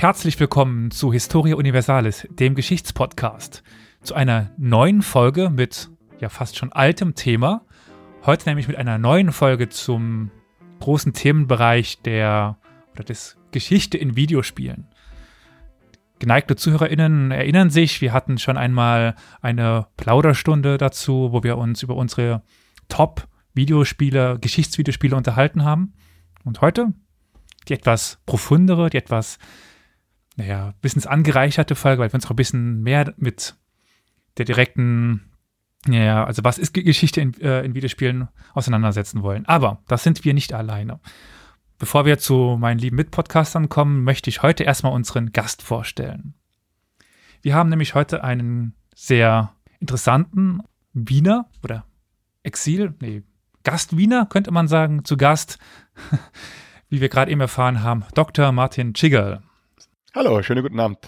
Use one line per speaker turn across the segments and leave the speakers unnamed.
Herzlich willkommen zu Historia Universalis, dem Geschichtspodcast. Zu einer neuen Folge mit ja fast schon altem Thema. Heute nämlich mit einer neuen Folge zum großen Themenbereich der oder des Geschichte in Videospielen. Geneigte ZuhörerInnen erinnern sich, wir hatten schon einmal eine Plauderstunde dazu, wo wir uns über unsere Top-Videospiele, Geschichtsvideospiele unterhalten haben. Und heute die etwas profundere, die etwas, naja, wissensangereicherte Folge, weil wir uns auch ein bisschen mehr mit der direkten, naja, also was ist Geschichte in, äh, in Videospielen auseinandersetzen wollen. Aber das sind wir nicht alleine. Bevor wir zu meinen lieben Mitpodcastern kommen, möchte ich heute erstmal unseren Gast vorstellen. Wir haben nämlich heute einen sehr interessanten Wiener oder Exil, nee, Gast-Wiener, könnte man sagen, zu Gast, wie wir gerade eben erfahren haben, Dr. Martin Chiggerl.
Hallo, schönen guten Abend.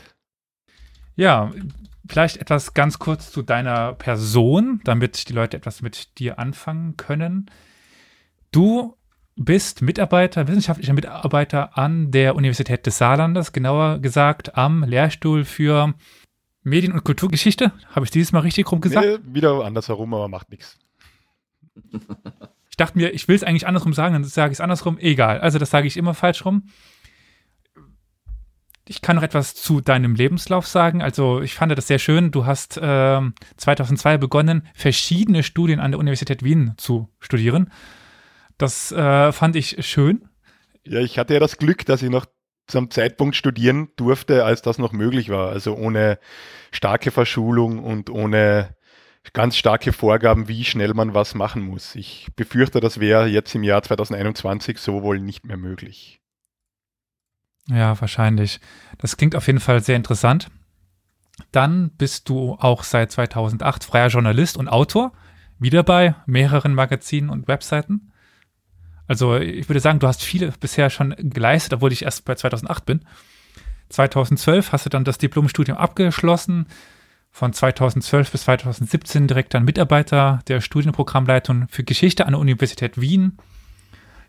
Ja, vielleicht etwas ganz kurz zu deiner Person, damit die Leute etwas mit dir anfangen können. Du bist Mitarbeiter, wissenschaftlicher Mitarbeiter an der Universität des Saarlandes, genauer gesagt am Lehrstuhl für Medien- und Kulturgeschichte. Habe ich dieses Mal richtig rum gesagt?
Nee, wieder andersherum, aber macht nichts.
Ich dachte mir, ich will es eigentlich andersrum sagen, dann sage ich es andersrum. Egal. Also das sage ich immer falsch rum. Ich kann noch etwas zu deinem Lebenslauf sagen. Also ich fand das sehr schön. Du hast äh, 2002 begonnen, verschiedene Studien an der Universität Wien zu studieren. Das äh, fand ich schön.
Ja, ich hatte ja das Glück, dass ich noch zum Zeitpunkt studieren durfte, als das noch möglich war. Also ohne starke Verschulung und ohne ganz starke Vorgaben, wie schnell man was machen muss. Ich befürchte, das wäre jetzt im Jahr 2021 so wohl nicht mehr möglich.
Ja, wahrscheinlich. Das klingt auf jeden Fall sehr interessant. Dann bist du auch seit 2008 freier Journalist und Autor, wieder bei mehreren Magazinen und Webseiten. Also ich würde sagen, du hast viele bisher schon geleistet, obwohl ich erst bei 2008 bin. 2012 hast du dann das Diplomstudium abgeschlossen. Von 2012 bis 2017 direkt dann Mitarbeiter der Studienprogrammleitung für Geschichte an der Universität Wien.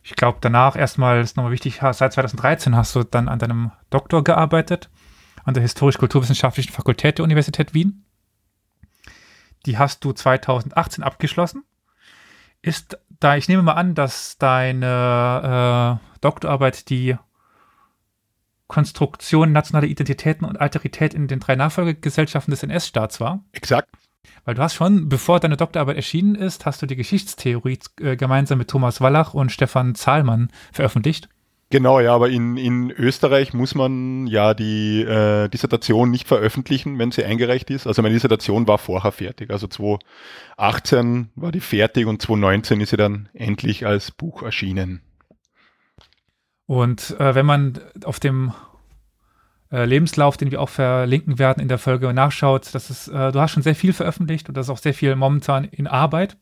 Ich glaube, danach erstmal ist nochmal wichtig, seit 2013 hast du dann an deinem Doktor gearbeitet, an der Historisch-Kulturwissenschaftlichen Fakultät der Universität Wien. Die hast du 2018 abgeschlossen ist da, ich nehme mal an, dass deine äh, Doktorarbeit die Konstruktion nationaler Identitäten und Alterität in den drei Nachfolgegesellschaften des NS-Staats war.
Exakt.
Weil du hast schon, bevor deine Doktorarbeit erschienen ist, hast du die Geschichtstheorie äh, gemeinsam mit Thomas Wallach und Stefan Zahlmann veröffentlicht.
Genau, ja, aber in, in Österreich muss man ja die äh, Dissertation nicht veröffentlichen, wenn sie eingereicht ist. Also meine Dissertation war vorher fertig. Also 2018 war die fertig und 2019 ist sie dann endlich als Buch erschienen.
Und äh, wenn man auf dem äh, Lebenslauf, den wir auch verlinken werden in der Folge, nachschaut, das ist, äh, du hast schon sehr viel veröffentlicht und das ist auch sehr viel momentan in Arbeit.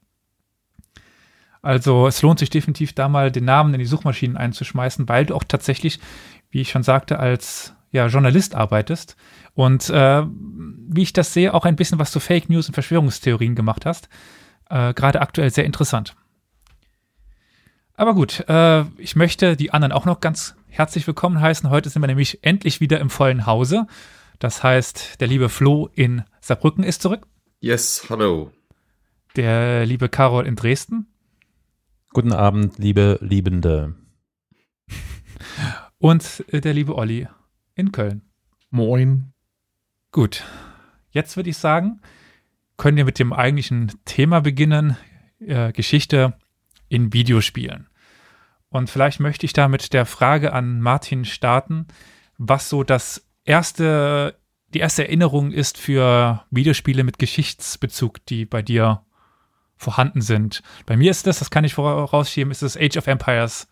Also es lohnt sich definitiv da mal den Namen in die Suchmaschinen einzuschmeißen, weil du auch tatsächlich, wie ich schon sagte, als ja, Journalist arbeitest und äh, wie ich das sehe, auch ein bisschen was zu Fake News und Verschwörungstheorien gemacht hast. Äh, Gerade aktuell sehr interessant. Aber gut, äh, ich möchte die anderen auch noch ganz herzlich willkommen heißen. Heute sind wir nämlich endlich wieder im vollen Hause. Das heißt, der liebe Flo in Saarbrücken ist zurück.
Yes, hallo.
Der liebe Carol in Dresden.
Guten Abend, liebe Liebende.
Und äh, der liebe Olli in Köln.
Moin.
Gut, jetzt würde ich sagen, können wir mit dem eigentlichen Thema beginnen, äh, Geschichte in Videospielen. Und vielleicht möchte ich da mit der Frage an Martin starten, was so das erste, die erste Erinnerung ist für Videospiele mit Geschichtsbezug, die bei dir vorhanden sind. Bei mir ist das, das kann ich vorausschieben, ist das Age of Empires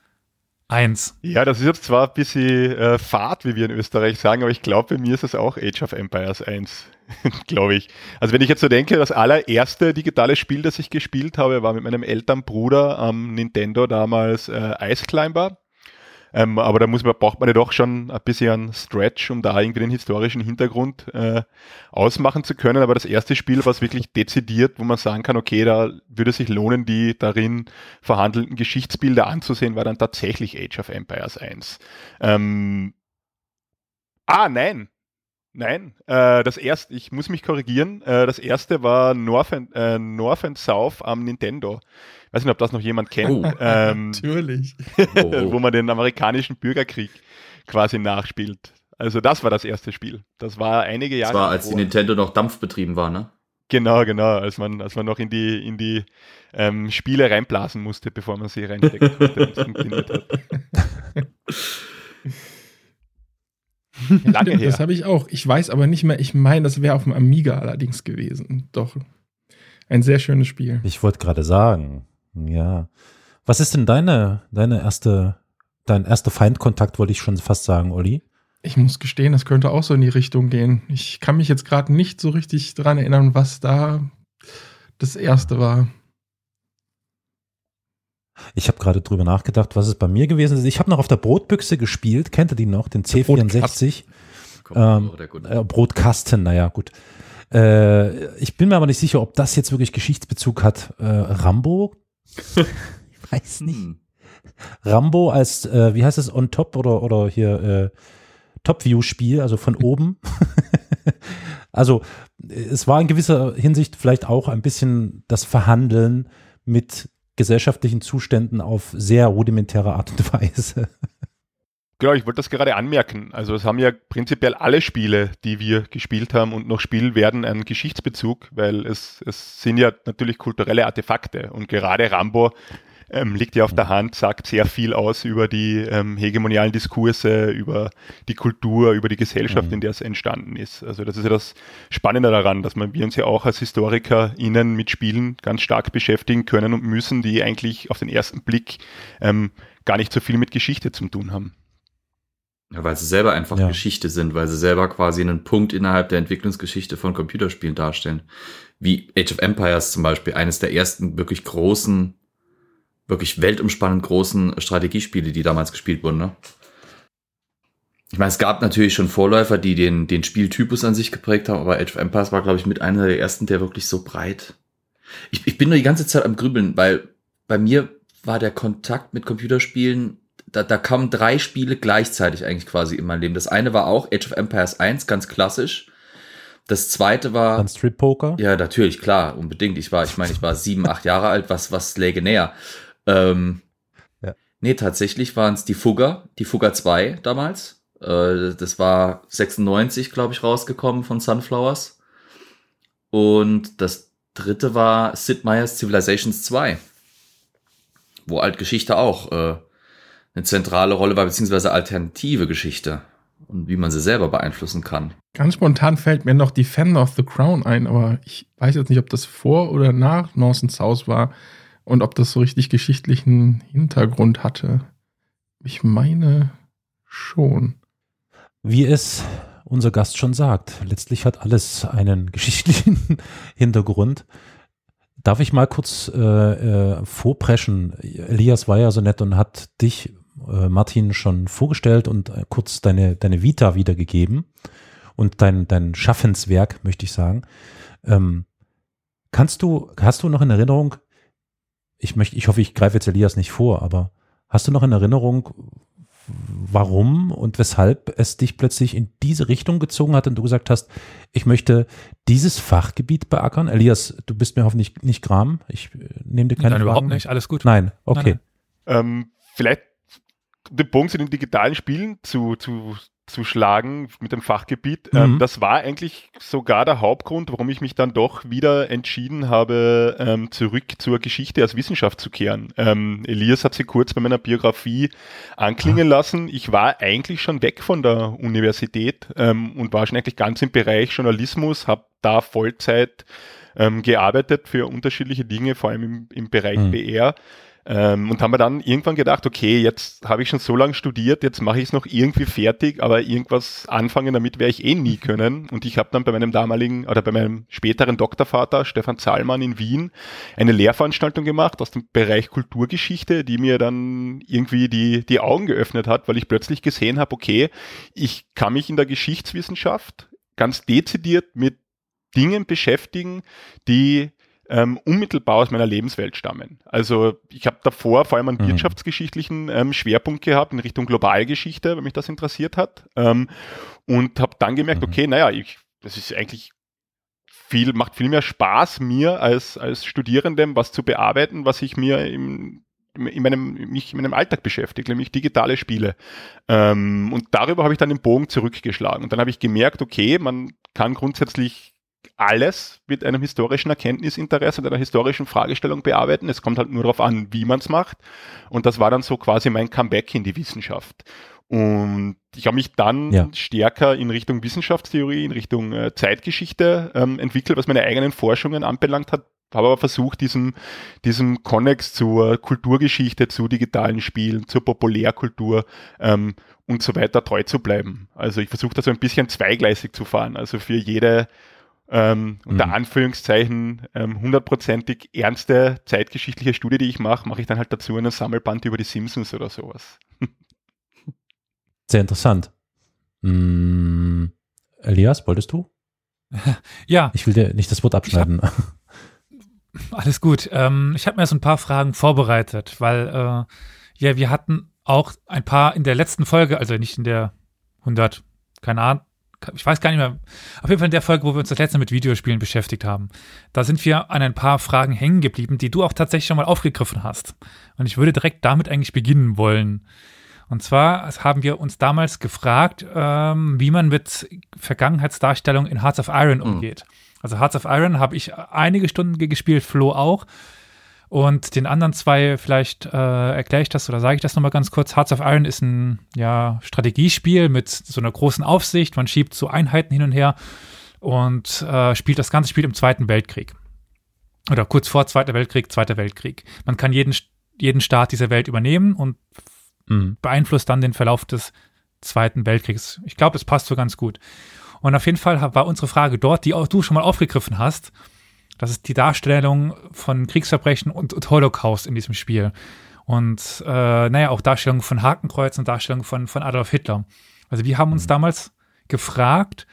1.
Ja, das ist jetzt zwar ein bisschen äh, Fahrt, wie wir in Österreich sagen, aber ich glaube, bei mir ist es auch Age of Empires 1, glaube ich. Also wenn ich jetzt so denke, das allererste digitale Spiel, das ich gespielt habe, war mit meinem Elternbruder am Nintendo damals äh, Ice Climber. Ähm, aber da muss man, braucht man ja doch schon ein bisschen Stretch, um da irgendwie den historischen Hintergrund äh, ausmachen zu können. Aber das erste Spiel, was wirklich dezidiert, wo man sagen kann, okay, da würde es sich lohnen, die darin verhandelten Geschichtsbilder anzusehen, war dann tatsächlich Age of Empires 1. Ähm, Ah, nein. Nein, äh, das erste, ich muss mich korrigieren, äh, das erste war North and, äh, North and South am Nintendo. Ich weiß nicht, ob das noch jemand kennt.
Oh,
ähm,
Natürlich.
wo man den amerikanischen Bürgerkrieg quasi nachspielt. Also das war das erste Spiel. Das war einige Jahre.
Das war, als die. Nintendo noch dampfbetrieben war, ne?
Genau, genau, als man, als man noch in die, in die ähm, Spiele reinblasen musste, bevor man sie reinsteckt, damit es funktioniert hat. Lange
Stimmt,
her.
das habe ich auch. Ich weiß aber nicht mehr, ich meine, das wäre auf dem Amiga allerdings gewesen. Doch. Ein sehr schönes Spiel.
Ich wollte gerade sagen, ja. Was ist denn deine, deine erste, dein erster Feindkontakt, wollte ich schon fast sagen, Olli?
Ich muss gestehen, das könnte auch so in die Richtung gehen. Ich kann mich jetzt gerade nicht so richtig dran erinnern, was da das erste war.
Ich habe gerade drüber nachgedacht, was es bei mir gewesen ist. Ich habe noch auf der Brotbüchse gespielt. Kennt ihr die noch? Den
Der
C64.
Komm,
Ähm,
oh.
Äh, Brotkasten, naja, gut. Äh, ich bin mir aber nicht sicher, ob das jetzt wirklich Geschichtsbezug hat. Äh, Rambo? ich weiß nicht.
Hm.
Rambo als, äh, wie heißt es, on top oder, oder hier äh, Top-View-Spiel, also von oben. also es war in gewisser Hinsicht vielleicht auch ein bisschen das Verhandeln mit gesellschaftlichen Zuständen auf sehr rudimentäre Art und Weise.
Genau, ich wollte das gerade anmerken. Also es haben ja prinzipiell alle Spiele, die wir gespielt haben und noch spielen werden, einen Geschichtsbezug, weil es, es sind ja natürlich kulturelle Artefakte und gerade Rambo ähm, liegt ja auf der Hand, sagt sehr viel aus über die ähm, hegemonialen Diskurse, über die Kultur, über die Gesellschaft,
Mhm.
in der es entstanden ist. Also das ist ja das Spannende daran, dass man, wir uns ja auch als HistorikerInnen mit Spielen ganz stark beschäftigen können und müssen, die eigentlich auf den ersten Blick ähm, gar nicht so viel mit Geschichte zu tun haben.
Ja, weil sie selber einfach
Ja.
Geschichte sind, weil sie selber quasi einen Punkt innerhalb der Entwicklungsgeschichte von Computerspielen darstellen. Wie Age of Empires zum Beispiel, eines der ersten wirklich großen, wirklich weltumspannend großen Strategiespiele, die damals gespielt wurden. Ne? Ich meine, es gab natürlich schon Vorläufer, die den, den Spieltypus an sich geprägt haben, aber Age of Empires war, glaube ich, mit einer der ersten, der wirklich so breit. Ich, ich bin nur die ganze Zeit am Grübeln, weil bei mir war der Kontakt mit Computerspielen da, da kamen drei Spiele gleichzeitig eigentlich quasi in mein Leben. Das eine war auch Age of Empires 1, ganz klassisch. Das zweite war,
Dann Strip Poker.
ja, natürlich, klar, unbedingt. Ich war, ich meine, ich war sieben, acht Jahre alt, was, was läge näher. Ähm,
Ja.
Nee, tatsächlich waren es die Fugger, die Fugger 2 damals. Äh, das war 96, glaube ich, rausgekommen von Sunflowers. Und das dritte war Sid Meier's Civilizations 2. Wo halt Geschichte auch äh, eine zentrale Rolle war, beziehungsweise alternative Geschichte und wie man sie selber beeinflussen kann.
Ganz spontan fällt mir noch Defender of the Crown ein, aber ich weiß jetzt nicht, ob das vor oder nach North South war und ob das so richtig geschichtlichen Hintergrund hatte. Ich meine schon.
Wie es unser Gast schon sagt, letztlich hat alles einen geschichtlichen Hintergrund. Darf ich mal kurz äh, äh, vorpreschen? Elias war ja so nett und hat dich, äh, Martin, schon vorgestellt und äh, kurz deine, deine Vita wiedergegeben und dein, dein Schaffenswerk, möchte ich sagen. Ähm, kannst du, hast du noch in Erinnerung, ich möchte, ich hoffe, ich greife jetzt Elias nicht vor, aber hast du noch in Erinnerung, warum und weshalb es dich plötzlich in diese Richtung gezogen hat und du gesagt hast, ich möchte dieses Fachgebiet beackern? Elias, du bist mir hoffentlich nicht gram. Ich äh, nehme dir keine
Nein,
Fragen
überhaupt nicht. Alles gut.
Nein, okay.
Nein,
Ähm, vielleicht den Punkt zu den digitalen Spielen zu, zu, zu schlagen mit dem Fachgebiet.
Mhm.
Ähm, das war eigentlich sogar der Hauptgrund, warum ich mich dann doch wieder entschieden habe, ähm, zurück zur Geschichte als Wissenschaft zu kehren. Ähm, Elias hat sie kurz bei meiner Biografie anklingen lassen. Ich war eigentlich schon weg von der Universität ähm, und war schon eigentlich ganz im Bereich Journalismus, habe da Vollzeit ähm, gearbeitet für unterschiedliche Dinge, vor allem im, im Bereich
Mhm.
BR. Ähm, und haben wir dann irgendwann gedacht, okay, jetzt habe ich schon so lange studiert, jetzt mache ich es noch irgendwie fertig, aber irgendwas anfangen damit werde ich eh nie können. Und ich habe dann bei meinem damaligen oder bei meinem späteren Doktorvater Stefan Zahlmann in Wien eine Lehrveranstaltung gemacht aus dem Bereich Kulturgeschichte, die mir dann irgendwie die, die Augen geöffnet hat, weil ich plötzlich gesehen habe, okay, ich kann mich in der Geschichtswissenschaft ganz dezidiert mit Dingen beschäftigen, die ähm, unmittelbar aus meiner Lebenswelt stammen. Also ich habe davor vor allem einen
Mhm.
wirtschaftsgeschichtlichen ähm, Schwerpunkt gehabt in Richtung Globalgeschichte, weil mich das interessiert hat. Ähm, und habe dann gemerkt,
Mhm.
okay, naja, ich, das ist eigentlich viel, macht viel mehr Spaß, mir als, als Studierendem was zu bearbeiten, was ich mir im, in meinem, mich in meinem Alltag beschäftigt, nämlich digitale Spiele. Ähm, und darüber habe ich dann den Bogen zurückgeschlagen. Und dann habe ich gemerkt, okay, man kann grundsätzlich alles mit einem historischen Erkenntnisinteresse und einer historischen Fragestellung bearbeiten. Es kommt halt nur darauf an, wie man es macht. Und das war dann so quasi mein Comeback in die Wissenschaft. Und ich habe mich dann
Ja.
stärker in Richtung Wissenschaftstheorie, in Richtung äh, Zeitgeschichte ähm, entwickelt, was meine eigenen Forschungen anbelangt hat. Habe aber versucht, diesem, diesem Konnex zur Kulturgeschichte, zu digitalen Spielen, zur Populärkultur ähm, und so weiter treu zu bleiben. Also ich versuche da so ein bisschen zweigleisig zu fahren. Also für jede ähm, unter
Mhm.
Anführungszeichen ähm, hundertprozentig ernste zeitgeschichtliche Studie, die ich mache, mache ich dann halt dazu einen Sammelband über die Simpsons oder sowas.
Sehr interessant. Mm, Elias, wolltest du?
Ja,
Ich will dir nicht das Wort abschneiden.
alles gut. Ähm, ich habe mir so ein paar Fragen vorbereitet, weil äh, ja, wir hatten auch ein paar in der letzten Folge, also nicht in der 100, keine Ahnung, ich weiß gar nicht mehr, auf jeden Fall in der Folge, wo wir uns das letzte Mal mit Videospielen beschäftigt haben. Da sind wir an ein paar Fragen hängen geblieben, die du auch tatsächlich schon mal aufgegriffen hast. Und ich würde direkt damit eigentlich beginnen wollen. Und zwar haben wir uns damals gefragt, ähm, wie man mit Vergangenheitsdarstellung in Hearts of Iron umgeht. Also Hearts of Iron habe ich einige Stunden ge- gespielt, Flo auch. Und den anderen zwei, vielleicht äh, erkläre ich das oder sage ich das nochmal ganz kurz. Hearts of Iron ist ein ja, Strategiespiel mit so einer großen Aufsicht. Man schiebt so Einheiten hin und her und äh, spielt das ganze Spiel im Zweiten Weltkrieg. Oder kurz vor Zweiter Weltkrieg, Zweiter Weltkrieg. Man kann jeden, jeden Staat dieser Welt übernehmen und
Mhm.
beeinflusst dann den Verlauf des Zweiten Weltkriegs. Ich glaube, es passt so ganz gut. Und auf jeden Fall war unsere Frage dort, die auch du schon mal aufgegriffen hast, das ist die Darstellung von Kriegsverbrechen und, und Holocaust in diesem Spiel. Und äh, naja, auch Darstellung von Hakenkreuz und Darstellung von, von Adolf Hitler. Also wir haben uns damals gefragt,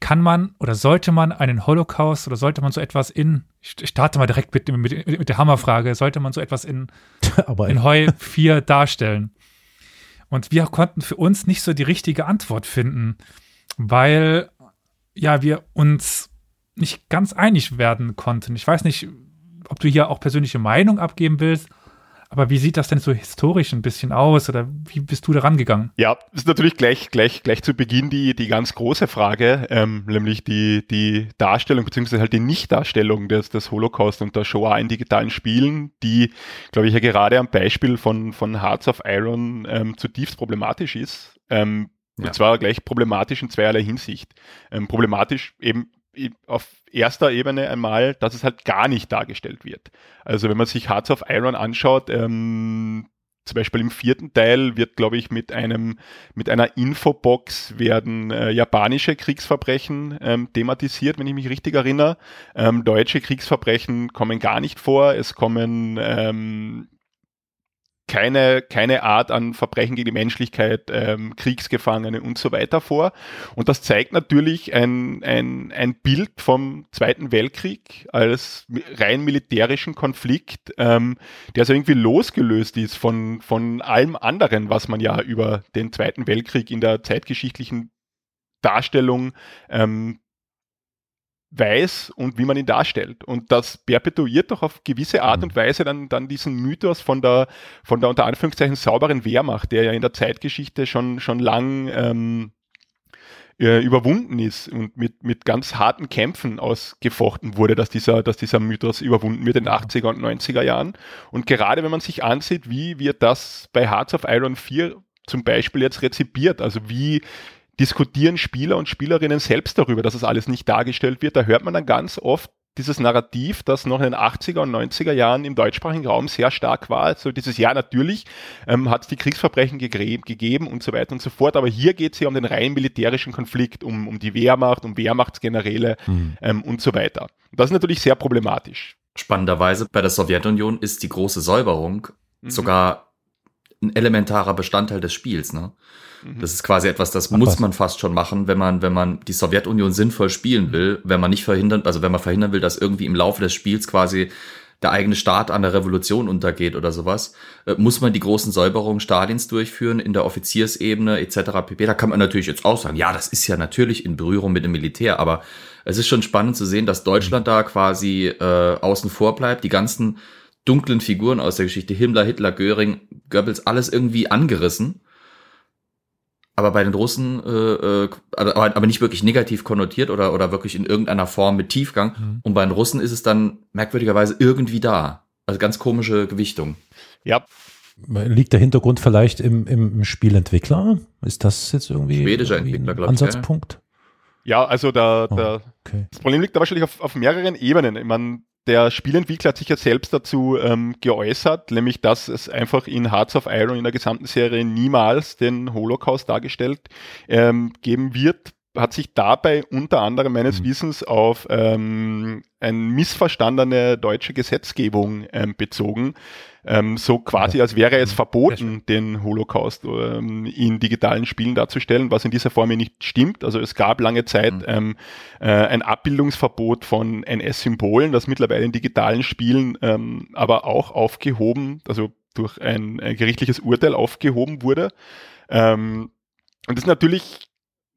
kann man oder sollte man einen Holocaust oder sollte man so etwas in, ich starte mal direkt mit, mit, mit der Hammerfrage, sollte man so etwas in
Aber
in Heu 4 darstellen. Und wir konnten für uns nicht so die richtige Antwort finden, weil ja wir uns nicht ganz einig werden konnten. Ich weiß nicht, ob du hier auch persönliche Meinung abgeben willst, aber wie sieht das denn so historisch ein bisschen aus oder wie bist du da rangegangen?
Ja, das ist natürlich gleich, gleich, gleich zu Beginn die, die ganz große Frage, ähm, nämlich die, die Darstellung beziehungsweise halt die Nichtdarstellung des, des Holocaust und der Shoah in digitalen Spielen, die, glaube ich, ja gerade am Beispiel von, von Hearts of Iron ähm, zutiefst problematisch ist. Ähm,
Ja.
Und zwar gleich problematisch in zweierlei Hinsicht. Ähm, problematisch eben auf erster Ebene einmal, dass es halt gar nicht dargestellt wird. Also wenn man sich Hearts of Iron anschaut, ähm, zum Beispiel im vierten Teil wird, glaube ich, mit einem mit einer Infobox werden äh, japanische Kriegsverbrechen ähm, thematisiert, wenn ich mich richtig erinnere. Ähm, deutsche Kriegsverbrechen kommen gar nicht vor. Es kommen ähm, keine, keine Art an Verbrechen gegen die Menschlichkeit, ähm, Kriegsgefangene und so weiter vor. Und das zeigt natürlich ein, ein, ein Bild vom Zweiten Weltkrieg als rein militärischen Konflikt, ähm, der so irgendwie losgelöst ist von, von allem anderen, was man ja über den Zweiten Weltkrieg in der zeitgeschichtlichen Darstellung ähm, weiß und wie man ihn darstellt. Und das perpetuiert doch auf gewisse Art
Mhm.
und Weise dann, dann diesen Mythos von der, von der unter Anführungszeichen sauberen Wehrmacht, der ja in der Zeitgeschichte schon, schon lang ähm, äh, überwunden ist und mit, mit ganz harten Kämpfen ausgefochten wurde, dass dieser, dass dieser Mythos überwunden wird in den 80er und 90er Jahren. Und gerade wenn man sich ansieht, wie wird das bei Hearts of Iron 4 zum Beispiel jetzt rezipiert, also wie diskutieren Spieler und Spielerinnen selbst darüber, dass es alles nicht dargestellt wird, da hört man dann ganz oft dieses Narrativ, das noch in den 80er und 90er Jahren im deutschsprachigen Raum sehr stark war. Also dieses Jahr natürlich ähm, hat es die Kriegsverbrechen gegre- gegeben und so weiter und so fort, aber hier geht es ja um den rein militärischen Konflikt, um, um die Wehrmacht, um Wehrmachtsgeneräle
Mhm.
ähm, und so weiter. Das ist natürlich sehr problematisch.
Spannenderweise bei der Sowjetunion ist die große Säuberung
Mhm.
sogar ein elementarer Bestandteil des Spiels. Ne?
Mhm.
Das ist quasi etwas, das
Ach,
muss
was.
man fast schon machen, wenn man, wenn man die Sowjetunion sinnvoll spielen will, wenn man nicht verhindern, also wenn man verhindern will, dass irgendwie im Laufe des Spiels quasi der eigene Staat an der Revolution untergeht oder sowas, äh, muss man die großen Säuberungen Stalins durchführen in der Offiziersebene etc. pp. Da kann man natürlich jetzt auch sagen, ja, das ist ja natürlich in Berührung mit dem Militär, aber es ist schon spannend zu sehen, dass Deutschland da quasi äh, außen vor bleibt, die ganzen dunklen Figuren aus der Geschichte, Himmler, Hitler, Göring, Goebbels, alles irgendwie angerissen. Aber bei den Russen, äh, äh, aber, aber nicht wirklich negativ konnotiert oder, oder wirklich in irgendeiner Form mit Tiefgang.
Mhm.
Und bei den Russen ist es dann merkwürdigerweise irgendwie da. Also ganz komische Gewichtung.
Ja,
Liegt der Hintergrund vielleicht im, im, Spielentwickler? Ist das jetzt irgendwie,
Schwedischer
irgendwie
Entwickler,
ein
glaub ich, ja, ja.
Ansatzpunkt?
ja, also da,
Oh.
da
Okay.
Das Problem liegt da wahrscheinlich auf, auf mehreren Ebenen. Ich meine, der Spielentwickler hat sich ja selbst dazu ähm, geäußert, nämlich dass es einfach in Hearts of Iron in der gesamten Serie niemals den Holocaust dargestellt ähm, geben wird. Hat sich dabei unter anderem meines
Mhm.
Wissens auf ähm, eine missverstandene deutsche Gesetzgebung ähm, bezogen. Ähm, so quasi, als wäre es
Mhm.
verboten, den Holocaust ähm, in digitalen Spielen darzustellen, was in dieser Form nicht stimmt. Also es gab lange Zeit
Mhm.
ähm, äh, ein Abbildungsverbot von NS-Symbolen, das mittlerweile in digitalen Spielen ähm, aber auch aufgehoben, also durch ein, ein gerichtliches Urteil aufgehoben wurde. Ähm, und das ist natürlich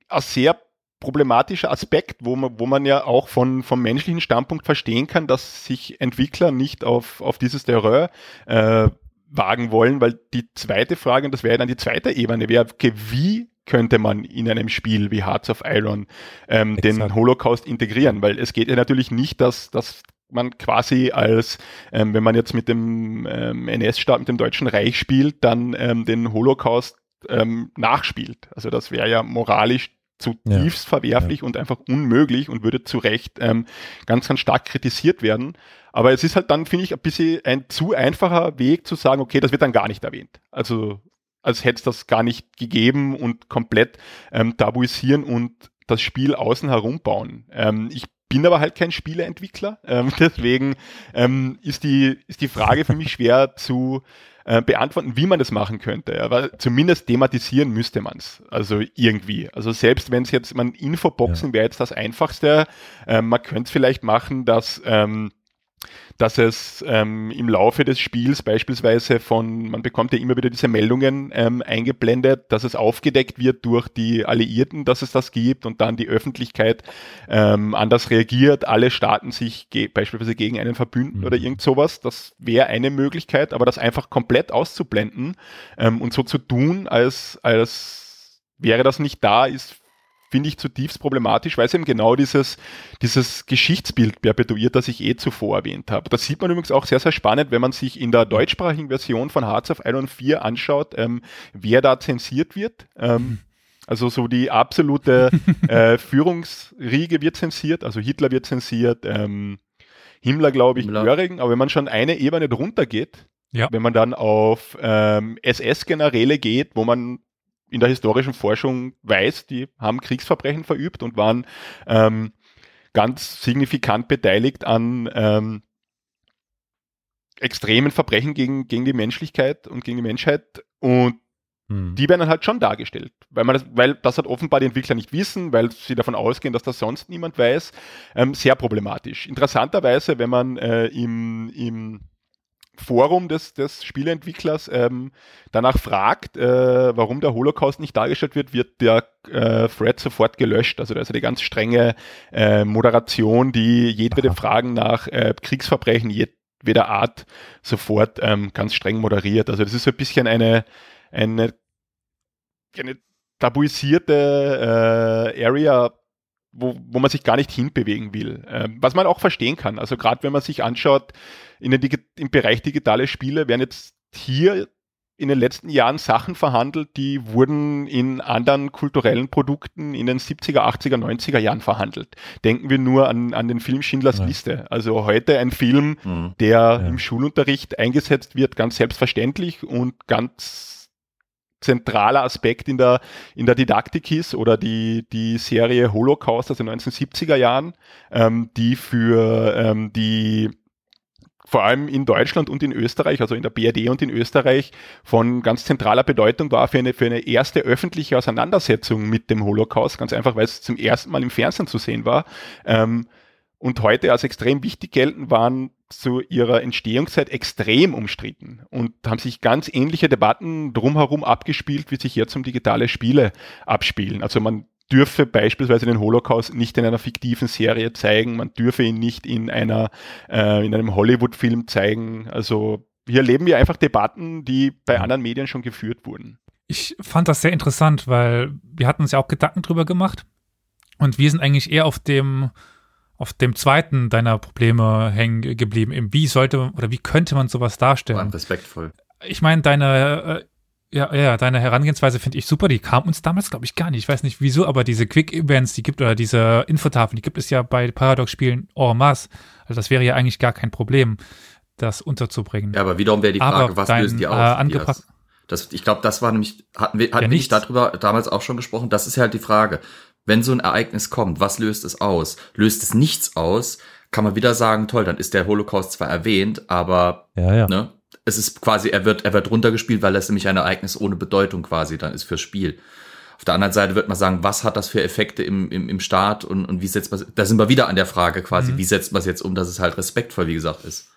ein sehr problematischer Aspekt, wo man, wo man ja auch von, vom menschlichen Standpunkt verstehen kann, dass sich Entwickler nicht auf, auf dieses Terrain äh, wagen wollen, weil die zweite Frage, und das wäre dann die zweite Ebene, wäre, okay, wie könnte man in einem Spiel wie Hearts of Iron ähm, den. Holocaust integrieren? Weil es geht ja natürlich nicht, dass, dass man quasi als, ähm, wenn man jetzt mit dem ähm, NS-Staat, mit dem Deutschen Reich spielt, dann ähm, den Holocaust ähm, nachspielt. Also das wäre ja moralisch zutiefst verwerflich und einfach unmöglich und würde zu Recht ähm, ganz, ganz stark kritisiert werden. Aber es ist halt dann, finde ich, ein bisschen ein zu einfacher Weg zu sagen, okay, das wird dann gar nicht erwähnt. Also als hätte es das gar nicht gegeben und komplett ähm, tabuisieren und das Spiel außen herum bauen. Ähm, ich bin aber halt kein Spieleentwickler, ähm, deswegen ähm, ist, die, ist die Frage für mich schwer zu äh, beantworten, wie man das machen könnte. Aber zumindest thematisieren müsste man es. Also irgendwie. Also selbst wenn es jetzt, man Infoboxen wäre jetzt das Einfachste. Ähm, man könnte es vielleicht machen, dass ähm, dass es ähm, im Laufe des Spiels beispielsweise von, man bekommt ja immer wieder diese Meldungen ähm, eingeblendet, dass es aufgedeckt wird durch die Alliierten, dass es das gibt und dann die Öffentlichkeit ähm, anders reagiert, alle Staaten sich ge beispielsweise gegen einen verbünden
Mhm.
oder irgend sowas. Das wäre eine Möglichkeit, aber das einfach komplett auszublenden ähm, und so zu tun, als, als wäre das nicht da, ist finde ich zutiefst problematisch, weil es eben genau dieses, dieses Geschichtsbild perpetuiert, das ich eh zuvor erwähnt habe. Das sieht man übrigens auch sehr, sehr spannend, wenn man sich in der deutschsprachigen Version von Hearts of Iron 4 anschaut, ähm, wer da zensiert wird. Ähm, also so die absolute äh, Führungsriege wird zensiert, also Hitler wird zensiert, ähm, Himmler glaube ich. Göring, aber wenn man schon eine Ebene drunter geht,
Ja.
wenn man dann auf ähm, SS-Generäle geht, wo man in der historischen Forschung weiß, die haben Kriegsverbrechen verübt und waren ähm, ganz signifikant beteiligt an ähm, extremen Verbrechen gegen, gegen die Menschlichkeit und gegen die Menschheit. Und
Hm.
die werden dann halt schon dargestellt, weil man das, weil das halt offenbar die Entwickler nicht wissen, weil sie davon ausgehen, dass das sonst niemand weiß, ähm, sehr problematisch. Interessanterweise, wenn man äh, im, im Forum des, des Spieleentwicklers ähm, danach fragt, äh, warum der Holocaust nicht dargestellt wird, wird der äh, Thread sofort gelöscht. Also da ist die ganz strenge äh, Moderation, die jedwede
Aha.
Fragen nach äh, Kriegsverbrechen jedweder Art sofort ähm, ganz streng moderiert. Also das ist so ein bisschen eine, eine, eine tabuisierte äh, Area, wo, wo man sich gar nicht hinbewegen will. Ähm, was man auch verstehen kann. Also gerade wenn man sich anschaut, in den Digi im Bereich digitale Spiele werden jetzt hier in den letzten Jahren Sachen verhandelt, die wurden in anderen kulturellen Produkten in den 70er, 80er, 90er Jahren verhandelt. Denken wir nur an, an den Film Schindlers
Ja.
Liste. Also heute ein Film,
Mhm.
der
Ja.
im Schulunterricht eingesetzt wird, ganz selbstverständlich und ganz zentraler Aspekt in der, in der Didaktik ist oder die, die Serie Holocaust aus den 1970er Jahren, ähm, die für ähm, die vor allem in Deutschland und in Österreich, also in der BRD und in Österreich, von ganz zentraler Bedeutung war für eine, für eine erste öffentliche Auseinandersetzung mit dem Holocaust, ganz einfach, weil es zum ersten Mal im Fernsehen zu sehen war. Ähm, und heute als extrem wichtig gelten, waren zu ihrer Entstehungszeit extrem umstritten und haben sich ganz ähnliche Debatten drumherum abgespielt, wie sich jetzt um digitale Spiele abspielen. Also man dürfe beispielsweise den Holocaust nicht in einer fiktiven Serie zeigen, man dürfe ihn nicht in einer äh, in einem Hollywood-Film zeigen. Also hier erleben wir einfach Debatten, die bei anderen Medien schon geführt wurden.
Ich fand das sehr interessant, weil wir hatten uns ja auch Gedanken drüber gemacht und wir sind eigentlich eher auf dem auf dem zweiten deiner Probleme hängen geblieben. Eben, wie sollte oder wie könnte man sowas darstellen?
respektvoll.
Ich meine, deine äh, ja, ja, deine Herangehensweise finde ich super. Die kam uns damals, glaube ich, gar nicht. Ich weiß nicht wieso, aber diese Quick-Events, die gibt oder diese Infotafeln, die gibt es ja bei Paradox-Spielen en masse. Also das wäre ja eigentlich gar kein Problem, das unterzubringen.
Ja, aber wiederum wäre die Frage,
aber
was
dein,
lösen die
äh,
aus?
angepasst.
das, ich glaube, das war nämlich, hatten wir, hatten
Ja,
wir nicht darüber damals auch schon gesprochen. Das ist ja halt die Frage. Wenn so ein Ereignis kommt, was löst es aus? Löst es nichts aus, kann man wieder sagen, toll, dann ist der Holocaust zwar erwähnt, aber
Ja, ja.
ne, es ist quasi, er wird, er wird runtergespielt, weil es nämlich ein Ereignis ohne Bedeutung quasi dann ist fürs Spiel. Auf der anderen Seite wird man sagen, was hat das für Effekte im, im, im Staat und, und wie setzt man da sind wir wieder an der Frage quasi,
Mhm.
wie setzt man es jetzt um, dass es halt respektvoll, wie gesagt, ist.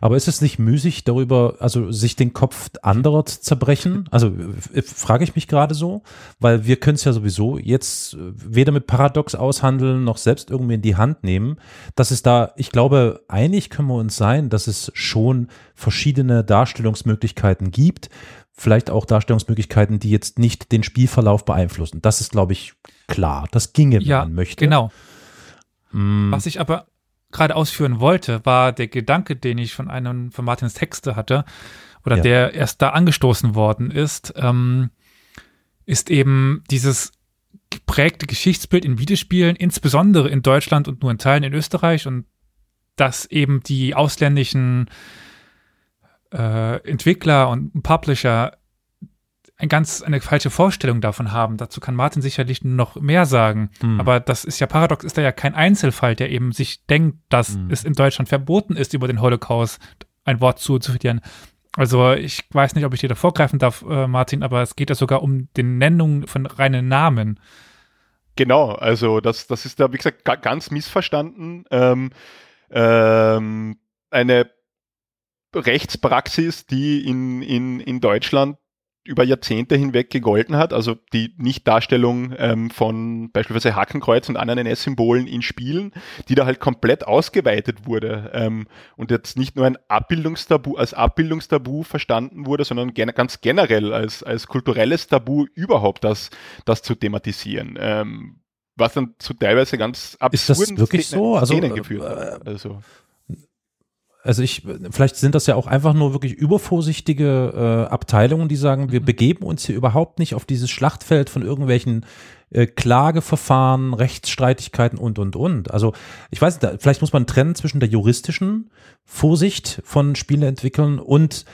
Aber ist es nicht müßig, darüber, also sich den Kopf anderer zu zerbrechen? Also äh, frage ich mich gerade so, weil wir können es ja sowieso jetzt äh, weder mit Paradox aushandeln noch selbst irgendwie in die Hand nehmen. Dass es da, ich glaube, einig können wir uns sein, dass es schon verschiedene Darstellungsmöglichkeiten gibt. Vielleicht auch Darstellungsmöglichkeiten, die jetzt nicht den Spielverlauf beeinflussen. Das ist, glaube ich, klar. Das ginge, wenn
Ja,
man möchte.
Genau.
Mm,
Was ich aber gerade ausführen wollte, war der Gedanke, den ich von einem von Martins Texte hatte, oder
Ja.
der erst da angestoßen worden ist, ähm, ist eben dieses geprägte Geschichtsbild in Videospielen, insbesondere in Deutschland und nur in Teilen in Österreich und dass eben die ausländischen äh, Entwickler und Publisher ein ganz eine falsche Vorstellung davon haben. Dazu kann Martin sicherlich noch mehr sagen.
hm.
Aber das ist ja Paradox, ist da ja kein Einzelfall, der eben sich denkt, dass
Mhm.
es in Deutschland verboten ist, über den Holocaust ein Wort zu, zu verlieren. Also ich weiß nicht, ob ich dir da vorgreifen darf, äh, Martin, aber es geht ja sogar um die Nennung von reinen Namen.
Genau, also das, das ist da, wie gesagt, ga, ganz missverstanden. Ähm, ähm, eine Rechtspraxis, die in, in, in Deutschland über Jahrzehnte hinweg gegolten hat, also die Nichtdarstellung ähm, von beispielsweise Hakenkreuz und anderen NS-Symbolen in Spielen, die da halt komplett ausgeweitet wurde ähm, und jetzt nicht nur ein Abbildungstabu als Abbildungstabu verstanden wurde, sondern gen ganz generell als, als kulturelles Tabu überhaupt das, das zu thematisieren. Ähm, was dann zu teilweise ganz
Ist das
absurden
wirklich
Szenen,
so? Also,
Szenen
äh,
geführt hat. Also,
Also ich, vielleicht sind das ja auch einfach nur wirklich übervorsichtige äh, Abteilungen, die sagen, wir
Mhm.
begeben uns hier überhaupt nicht auf dieses Schlachtfeld von irgendwelchen äh, Klageverfahren, Rechtsstreitigkeiten und, und, und. Also ich weiß nicht, vielleicht muss man trennen zwischen der juristischen Vorsicht von Spieleentwicklern und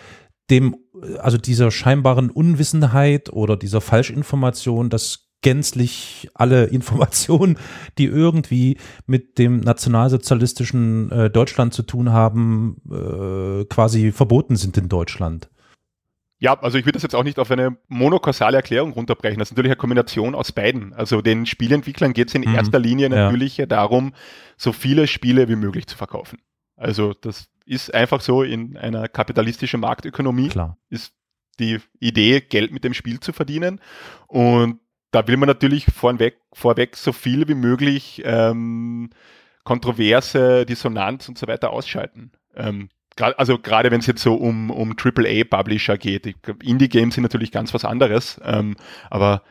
dem, also dieser scheinbaren Unwissenheit oder dieser Falschinformation, dass gänzlich alle Informationen, die irgendwie mit dem nationalsozialistischen äh, Deutschland zu tun haben, äh, quasi verboten sind in Deutschland.
Ja, also ich würde das jetzt auch nicht auf eine monokausale Erklärung runterbrechen. Das ist natürlich eine Kombination aus beiden. Also den Spieleentwicklern geht es in
Mhm.
erster Linie natürlich ja darum, so viele Spiele wie möglich zu verkaufen. Also das ist einfach so in einer kapitalistischen Marktökonomie
Klar.
ist die Idee, Geld mit dem Spiel zu verdienen. Und da will man natürlich vorweg, vorweg so viel wie möglich ähm, Kontroverse, Dissonanz und so weiter ausschalten. Ähm, also gerade wenn es jetzt so um, um AAA-Publisher geht. Indie-Games sind natürlich ganz was anderes, ähm, aber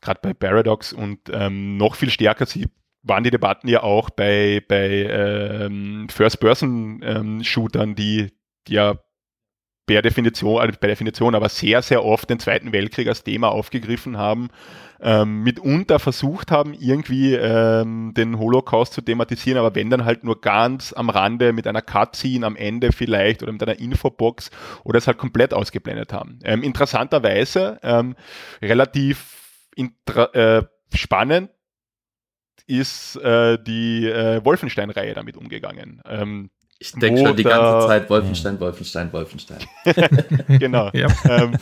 gerade bei Paradox und ähm, noch viel stärker, sie waren die Debatten ja auch bei, bei ähm, First-Person-Shootern, die, die ja per Definition, also per Definition, aber sehr, sehr oft den Zweiten Weltkrieg als Thema aufgegriffen haben, ähm, mitunter versucht haben, irgendwie ähm, den Holocaust zu thematisieren, aber wenn dann halt nur ganz am Rande mit einer Cutscene am Ende vielleicht oder mit einer Infobox oder es halt komplett ausgeblendet haben. Ähm, interessanterweise ähm, relativ intra äh, spannend ist äh, die äh, Wolfenstein-Reihe damit umgegangen. Ähm,
ich denke schon die ganze Zeit Wolfenstein, Wolfenstein, Wolfenstein.
genau. ja. ähm,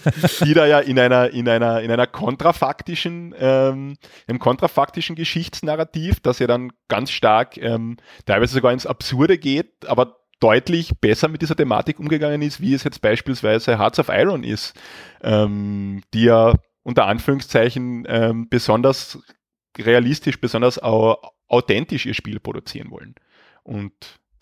die da ja in einer, in einer, in einer kontrafaktischen, ähm, im kontrafaktischen Geschichtsnarrativ, das ja dann ganz stark ähm, teilweise sogar ins Absurde geht, aber deutlich besser mit dieser Thematik umgegangen ist, wie es jetzt beispielsweise Hearts of Iron ist, ähm, die ja unter Anführungszeichen ähm, besonders realistisch, besonders authentisch ihr Spiel produzieren wollen. Und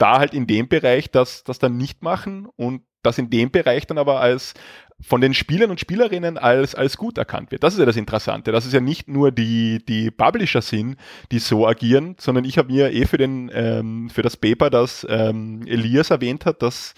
da halt in dem Bereich das, das dann nicht machen und das in dem Bereich dann aber als von den Spielern und Spielerinnen als, als gut erkannt wird. Das ist ja das Interessante. Das ist ja nicht nur die, die Publisher sind, die so agieren, sondern ich habe mir eh für, den, ähm, für das Paper, das ähm, Elias erwähnt hat, das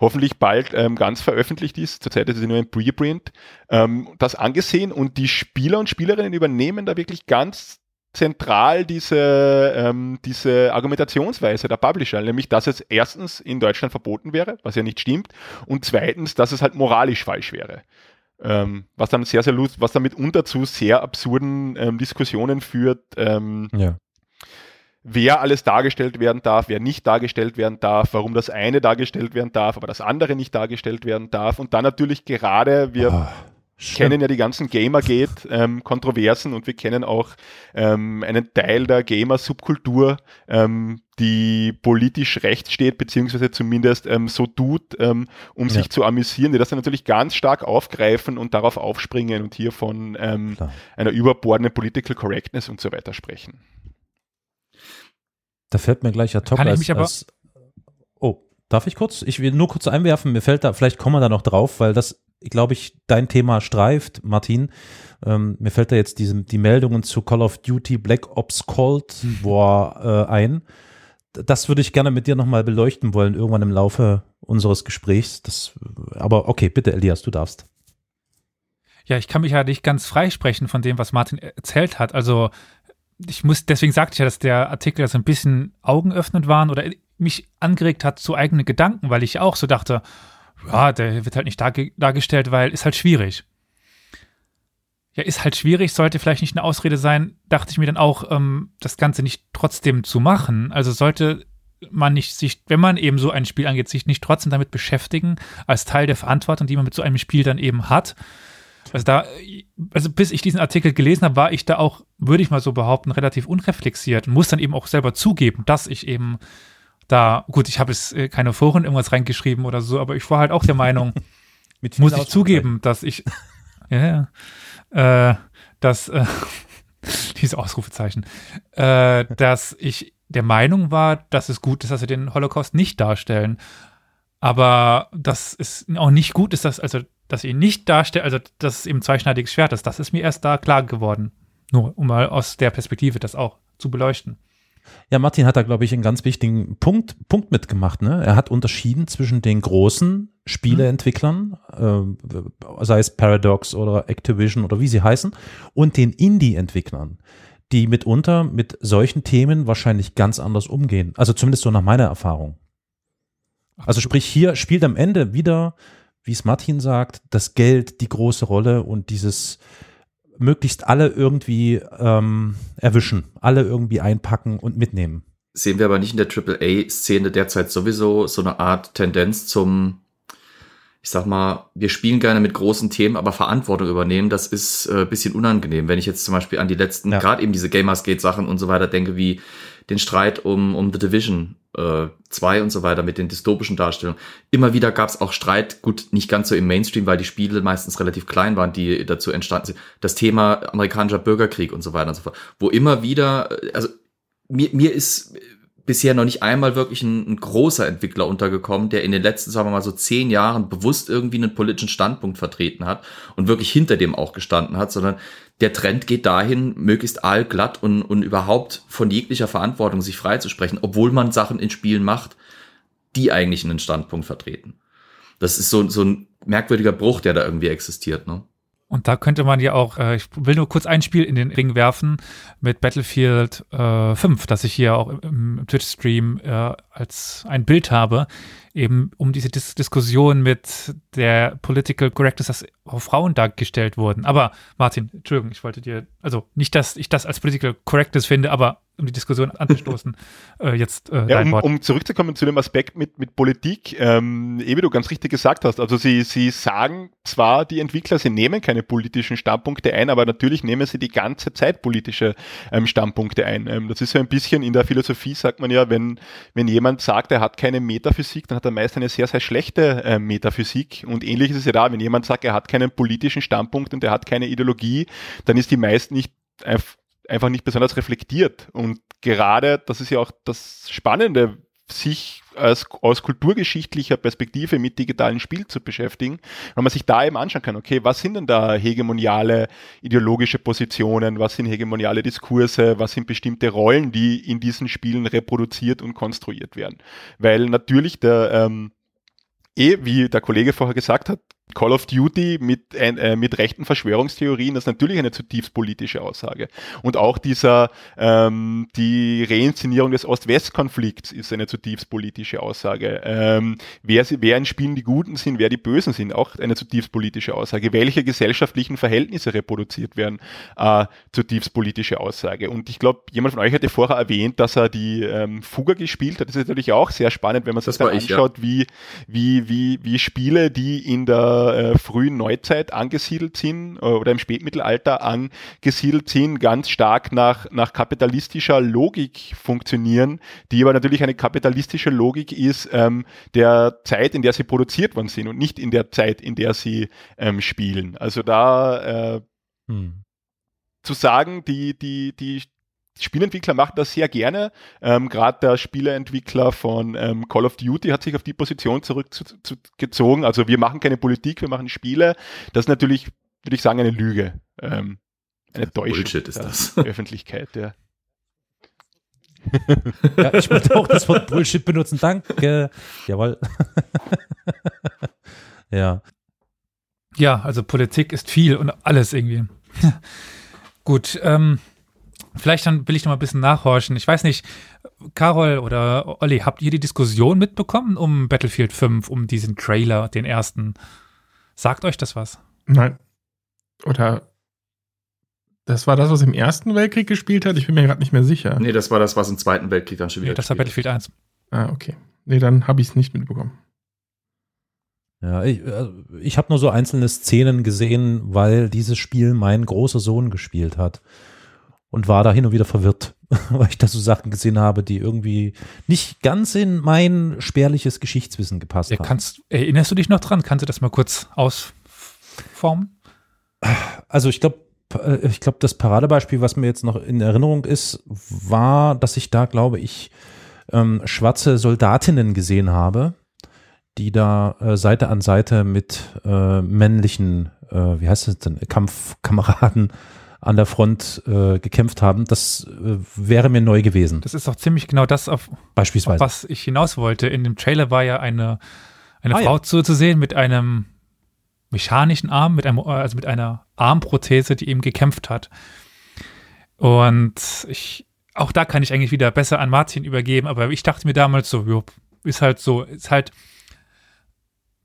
hoffentlich bald ähm, ganz veröffentlicht ist, zurzeit ist es nur ein Preprint, ähm, das angesehen und die Spieler und Spielerinnen übernehmen da wirklich ganz zentral diese, ähm, diese Argumentationsweise der Publisher, nämlich dass es erstens in Deutschland verboten wäre, was ja nicht stimmt, und zweitens, dass es halt moralisch falsch wäre. Ähm, was dann sehr, sehr lust, was dann mitunter zu sehr absurden ähm, Diskussionen führt, ähm, ja. wer alles dargestellt werden darf, wer nicht dargestellt werden darf, warum das eine dargestellt werden darf, aber das andere nicht dargestellt werden darf. Und dann natürlich gerade, wir oh Schlimm. kennen ja die ganzen Gamergate-Kontroversen ähm, und wir kennen auch ähm, einen Teil der Gamer-Subkultur, ähm, die politisch rechts steht, beziehungsweise zumindest ähm, so tut, ähm, um ja. sich zu amüsieren, die das dann natürlich ganz stark aufgreifen und darauf aufspringen und hier von ähm, einer überbordenden Political Correctness und so weiter sprechen.
Da fällt mir gleich ja top
Kann als, ich mich aber als,
Oh, darf ich kurz? Ich will nur kurz einwerfen, mir fällt da, vielleicht kommen wir da noch drauf, weil das glaube ich, dein Thema streift, Martin. Ähm, mir fällt da jetzt diese, die Meldungen zu Call of Duty Black Ops Cold War äh, ein. Das würde ich gerne mit dir nochmal beleuchten wollen, irgendwann im Laufe unseres Gesprächs. Das, aber okay, bitte, Elias, du darfst.
Ja, ich kann mich ja nicht ganz freisprechen von dem, was Martin erzählt hat. Also ich muss, deswegen sagte ich ja, dass der Artikel so ein bisschen augenöffnend waren oder mich angeregt hat zu eigenen Gedanken, weil ich auch so dachte, ja, der wird halt nicht dargestellt, weil ist halt schwierig. Ja, ist halt schwierig, sollte vielleicht nicht eine Ausrede sein, dachte ich mir dann auch, ähm, das Ganze nicht trotzdem zu machen. Also sollte man nicht sich, wenn man eben so ein Spiel angeht, sich nicht trotzdem damit beschäftigen, als Teil der Verantwortung, die man mit so einem Spiel dann eben hat. Also da, also bis ich diesen Artikel gelesen habe, war ich da auch, würde ich mal so behaupten, relativ unreflexiert und muss dann eben auch selber zugeben, dass ich eben da, gut, ich habe es äh, keine Foren irgendwas reingeschrieben oder so, aber ich war halt auch der Meinung, muss ich zugeben, dass ich, ja, äh, dass, äh, diese Ausrufezeichen, äh, dass ich der Meinung war, dass es gut ist, dass sie den Holocaust nicht darstellen. Aber dass es auch nicht gut ist, dass, also, dass sie ihn nicht darstellen, also, dass es eben zweischneidiges Schwert ist, das ist mir erst da klar geworden. Nur, um mal aus der Perspektive das auch zu beleuchten.
Ja, Martin hat da, glaube ich, einen ganz wichtigen Punkt, Punkt mitgemacht. Ne? Er hat unterschieden zwischen den großen Spieleentwicklern, äh, sei es Paradox oder Activision oder wie sie heißen, und den Indie-Entwicklern, die mitunter mit solchen Themen wahrscheinlich ganz anders umgehen. Also zumindest so nach meiner Erfahrung. Also sprich, hier spielt am Ende wieder, wie es Martin sagt, das Geld die große Rolle und dieses möglichst alle irgendwie ähm, erwischen, alle irgendwie einpacken und mitnehmen.
Sehen wir aber nicht in der AAA-Szene derzeit sowieso so eine Art Tendenz zum, ich sag mal, wir spielen gerne mit großen Themen, aber Verantwortung übernehmen, das ist äh, bisschen unangenehm. Wenn ich jetzt zum Beispiel an die letzten, ja. gerade eben diese Gamersgate-Sachen und so weiter denke, wie den Streit um, um The Division äh, 2 und so weiter mit den dystopischen Darstellungen. Immer wieder gab es auch Streit, gut, nicht ganz so im Mainstream, weil die Spiele meistens relativ klein waren, die dazu entstanden sind. Das Thema amerikanischer Bürgerkrieg und so weiter und so fort. Wo immer wieder, äh, also mir, mir ist bisher noch nicht einmal wirklich ein, ein, großer Entwickler untergekommen, der in den letzten, sagen wir mal, so zehn Jahren bewusst irgendwie einen politischen Standpunkt vertreten hat und wirklich hinter dem auch gestanden hat, sondern der Trend geht dahin, möglichst allglatt und, und überhaupt von jeglicher Verantwortung sich freizusprechen, obwohl man Sachen in Spielen macht, die eigentlich einen Standpunkt vertreten. Das ist so, so ein merkwürdiger Bruch, der da irgendwie existiert, ne?
Und da könnte man ja auch, äh, ich will nur kurz ein Spiel in den Ring werfen mit Battlefield äh, 5, das ich hier auch im, im Twitch-Stream äh, als ein Bild habe, eben um diese Dis Diskussion mit der Political Correctness, dass Frauen dargestellt wurden. Aber Martin, Entschuldigung, ich wollte dir, also nicht, dass ich das als Political Correctness finde, aber um die Diskussion anzustoßen, äh, jetzt
äh, ja, um, um, zurückzukommen zu dem Aspekt mit, mit Politik, ähm, wie du ganz richtig gesagt hast, also sie, sie sagen zwar, die Entwickler, sie nehmen keine politischen Standpunkte ein, aber natürlich nehmen sie die ganze Zeit politische ähm, Standpunkte ein. Ähm, das ist ja ein bisschen in der Philosophie, sagt man ja, wenn, wenn jemand sagt, er hat keine Metaphysik, dann hat er meist eine sehr, sehr schlechte äh, Metaphysik. Und ähnlich ist es ja da, wenn jemand sagt, er hat keinen politischen Standpunkt und er hat keine Ideologie, dann ist die meist nicht einfach nicht besonders reflektiert. Und gerade, das ist ja auch das Spannende, sich als, aus kulturgeschichtlicher Perspektive mit digitalen Spielen zu beschäftigen, weil man sich da eben anschauen kann, okay, was sind denn da hegemoniale ideologische Positionen, was sind hegemoniale Diskurse, was sind bestimmte Rollen, die in diesen Spielen reproduziert und konstruiert werden. Weil natürlich der, ähm, eh, wie der Kollege vorher gesagt hat, Call of Duty mit, äh, mit rechten Verschwörungstheorien, das ist natürlich eine zutiefst politische Aussage. Und auch dieser, ähm, die Reinszenierung des Ost-West-Konflikts ist eine zutiefst politische Aussage. Ähm, wer, wer in Spielen die Guten sind, wer die Bösen sind, auch eine zutiefst politische Aussage. Welche gesellschaftlichen Verhältnisse reproduziert werden, äh, zutiefst politische Aussage. Und ich glaube, jemand von euch hatte vorher erwähnt, dass er die ähm, Fugger gespielt hat. Das ist natürlich auch sehr spannend, wenn man sich dann anschaut, ja. wie, wie, wie, wie Spiele, die in der äh, frühen Neuzeit angesiedelt sind äh, oder im Spätmittelalter angesiedelt sind, ganz stark nach, nach kapitalistischer Logik funktionieren, die aber natürlich eine kapitalistische Logik ist ähm, der Zeit, in der sie produziert worden sind und nicht in der Zeit, in der sie ähm, spielen. Also da äh, hm. zu sagen, die, die, die Spielentwickler machen das sehr gerne. Ähm, Gerade der Spieleentwickler von ähm, Call of Duty hat sich auf die Position zurückgezogen. Also wir machen keine Politik, wir machen Spiele. Das ist natürlich, würde ich sagen, eine Lüge. Ähm, eine Täuschung
Bullshit ist das.
Öffentlichkeit, ja.
ja, ich wollte auch das Wort Bullshit benutzen. Danke. Jawohl. ja.
Ja, also Politik ist viel und alles irgendwie. Gut, ähm, Vielleicht dann will ich noch mal ein bisschen nachhorchen. Ich weiß nicht, Carol oder Olli, habt ihr die Diskussion mitbekommen um Battlefield 5, um diesen Trailer, den ersten? Sagt euch das was?
Nein. Oder das war das, was im Ersten Weltkrieg gespielt hat? Ich bin mir gerade nicht mehr sicher.
Nee, das war das, was im Zweiten Weltkrieg dann schon wieder
Nee, das war Battlefield 1.
Ah, okay. Nee, dann habe ich es nicht mitbekommen.
Ja, ich, äh, ich habe nur so einzelne Szenen gesehen, weil dieses Spiel mein großer Sohn gespielt hat und war da hin und wieder verwirrt, weil ich da so Sachen gesehen habe, die irgendwie nicht ganz in mein spärliches Geschichtswissen gepasst ja, haben.
Kannst, erinnerst du dich noch dran? Kannst du das mal kurz ausformen?
Also ich glaube, äh, ich glaube, das Paradebeispiel, was mir jetzt noch in Erinnerung ist, war, dass ich da, glaube ich, ähm, schwarze Soldatinnen gesehen habe, die da äh, Seite an Seite mit äh, männlichen, äh, wie heißt es denn, Kampfkameraden an der Front äh, gekämpft haben. Das äh, wäre mir neu gewesen.
Das ist auch ziemlich genau das, auf,
Beispielsweise.
Auf was ich hinaus wollte. In dem Trailer war ja eine, eine ah, Frau ja. zu, zu sehen mit einem mechanischen Arm, mit einem, also mit einer Armprothese, die eben gekämpft hat. Und ich, auch da kann ich eigentlich wieder besser an Martin übergeben, aber ich dachte mir damals so, jo, ist halt so, ist halt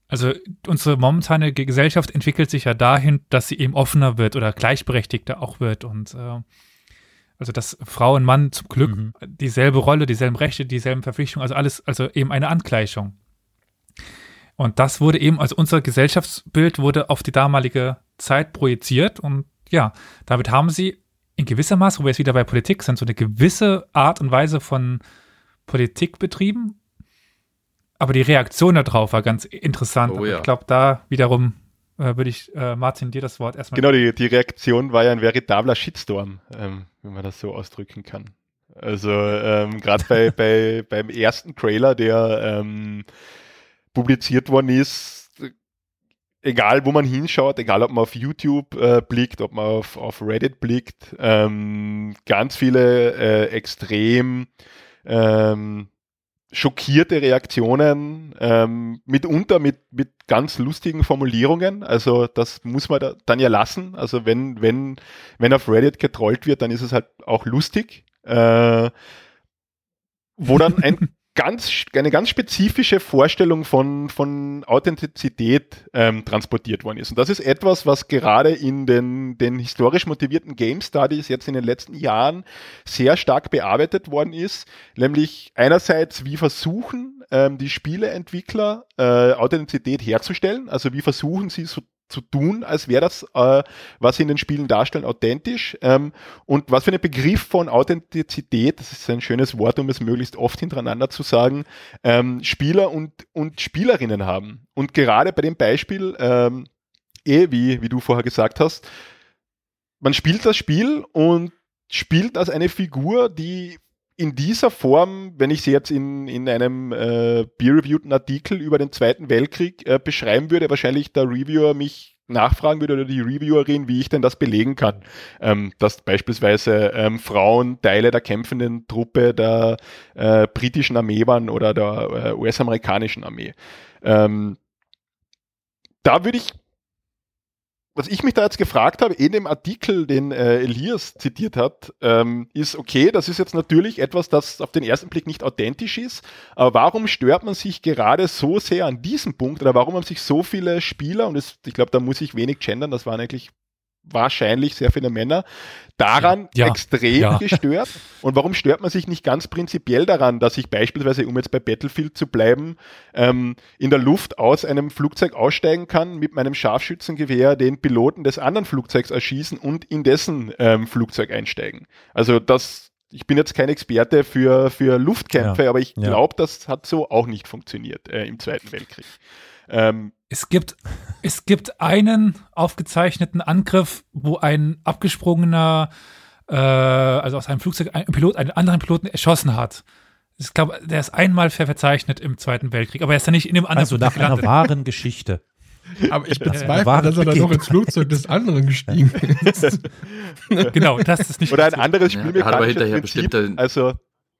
also unsere momentane Gesellschaft entwickelt sich ja dahin, dass sie eben offener wird oder gleichberechtigter auch wird und äh, also dass Frau und Mann zum Glück mhm. dieselbe Rolle, dieselben Rechte, dieselben Verpflichtungen, also alles, also eben eine Angleichung. Und das wurde eben, also unser Gesellschaftsbild wurde auf die damalige Zeit projiziert und ja, damit haben sie in gewisser Maße, wo wir jetzt wieder bei Politik sind, so eine gewisse Art und Weise von Politik betrieben, aber die Reaktion darauf war ganz interessant. Oh, ja. Ich glaube, da wiederum äh, würde ich, äh, Martin, dir das Wort erstmal.
Genau, die, die Reaktion war ja ein veritabler Shitstorm, ähm, wenn man das so ausdrücken kann. Also ähm, gerade bei, bei, beim ersten Trailer, der ähm, publiziert worden ist, egal wo man hinschaut, egal ob man auf YouTube äh, blickt, ob man auf, auf Reddit blickt, ähm, ganz viele äh, extrem ähm, schockierte Reaktionen, ähm, mitunter mit, mit ganz lustigen Formulierungen. Also das muss man da, dann ja lassen. Also wenn, wenn, wenn auf Reddit getrollt wird, dann ist es halt auch lustig. Äh, wo dann ein ganz, eine ganz spezifische Vorstellung von, von Authentizität ähm, transportiert worden ist. Und das ist etwas, was gerade in den, den historisch motivierten Game Studies jetzt in den letzten Jahren sehr stark bearbeitet worden ist. Nämlich einerseits, wie versuchen ähm, die Spieleentwickler äh, Authentizität herzustellen, also wie versuchen sie so zu tun, als wäre das, äh, was sie in den Spielen darstellen, authentisch. Ähm, und was für ein Begriff von Authentizität, das ist ein schönes Wort, um es möglichst oft hintereinander zu sagen, ähm, Spieler und, und Spielerinnen haben. Und gerade bei dem Beispiel, ähm, eh, wie, wie du vorher gesagt hast, man spielt das Spiel und spielt als eine Figur, die in dieser Form, wenn ich sie jetzt in, in einem äh, peer-reviewten Artikel über den Zweiten Weltkrieg äh, beschreiben würde, wahrscheinlich der Reviewer mich nachfragen würde oder die Reviewerin, wie ich denn das belegen kann, ähm, dass beispielsweise ähm, Frauen Teile der kämpfenden Truppe der äh, britischen Armee waren oder der äh, US-amerikanischen Armee. Ähm, da würde ich was ich mich da jetzt gefragt habe, in dem Artikel, den äh, Elias zitiert hat, ähm, ist, okay, das ist jetzt natürlich etwas, das auf den ersten Blick nicht authentisch ist, aber warum stört man sich gerade so sehr an diesem Punkt oder warum haben sich so viele Spieler, und es, ich glaube, da muss ich wenig gendern, das waren eigentlich wahrscheinlich sehr viele Männer, daran ja, extrem ja. gestört. Und warum stört man sich nicht ganz prinzipiell daran, dass ich beispielsweise, um jetzt bei Battlefield zu bleiben, ähm, in der Luft aus einem Flugzeug aussteigen kann, mit meinem Scharfschützengewehr den Piloten des anderen Flugzeugs erschießen und in dessen ähm, Flugzeug einsteigen? Also das ich bin jetzt kein Experte für, für Luftkämpfe, ja, aber ich glaube, das hat so auch nicht funktioniert äh, im Zweiten Weltkrieg.
Ähm, es gibt, es gibt einen aufgezeichneten Angriff, wo ein abgesprungener, äh, also aus einem Flugzeug, ein Pilot einen anderen Piloten erschossen hat. Ich glaube, der ist einmal verzeichnet im Zweiten Weltkrieg, aber er ist ja nicht in dem anderen
Also nach einer wahren Geschichte.
Aber ich bezweifle, ja, dass er dann noch ins Flugzeug des anderen gestiegen ist.
genau, das ist nicht.
Oder ein anderes Spiel
ja, aber hinterher Prinzip,
Also,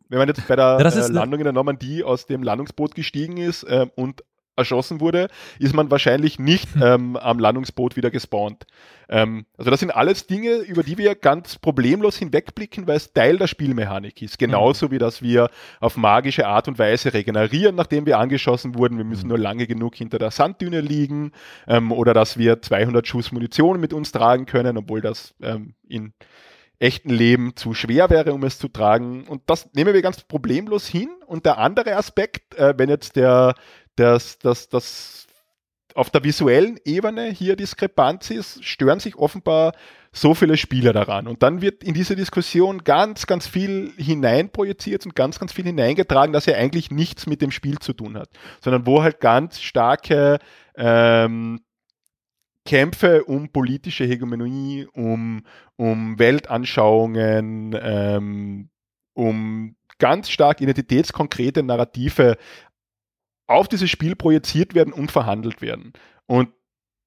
wenn man jetzt bei der ja, äh, Landung in der Normandie aus dem Landungsboot gestiegen ist äh, und erschossen wurde, ist man wahrscheinlich nicht hm. ähm, am Landungsboot wieder gespawnt. Ähm, also das sind alles Dinge, über die wir ganz problemlos hinwegblicken, weil es Teil der Spielmechanik ist. Genauso mhm. wie dass wir auf magische Art und Weise regenerieren, nachdem wir angeschossen wurden. Wir müssen mhm. nur lange genug hinter der Sanddüne liegen ähm, oder dass wir 200 Schuss Munition mit uns tragen können, obwohl das ähm, in echten Leben zu schwer wäre, um es zu tragen. Und das nehmen wir ganz problemlos hin. Und der andere Aspekt, äh, wenn jetzt der, dass, dass, dass auf der visuellen Ebene hier Diskrepanz ist, stören sich offenbar so viele Spieler daran. Und dann wird in diese Diskussion ganz, ganz viel hineinprojiziert und ganz, ganz viel hineingetragen, dass er eigentlich nichts mit dem Spiel zu tun hat, sondern wo halt ganz starke ähm, Kämpfe um politische Hegemonie, um, um Weltanschauungen, ähm, um ganz stark identitätskonkrete Narrative auf dieses Spiel projiziert werden und verhandelt werden. Und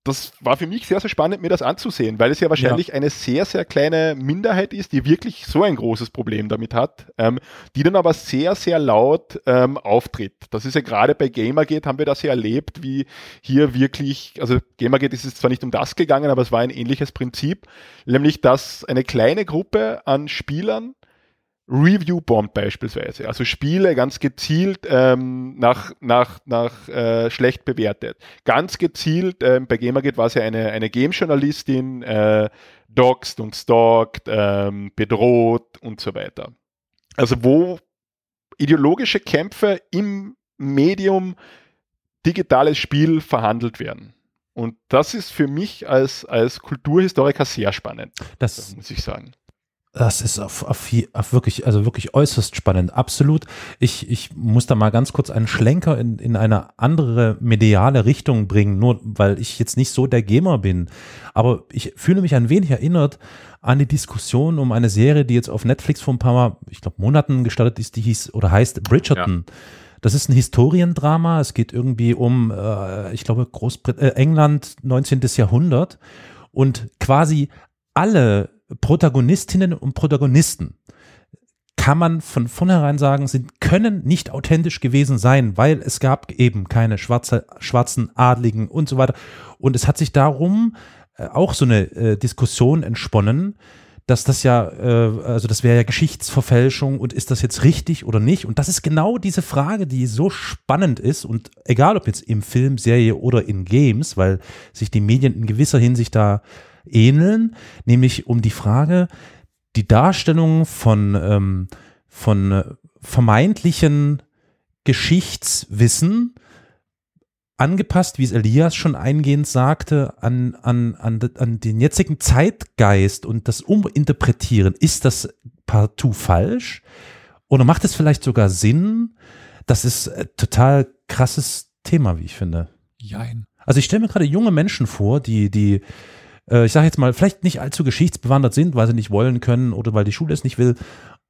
das war für mich sehr, sehr spannend, mir das anzusehen, weil es ja wahrscheinlich ja. eine sehr, sehr kleine Minderheit ist, die wirklich so ein großes Problem damit hat, ähm, die dann aber sehr, sehr laut ähm, auftritt. Das ist ja gerade bei Gamergate, haben wir das ja erlebt, wie hier wirklich, also Gamergate ist es zwar nicht um das gegangen, aber es war ein ähnliches Prinzip, nämlich dass eine kleine Gruppe an Spielern Review Bomb beispielsweise, also Spiele ganz gezielt ähm, nach, nach, nach äh, schlecht bewertet. Ganz gezielt, ähm, bei Gamergate war es ja eine, eine Game-Journalistin, äh, doxt und stalkt, ähm, bedroht und so weiter. Also wo ideologische Kämpfe im Medium digitales Spiel verhandelt werden. Und das ist für mich als, als Kulturhistoriker sehr spannend.
Das muss ich sagen. Das ist auf, auf, auf, wirklich, also wirklich äußerst spannend, absolut. Ich, ich muss da mal ganz kurz einen Schlenker in, in eine andere mediale Richtung bringen, nur weil ich jetzt nicht so der Gamer bin. Aber ich fühle mich ein wenig erinnert an die Diskussion um eine Serie, die jetzt auf Netflix vor ein paar Mal, ich glaube Monaten gestartet ist, die hieß oder heißt Bridgerton. Ja. Das ist ein Historiendrama. Es geht irgendwie um, äh, ich glaube, Großbrit äh, England 19. Jahrhundert. Und quasi alle Protagonistinnen und Protagonisten kann man von vornherein sagen, sind, können nicht authentisch gewesen sein, weil es gab eben keine schwarze, schwarzen Adligen und so weiter. Und es hat sich darum äh, auch so eine äh, Diskussion entsponnen, dass das ja, äh, also das wäre ja Geschichtsverfälschung und ist das jetzt richtig oder nicht? Und das ist genau diese Frage, die so spannend ist und egal ob jetzt im Film, Serie oder in Games, weil sich die Medien in gewisser Hinsicht da ähneln, nämlich um die Frage, die Darstellung von, ähm, von äh, vermeintlichen Geschichtswissen angepasst, wie es Elias schon eingehend sagte, an, an, an, an den jetzigen Zeitgeist und das Uminterpretieren, ist das partout falsch? Oder macht es vielleicht sogar Sinn? Das ist ein total krasses Thema, wie ich finde.
Jein.
Also ich stelle mir gerade junge Menschen vor, die, die, äh, ich sage jetzt mal, vielleicht nicht allzu geschichtsbewandert sind, weil sie nicht wollen können oder weil die Schule es nicht will.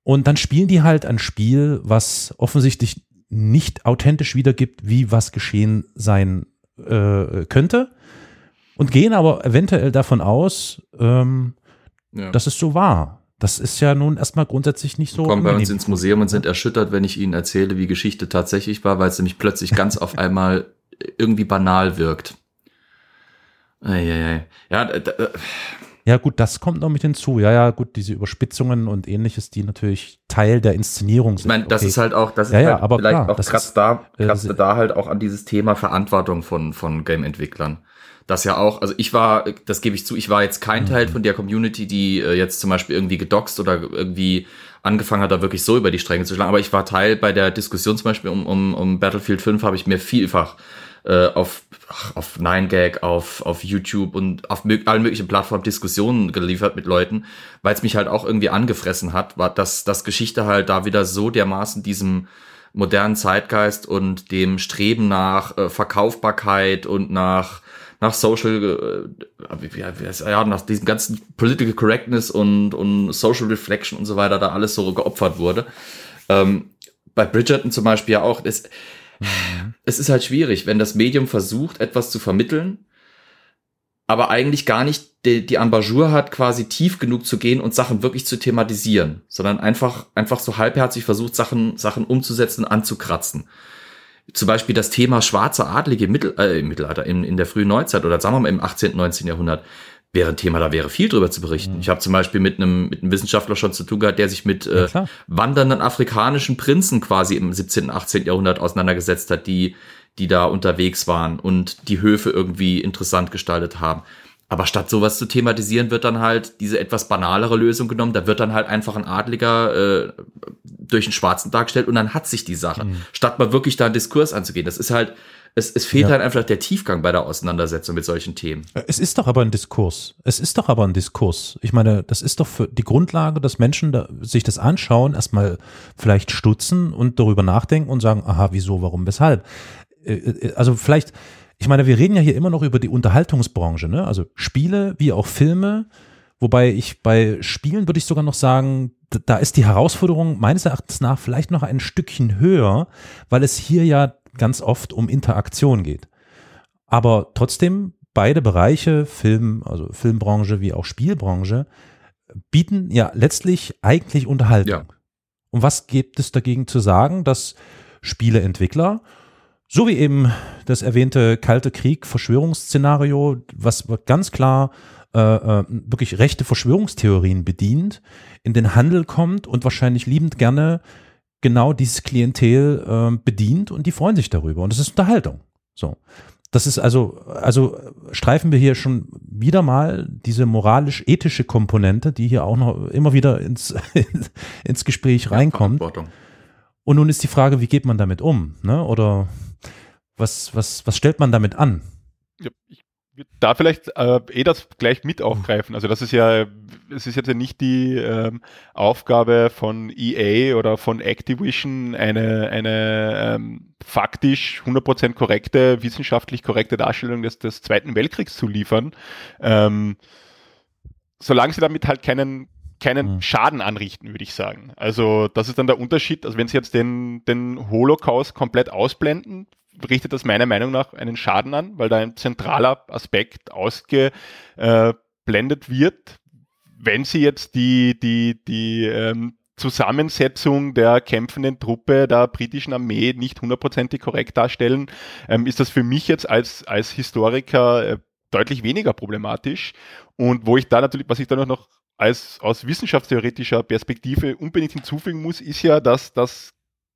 Und dann spielen die halt ein Spiel, was offensichtlich nicht authentisch wiedergibt, wie was geschehen sein äh, könnte und gehen aber eventuell davon aus, ähm, ja. dass es so war. Das ist ja nun erstmal grundsätzlich nicht so.
Kommen bei uns ins Museum und sind erschüttert, wenn ich ihnen erzähle, wie Geschichte tatsächlich war, weil es nämlich plötzlich ganz auf einmal irgendwie banal wirkt. Eieiei. Ja,
ja, gut, das kommt noch mit hinzu. Ja, ja, gut, diese Überspitzungen und ähnliches, die natürlich Teil der Inszenierung sind.
Ich meine, das okay. ist halt auch, das ist
ja, ja,
halt
aber
vielleicht
klar,
auch kratzt da, kratzt äh, da halt auch an dieses Thema Verantwortung von, von Game-Entwicklern. Das ja auch, also ich war, das gebe ich zu, ich war jetzt kein Teil mhm. von der Community, die äh, jetzt zum Beispiel irgendwie gedoxt oder irgendwie angefangen hat, da wirklich so über die Stränge zu schlagen. Aber ich war Teil bei der Diskussion zum Beispiel um, um, um Battlefield 5, habe ich mir vielfach äh, auf, auf 9gag, auf, auf YouTube und auf allen möglichen Plattformen Diskussionen geliefert mit Leuten, weil es mich halt auch irgendwie angefressen hat, war, dass, dass Geschichte halt da wieder so dermaßen diesem modernen Zeitgeist und dem Streben nach äh, Verkaufbarkeit und nach nach Social, äh, ja, nach diesem ganzen Political Correctness und, und Social Reflection und so weiter da alles so geopfert wurde. Ähm, bei Bridgerton zum Beispiel ja auch, das, Mhm. Es ist halt schwierig, wenn das Medium versucht, etwas zu vermitteln, aber eigentlich gar nicht die, die Embageur hat, quasi tief genug zu gehen und Sachen wirklich zu thematisieren, sondern einfach, einfach so halbherzig versucht, Sachen, Sachen umzusetzen, anzukratzen. Zum Beispiel das Thema schwarze Adlige im, Mittel, äh, im Mittelalter, in, in der frühen Neuzeit oder sagen wir mal im 18., 19. Jahrhundert wäre ein Thema, da wäre viel drüber zu berichten. Mhm. Ich habe zum Beispiel mit einem, mit einem Wissenschaftler schon zu tun gehabt, der sich mit äh, wandernden afrikanischen Prinzen quasi im 17., 18. Jahrhundert auseinandergesetzt hat, die, die da unterwegs waren und die Höfe irgendwie interessant gestaltet haben. Aber statt sowas zu thematisieren, wird dann halt diese etwas banalere Lösung genommen. Da wird dann halt einfach ein Adliger äh, durch einen Schwarzen dargestellt und dann hat sich die Sache. Mhm. Statt mal wirklich da einen Diskurs anzugehen. Das ist halt, es, es fehlt ja. halt einfach der Tiefgang bei der Auseinandersetzung mit solchen Themen.
Es ist doch aber ein Diskurs. Es ist doch aber ein Diskurs. Ich meine, das ist doch für die Grundlage, dass Menschen da, sich das anschauen, erstmal vielleicht stutzen und darüber nachdenken und sagen, aha, wieso, warum, weshalb. Äh, äh, also vielleicht, ich meine, wir reden ja hier immer noch über die Unterhaltungsbranche, ne? Also Spiele wie auch Filme. Wobei ich bei Spielen würde ich sogar noch sagen, da ist die Herausforderung meines Erachtens nach vielleicht noch ein Stückchen höher, weil es hier ja ganz oft um Interaktion geht. Aber trotzdem, beide Bereiche, Film, also Filmbranche wie auch Spielbranche, bieten ja letztlich eigentlich Unterhaltung. Ja. Und was gibt es dagegen zu sagen, dass Spieleentwickler, so wie eben das erwähnte Kalte Krieg Verschwörungsszenario, was ganz klar äh, äh, wirklich rechte Verschwörungstheorien bedient, in den Handel kommt und wahrscheinlich liebend gerne genau dieses Klientel äh, bedient und die freuen sich darüber. Und es ist Unterhaltung. So. Das ist also, also streifen wir hier schon wieder mal diese moralisch-ethische Komponente, die hier auch noch immer wieder ins, ins Gespräch reinkommt. Und nun ist die Frage, wie geht man damit um? Ne? Oder was, was, was stellt man damit an?
Ja, ich da vielleicht äh, eh das gleich mit aufgreifen. Also das ist ja, es ist jetzt ja nicht die ähm, Aufgabe von EA oder von Activision, eine, eine ähm, faktisch 100% korrekte, wissenschaftlich korrekte Darstellung des, des Zweiten Weltkriegs zu liefern. Ähm, solange sie damit halt keinen keinen mhm. Schaden anrichten, würde ich sagen. Also das ist dann der Unterschied. Also wenn sie jetzt den, den Holocaust komplett ausblenden, richtet das meiner Meinung nach einen Schaden an, weil da ein zentraler Aspekt ausgeblendet wird. Wenn Sie jetzt die, die, die ähm, Zusammensetzung der kämpfenden Truppe der britischen Armee nicht hundertprozentig korrekt darstellen, ähm, ist das für mich jetzt als, als Historiker äh, deutlich weniger problematisch. Und wo ich da natürlich, was ich da noch als aus wissenschaftstheoretischer Perspektive unbedingt hinzufügen muss, ist ja, dass das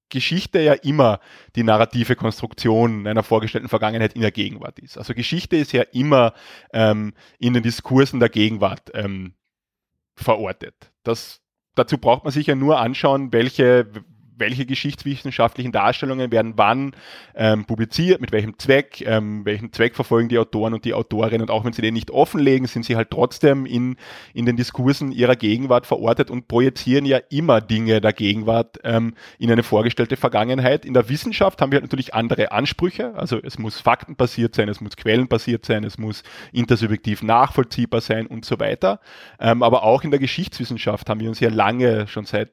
Geschichte ja immer die narrative Konstruktion einer vorgestellten Vergangenheit in der Gegenwart ist. Also Geschichte ist ja immer ähm, in den Diskursen der Gegenwart ähm, verortet. Das, dazu braucht man sich ja nur anschauen, welche welche geschichtswissenschaftlichen Darstellungen werden wann ähm, publiziert, mit welchem Zweck, ähm, welchen Zweck verfolgen die Autoren und die Autorinnen und auch wenn sie den nicht offenlegen, sind sie halt trotzdem in, in den Diskursen ihrer Gegenwart verortet und projizieren ja immer Dinge der Gegenwart ähm, in eine vorgestellte Vergangenheit. In der Wissenschaft haben wir halt natürlich andere Ansprüche, also es muss faktenbasiert sein, es muss quellenbasiert sein, es muss intersubjektiv nachvollziehbar sein und so weiter. Ähm, aber auch in der Geschichtswissenschaft haben wir uns ja lange, schon seit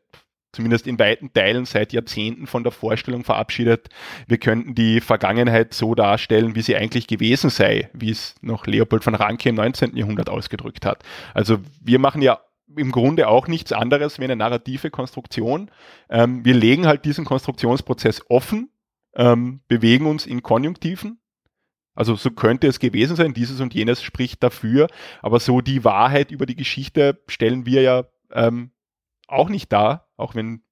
zumindest in weiten Teilen seit Jahrzehnten von der Vorstellung verabschiedet, wir könnten die Vergangenheit so darstellen, wie sie eigentlich gewesen sei, wie es noch Leopold von Ranke im 19. Jahrhundert ausgedrückt hat. Also wir machen ja im Grunde auch nichts anderes wie eine narrative Konstruktion. Ähm, wir legen halt diesen Konstruktionsprozess offen, ähm, bewegen uns in Konjunktiven. Also so könnte es gewesen sein, dieses und jenes spricht dafür, aber so die Wahrheit über die Geschichte stellen wir ja ähm, auch nicht dar, auch wenn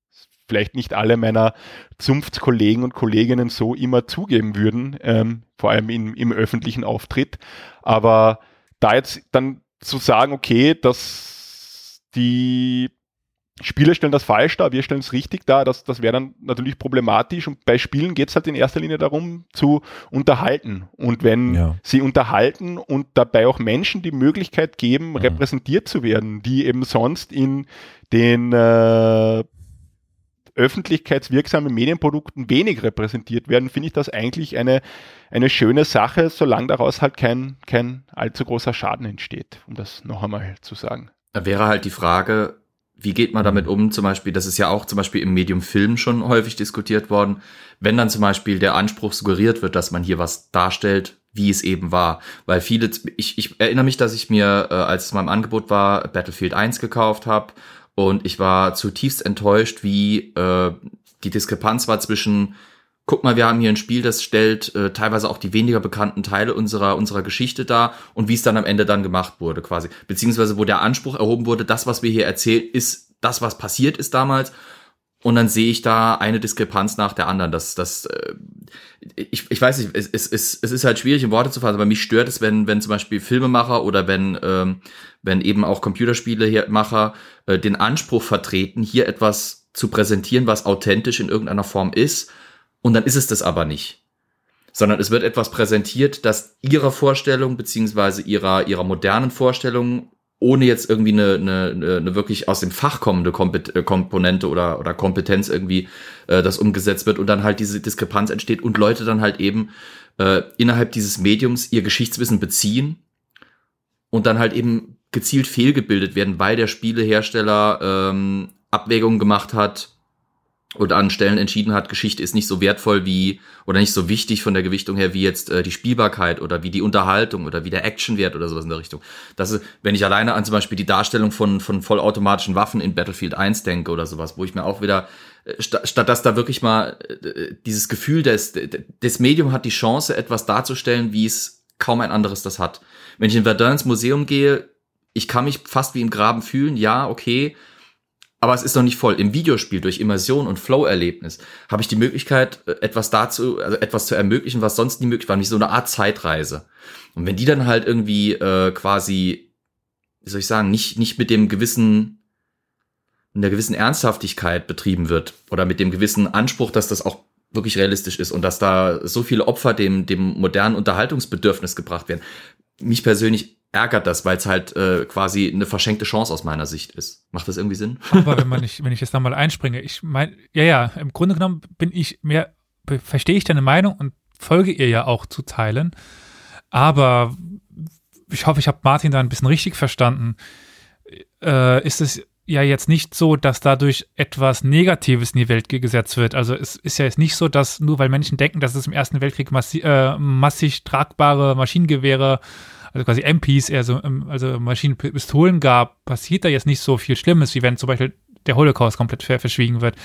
vielleicht nicht alle meiner Zunftskollegen und Kolleginnen so immer zugeben würden, ähm, vor allem in, im öffentlichen Auftritt. Aber da jetzt dann zu sagen, okay, dass die Spieler stellen das falsch dar, wir stellen es richtig dar, das, das wäre dann natürlich problematisch. Und bei Spielen geht es halt in erster Linie darum, zu unterhalten. Und wenn ja. sie unterhalten und dabei auch Menschen die Möglichkeit geben, ja. repräsentiert zu werden, die eben sonst in den äh, öffentlichkeitswirksamen Medienprodukten wenig repräsentiert werden, finde ich das eigentlich eine, eine schöne Sache, solange daraus halt kein, kein allzu großer Schaden entsteht, um das noch einmal zu sagen.
Da wäre halt die Frage, wie geht man damit um? Zum Beispiel, das ist ja auch zum Beispiel im Medium Film schon häufig diskutiert worden, wenn dann zum Beispiel der Anspruch suggeriert wird, dass man hier was darstellt, wie es eben war. Weil viele, ich, ich erinnere mich, dass ich mir, äh, als es im Angebot war, Battlefield 1 gekauft habe und ich war zutiefst enttäuscht, wie äh, die Diskrepanz war zwischen guck mal, wir haben hier ein Spiel, das stellt äh, teilweise auch die weniger bekannten Teile unserer, unserer Geschichte dar und wie es dann am Ende dann gemacht wurde, quasi. Beziehungsweise wo der Anspruch erhoben wurde, das, was wir hier erzählen, ist das, was passiert ist damals. Und dann sehe ich da eine Diskrepanz nach der anderen. Das, das, äh, ich, ich weiß nicht, es, es, es, ist halt schwierig in Worte zu fassen, aber mich stört es, wenn, wenn zum Beispiel Filmemacher oder wenn, ähm, wenn eben auch Computerspielemacher äh, den Anspruch vertreten, hier etwas zu präsentieren, was authentisch in irgendeiner Form ist und dann ist es das aber nicht. Sondern es wird etwas präsentiert, das ihrer Vorstellung beziehungsweise ihrer, ihrer modernen Vorstellung ohne jetzt irgendwie eine, eine, eine wirklich aus dem Fach kommende äh, Komponente oder, oder Kompetenz irgendwie äh, das umgesetzt wird und dann halt diese Diskrepanz entsteht und Leute dann halt eben äh, innerhalb dieses Mediums ihr Geschichtswissen beziehen und dann halt eben gezielt fehlgebildet werden, weil der Spielehersteller ähm, Abwägungen gemacht hat, oder an Stellen entschieden hat, Geschichte ist nicht so wertvoll wie oder nicht so wichtig von der Gewichtung her wie jetzt äh, die Spielbarkeit oder wie die Unterhaltung oder wie der Actionwert oder sowas in der Richtung. Das ist, wenn ich alleine an zum Beispiel die Darstellung von, von vollautomatischen Waffen in Battlefield 1 denke oder sowas, wo ich mir auch wieder, äh, statt, statt dass da wirklich mal äh, dieses Gefühl des, des Medium hat die Chance, etwas darzustellen, wie es kaum ein anderes das hat. Wenn ich in Verdun ins Museum gehe, ich kann mich fast wie im Graben fühlen, ja, okay, aber es ist noch nicht voll. Im Videospiel durch Immersion und Flow-Erlebnis habe ich die Möglichkeit, äh, etwas dazu, also etwas zu ermöglichen, was sonst nie möglich war, nämlich so eine Art Zeitreise. Und wenn die dann halt irgendwie äh, quasi, wie soll ich sagen, nicht, nicht mit dem gewissen, in der gewissen Ernsthaftigkeit betrieben wird oder mit dem gewissen Anspruch, dass das auch wirklich realistisch ist und dass da so viele Opfer dem, dem modernen Unterhaltungsbedürfnis gebracht werden. Mich persönlich ärgert das, weil es halt äh, quasi eine verschenkte Chance aus meiner Sicht ist. Macht das irgendwie Sinn?
Aber wenn man nicht, wenn ich jetzt da mal einspringe, ich meine, ja, ja, im Grunde genommen bin ich mehr, verstehe ich deine Meinung und folge ihr ja auch zu Teilen. Aber ich hoffe, ich habe Martin da ein bisschen richtig verstanden. Äh, ist es ja jetzt nicht so, dass dadurch etwas Negatives in die Welt gesetzt wird. Also es ist ja jetzt nicht so, dass nur weil Menschen denken, dass es im Ersten Weltkrieg massi äh, massig tragbare Maschinengewehre also quasi MPs, eher so, ähm, also Maschinenpistolen gab, passiert da jetzt nicht so viel Schlimmes, wie wenn zum Beispiel der Holocaust komplett verschwiegen wird.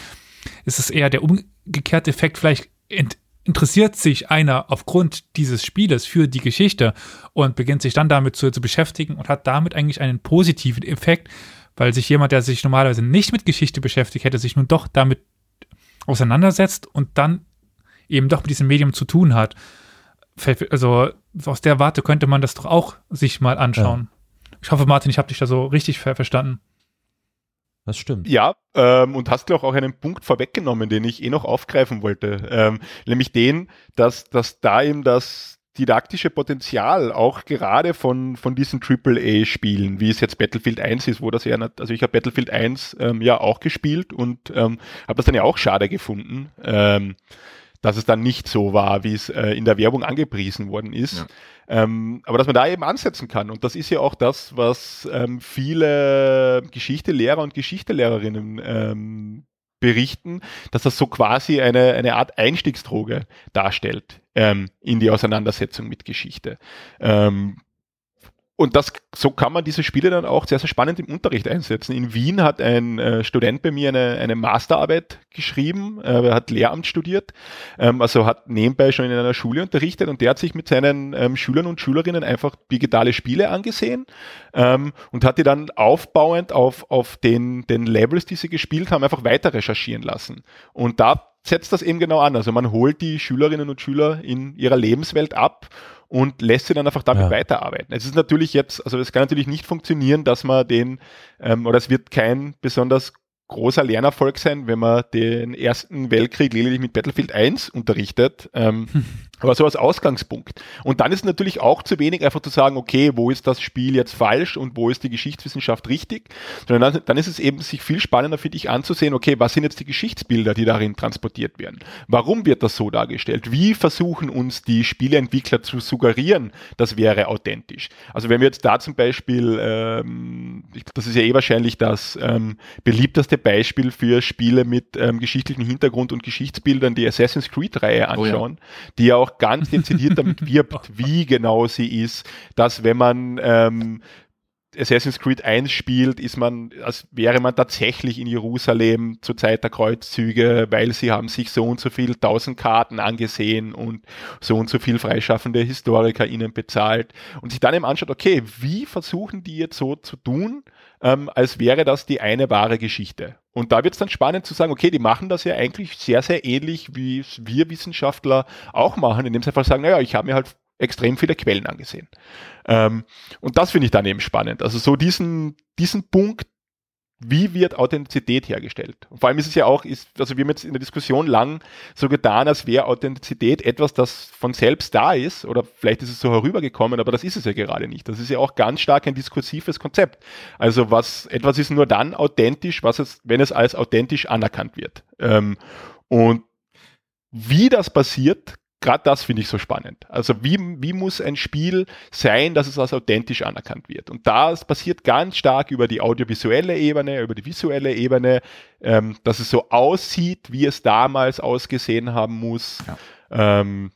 Es ist eher der umgekehrte Effekt, vielleicht interessiert sich einer aufgrund dieses Spieles für die Geschichte und beginnt sich dann damit zu, zu beschäftigen und hat damit eigentlich einen positiven Effekt, weil sich jemand, der sich normalerweise nicht mit Geschichte beschäftigt, hätte sich nun doch damit auseinandersetzt und dann eben doch mit diesem Medium zu tun hat. Also aus der Warte könnte man das doch auch sich mal anschauen. Ja. Ich hoffe, Martin, ich habe dich da so richtig verstanden.
Das stimmt.
Ja, ähm, und hast du auch einen Punkt vorweggenommen, den ich eh noch aufgreifen wollte. Ähm, nämlich den, dass, dass da eben das didaktische Potenzial auch gerade von, von diesen AAA-Spielen, wie es jetzt Battlefield 1 ist, wo das ja, also ich habe Battlefield 1 ähm, ja auch gespielt und ähm, habe das dann ja auch schade gefunden, ähm, dass es dann nicht so war, wie es äh, in der Werbung angepriesen worden ist. Ja. Ähm, aber dass man da eben ansetzen kann. Und das ist ja auch das, was ähm, viele Geschichtelehrer und Geschichtelehrerinnen ähm, berichten, dass das so quasi eine, eine Art Einstiegsdroge darstellt ähm, in die Auseinandersetzung mit Geschichte. Ähm, und das, so kann man diese Spiele dann auch sehr, sehr spannend im Unterricht einsetzen. In Wien hat ein äh, Student bei mir eine, eine Masterarbeit geschrieben, äh, er hat Lehramt studiert, ähm, also hat nebenbei schon in einer Schule unterrichtet und der hat sich mit seinen ähm, Schülern und Schülerinnen einfach digitale Spiele angesehen ähm, und hat die dann aufbauend auf, auf den, den Levels, die sie gespielt haben, einfach weiter recherchieren lassen. Und da setzt das eben genau an. Also man holt die Schülerinnen und Schüler in ihrer Lebenswelt ab und lässt sie dann einfach damit ja. weiterarbeiten. Es ist natürlich jetzt, also es kann natürlich nicht funktionieren, dass man den, ähm, oder es wird kein besonders großer Lernerfolg sein, wenn man den Ersten Weltkrieg lediglich mit Battlefield 1 unterrichtet. Ähm, hm. Aber so als Ausgangspunkt. Und dann ist natürlich auch zu wenig einfach zu sagen, okay, wo ist das Spiel jetzt falsch und wo ist die Geschichtswissenschaft richtig, sondern dann, dann ist es eben sich viel spannender für dich anzusehen, okay, was sind jetzt die Geschichtsbilder, die darin transportiert werden? Warum wird das so dargestellt? Wie versuchen uns die Spieleentwickler zu suggerieren, das wäre authentisch? Also wenn wir jetzt da zum Beispiel, ähm, das ist ja eh wahrscheinlich das ähm, beliebteste Beispiel für Spiele mit ähm, geschichtlichem Hintergrund und Geschichtsbildern, die Assassin's Creed-Reihe anschauen, oh ja. die ja auch ganz dezidiert damit wirbt, wie genau sie ist, dass wenn man ähm, Assassin's Creed 1 spielt, ist man, als wäre man tatsächlich in Jerusalem zur Zeit der Kreuzzüge, weil sie haben sich so und so viel tausend Karten angesehen und so und so viel freischaffende Historiker ihnen bezahlt und sich dann eben anschaut, okay, wie versuchen die jetzt so zu tun, ähm, als wäre das die eine wahre Geschichte. Und da wird es dann spannend zu sagen, okay, die machen das ja eigentlich sehr, sehr ähnlich, wie wir Wissenschaftler auch machen, indem sie einfach sagen, naja, ich habe mir halt extrem viele Quellen angesehen. Ähm, und das finde ich dann eben spannend. Also so diesen, diesen Punkt, wie wird Authentizität hergestellt? Und vor allem ist es ja auch, ist, also wir haben jetzt in der Diskussion lang so getan, als wäre Authentizität etwas, das von selbst da ist, oder vielleicht ist es so herübergekommen, aber das ist es ja gerade nicht. Das ist ja auch ganz stark ein diskursives Konzept. Also was, etwas ist nur dann authentisch, was es, wenn es als authentisch anerkannt wird. Ähm, und wie das passiert, gerade das finde ich so spannend. Also wie, wie muss ein Spiel sein, dass es als authentisch anerkannt wird? Und das passiert ganz stark über die audiovisuelle Ebene, über die visuelle Ebene, ähm, dass es so aussieht, wie es damals ausgesehen haben muss. Ja, ähm,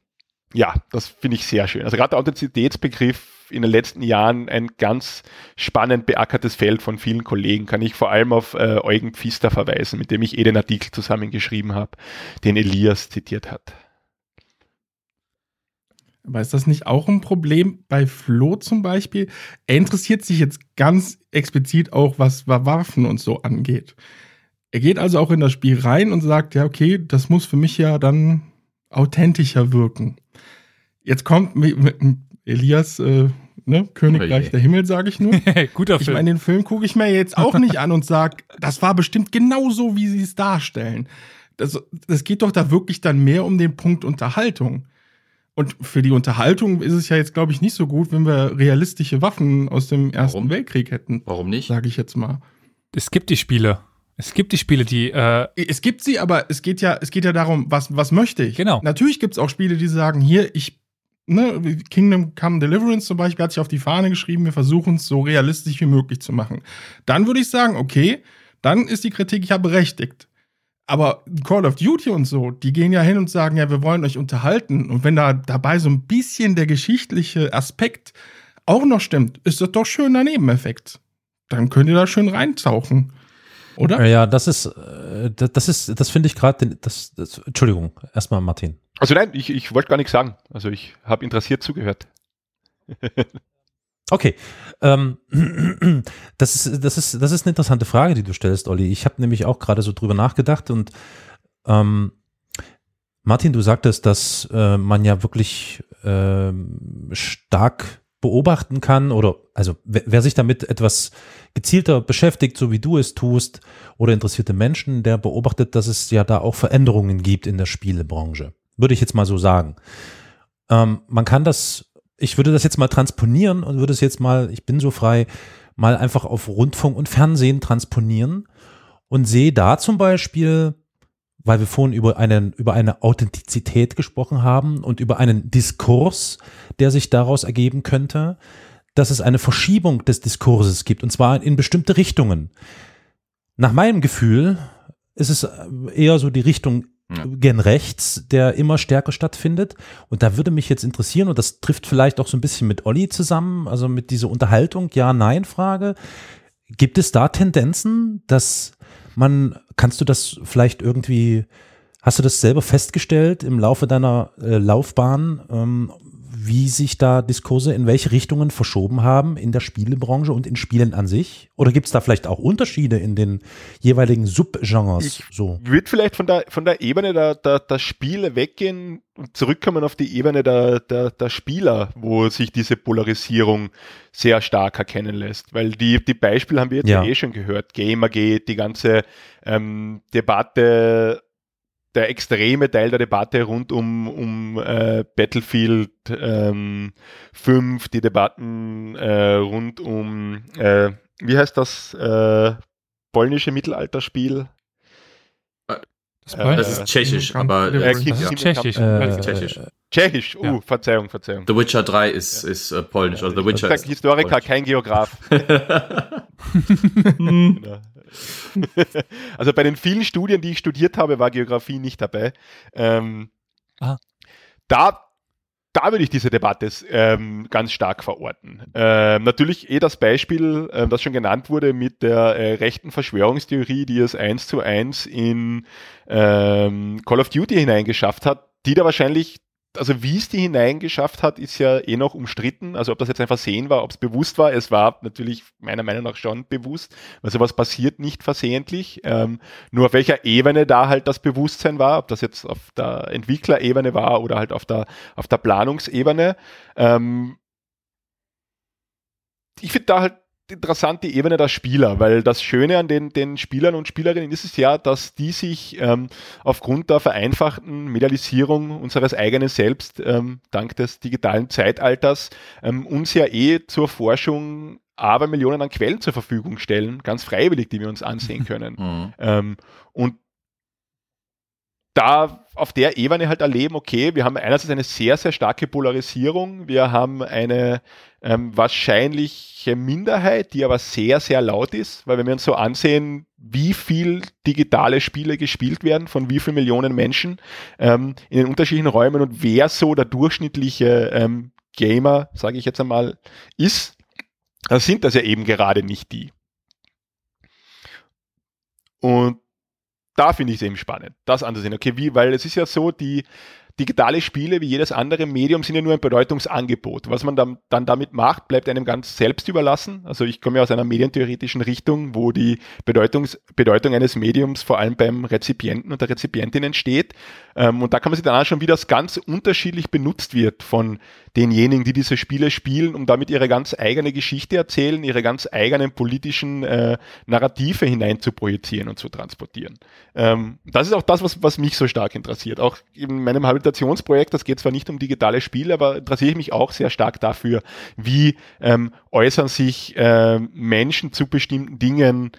ja das finde ich sehr schön. Also gerade der Authentizitätsbegriff in den letzten Jahren ein ganz spannend beackertes Feld von vielen Kollegen. Kann ich vor allem auf äh, Eugen Pfister verweisen, mit dem ich eh den Artikel zusammengeschrieben habe, den Elias zitiert hat.
Aber ist das nicht auch ein Problem bei Flo zum Beispiel? Er interessiert sich jetzt ganz explizit auch, was Waffen und so angeht. Er geht also auch in das Spiel rein und sagt, ja, okay, das muss für mich ja dann authentischer wirken. Jetzt kommt Elias, äh, ne, Königreich oh der Himmel, sage ich nur.
Guter Film.
Ich meine, den Film gucke ich mir jetzt auch nicht an und sage, das war bestimmt genau so, wie sie es darstellen. Das, das geht doch da wirklich dann mehr um den Punkt Unterhaltung. Und für die Unterhaltung ist es ja jetzt, glaube ich, nicht so gut, wenn wir realistische Waffen aus dem Ersten Warum? Weltkrieg hätten.
Warum nicht?
Sage ich jetzt mal.
Es gibt die Spiele. Es gibt die Spiele, die. Äh
es gibt sie, aber es geht ja, es geht ja darum, was, was möchte ich.
Genau.
Natürlich gibt es auch Spiele, die sagen, hier, ich, ne, Kingdom Come Deliverance zum Beispiel hat sich auf die Fahne geschrieben, wir versuchen es so realistisch wie möglich zu machen. Dann würde ich sagen, okay, dann ist die Kritik ja berechtigt. Aber Call of Duty und so, die gehen ja hin und sagen, ja, wir wollen euch unterhalten. Und wenn da dabei so ein bisschen der geschichtliche Aspekt auch noch stimmt, ist das doch schöner Nebeneffekt. Dann könnt ihr da schön reintauchen. Oder?
Ja, das ist, äh, das ist, das finde ich gerade, das, das, Entschuldigung, erstmal Martin.
Also nein, ich, ich wollte gar nichts sagen. Also ich habe interessiert zugehört.
Okay. Ähm, das, ist, das, ist, das ist eine interessante Frage, die du stellst, Olli. Ich habe nämlich auch gerade so drüber nachgedacht und ähm, Martin, du sagtest, dass äh, man ja wirklich äh, stark beobachten kann oder also wer, wer, sich damit etwas gezielter beschäftigt, so wie du es tust, oder interessierte Menschen, der beobachtet, dass es ja da auch Veränderungen gibt in der Spielebranche. Würde ich jetzt mal so sagen. Ähm, man kann das ich würde das jetzt mal transponieren und würde es jetzt mal, ich bin so frei, mal einfach auf Rundfunk und Fernsehen transponieren und sehe da zum Beispiel, weil wir vorhin über einen, über eine Authentizität gesprochen haben und über einen Diskurs, der sich daraus ergeben könnte, dass es eine Verschiebung des Diskurses gibt und zwar in bestimmte Richtungen. Nach meinem Gefühl ist es eher so die Richtung ja. gen rechts, der immer stärker stattfindet. Und da würde mich jetzt interessieren, und das trifft vielleicht auch so ein bisschen mit Olli zusammen, also mit dieser Unterhaltung, Ja-Nein-Frage. Gibt es da Tendenzen, dass man, kannst du das vielleicht irgendwie, hast du das selber festgestellt im Laufe deiner äh, Laufbahn, ähm, wie sich da Diskurse in welche Richtungen verschoben haben in der Spielebranche und in Spielen an sich? Oder gibt es da vielleicht auch Unterschiede in den jeweiligen Subgenres?
Ich so? würde vielleicht von der, von der Ebene der, der, der Spiele weggehen und zurückkommen auf die Ebene der, der, der Spieler, wo sich diese Polarisierung sehr stark erkennen lässt. Weil die, die Beispiele haben wir jetzt ja. eh schon gehört. Gamergate, die ganze ähm, Debatte der extreme Teil der Debatte rund um, um äh, Battlefield ähm, 5, die Debatten äh, rund um, äh, wie heißt das, äh, polnische Mittelalterspiel?
Das, äh, das ist tschechisch, aber
äh,
tschechisch.
Äh, tschechisch. Tschechisch, uh, ja. Verzeihung, Verzeihung.
The Witcher 3 ist, ja. ist uh, polnisch, also The Witcher
ist Historiker, polnisch. kein Geograf. genau. also bei den vielen Studien, die ich studiert habe, war Geografie nicht dabei. Ähm, da, da würde ich diese Debatte ähm, ganz stark verorten. Ähm, natürlich eh das Beispiel, äh, das schon genannt wurde mit der äh, rechten Verschwörungstheorie, die es eins zu eins in ähm, Call of Duty hineingeschafft hat, die da wahrscheinlich also wie es die hineingeschafft hat, ist ja eh noch umstritten. Also ob das jetzt einfach Versehen war, ob es bewusst war. Es war natürlich meiner Meinung nach schon bewusst, weil sowas passiert nicht versehentlich. Ähm, nur auf welcher Ebene da halt das Bewusstsein war, ob das jetzt auf der Entwicklerebene war oder halt auf der, auf der Planungsebene. Ähm, ich finde da halt interessant die Ebene der Spieler, weil das Schöne an den, den Spielern und Spielerinnen ist es ja, dass die sich ähm, aufgrund der vereinfachten Medialisierung unseres eigenen Selbst, ähm, dank des digitalen Zeitalters, ähm, uns ja eh zur Forschung aber Millionen an Quellen zur Verfügung stellen, ganz freiwillig, die wir uns ansehen können. Mhm. Ähm, und da auf der Ebene halt erleben, okay, wir haben einerseits eine sehr, sehr starke Polarisierung, wir haben eine ähm, wahrscheinliche Minderheit, die aber sehr, sehr laut ist, weil wenn wir uns so ansehen, wie viel digitale Spiele gespielt werden, von wie vielen Millionen Menschen ähm, in den unterschiedlichen Räumen und wer so der durchschnittliche ähm, Gamer, sage ich jetzt einmal, ist, dann sind das ja eben gerade nicht die. Und da finde ich es eben spannend, das anzusehen. Okay, wie, weil es ist ja so, die digitale Spiele wie jedes andere Medium sind ja nur ein Bedeutungsangebot. Was man dann, dann damit macht, bleibt einem ganz selbst überlassen. Also ich komme ja aus einer medientheoretischen Richtung, wo die Bedeutungs Bedeutung eines Mediums vor allem beim Rezipienten und der Rezipientin entsteht. Ähm, und da kann man sich dann anschauen, wie das ganz unterschiedlich benutzt wird von denjenigen, die diese Spiele spielen, um damit ihre ganz eigene Geschichte erzählen, ihre ganz eigenen politischen äh, Narrative hinein zu projizieren und zu transportieren. Ähm, das ist auch das, was, was mich so stark interessiert. Auch in meinem Habilitationsprojekt, das geht zwar nicht um digitale Spiele, aber interessiere ich mich auch sehr stark dafür, wie ähm, äußern sich äh, Menschen zu bestimmten Dingen,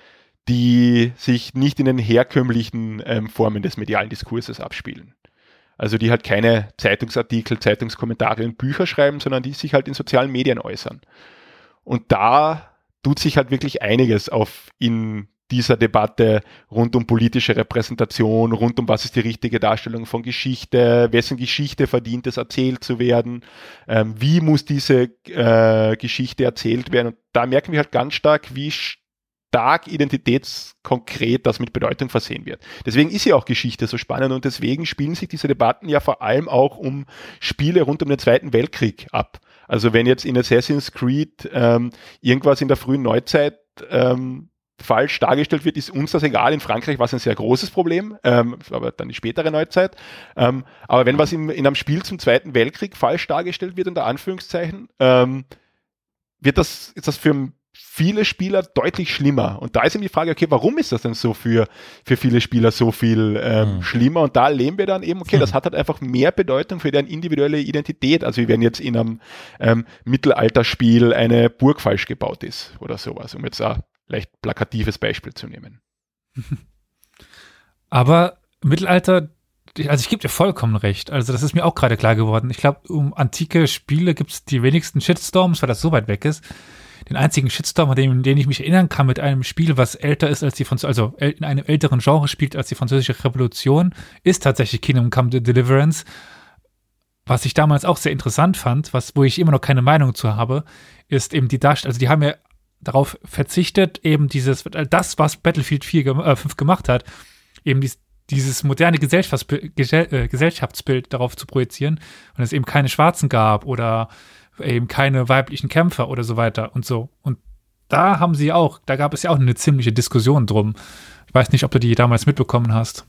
die sich nicht in den herkömmlichen ähm, Formen des medialen Diskurses abspielen. Also die halt keine Zeitungsartikel, Zeitungskommentare und Bücher schreiben, sondern die sich halt in sozialen Medien äußern. Und da tut sich halt wirklich einiges auf in dieser Debatte rund um politische Repräsentation, rund um was ist die richtige Darstellung von Geschichte, wessen Geschichte verdient es erzählt zu werden, ähm, wie muss diese äh, Geschichte erzählt werden. Und da merken wir halt ganz stark, wie stark identitätskonkret das mit Bedeutung versehen wird. Deswegen ist ja auch Geschichte so spannend und deswegen spielen sich diese Debatten ja vor allem auch um Spiele rund um den Zweiten Weltkrieg ab. Also wenn jetzt in Assassin's Creed ähm, irgendwas in der frühen Neuzeit ähm, falsch dargestellt wird, ist uns das egal. In Frankreich war es ein sehr großes Problem, ähm, aber dann die spätere Neuzeit. Ähm, aber wenn was in, in einem Spiel zum Zweiten Weltkrieg falsch dargestellt wird, unter Anführungszeichen, ähm, wird das, ist das für viele Spieler deutlich schlimmer. Und da ist eben die Frage, okay, warum ist das denn so für, für viele Spieler so viel ähm, mhm. schlimmer? Und da lehnen wir dann eben, okay, mhm. das hat halt einfach mehr Bedeutung für deren individuelle Identität, als wenn jetzt in einem ähm, Mittelalterspiel eine Burg falsch gebaut ist oder sowas, um jetzt ein leicht plakatives Beispiel zu nehmen.
Aber Mittelalter, also ich gebe dir vollkommen recht. Also das ist mir auch gerade klar geworden. Ich glaube, um antike Spiele gibt es die wenigsten Shitstorms, weil das so weit weg ist den einzigen Shitstorm, an den, den ich mich erinnern kann, mit einem Spiel, was älter ist als die Französische, also in einem älteren Genre spielt als die Französische Revolution, ist tatsächlich Kingdom Come Deliverance. Was ich damals auch sehr interessant fand, was, wo ich immer noch keine Meinung zu habe, ist eben die Darstellung, also die haben ja darauf verzichtet, eben dieses, das, was Battlefield 4, äh, 5 gemacht hat, eben dies, dieses moderne Gesellschaftsbild, äh, Gesellschaftsbild darauf zu projizieren und es eben keine Schwarzen gab oder eben keine weiblichen Kämpfer oder so weiter und so. Und da haben sie auch, da gab es ja auch eine ziemliche Diskussion drum. Ich weiß nicht, ob du die damals mitbekommen hast.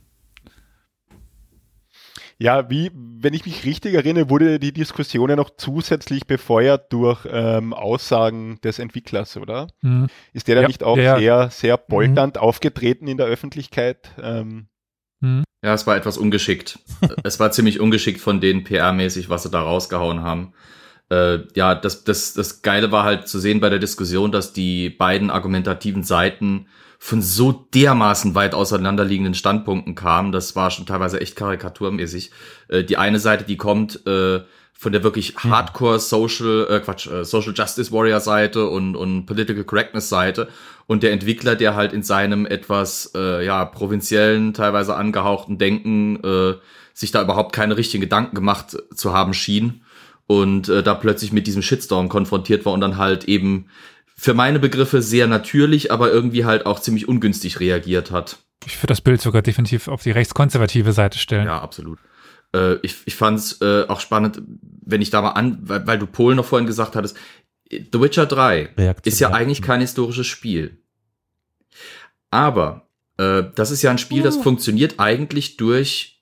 Ja, wie, wenn ich mich richtig erinnere, wurde die Diskussion ja noch zusätzlich befeuert durch ähm, Aussagen des Entwicklers, oder? Mhm. Ist der da ja, nicht auch ja, sehr, sehr polternd mhm. aufgetreten in der Öffentlichkeit? Ähm,
mhm. Ja, es war etwas ungeschickt. es war ziemlich ungeschickt von denen PR-mäßig, was sie da rausgehauen haben äh, ja, das, das, das Geile war halt zu sehen bei der Diskussion, dass die beiden argumentativen Seiten von so dermaßen weit auseinanderliegenden Standpunkten kamen. Das war schon teilweise echt karikaturmäßig. Äh, die eine Seite, die kommt äh, von der wirklich hm. Hardcore Social, äh, Quatsch, äh, Social Justice Warrior Seite und, und Political Correctness Seite und der Entwickler, der halt in seinem etwas äh, ja provinziellen, teilweise angehauchten Denken äh, sich da überhaupt keine richtigen Gedanken gemacht zu haben schien und äh, da plötzlich mit diesem Shitstorm konfrontiert war und dann halt eben für meine Begriffe sehr natürlich, aber irgendwie halt auch ziemlich ungünstig reagiert hat.
Ich würde das Bild sogar definitiv auf die rechtskonservative Seite stellen.
Ja, absolut. Äh, ich ich fand es äh, auch spannend, wenn ich da mal an, weil, weil du Polen noch vorhin gesagt hattest, The Witcher 3 Reaktion ist ja eigentlich kein historisches Spiel. Aber äh, das ist ja ein Spiel, das oh. funktioniert eigentlich durch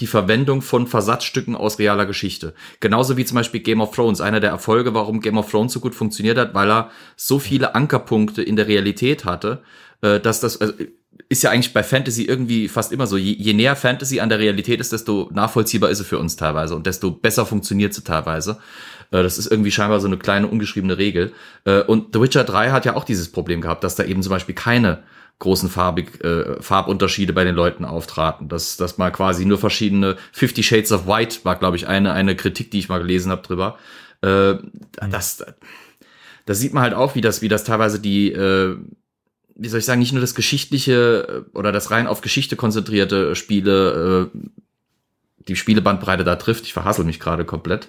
die Verwendung von Versatzstücken aus realer Geschichte. Genauso wie zum Beispiel Game of Thrones. Einer der Erfolge, warum Game of Thrones so gut funktioniert hat, weil er so viele Ankerpunkte in der Realität hatte, äh, dass das, also, ist ja eigentlich bei Fantasy irgendwie fast immer so. Je, je näher Fantasy an der Realität ist, desto nachvollziehbar ist sie für uns teilweise und desto besser funktioniert sie teilweise. Äh, das ist irgendwie scheinbar so eine kleine ungeschriebene Regel. Äh, und The Witcher 3 hat ja auch dieses Problem gehabt, dass da eben zum Beispiel keine großen Farbig, äh, Farbunterschiede bei den Leuten auftraten. Dass, dass mal quasi nur verschiedene Fifty Shades of White war, glaube ich, eine, eine Kritik, die ich mal gelesen habe drüber. Äh, das, das sieht man halt auch, wie das, wie das teilweise die, äh, wie soll ich sagen, nicht nur das geschichtliche äh, oder das rein auf Geschichte konzentrierte Spiele, äh, die Spielebandbreite da trifft. Ich verhassel mich gerade komplett.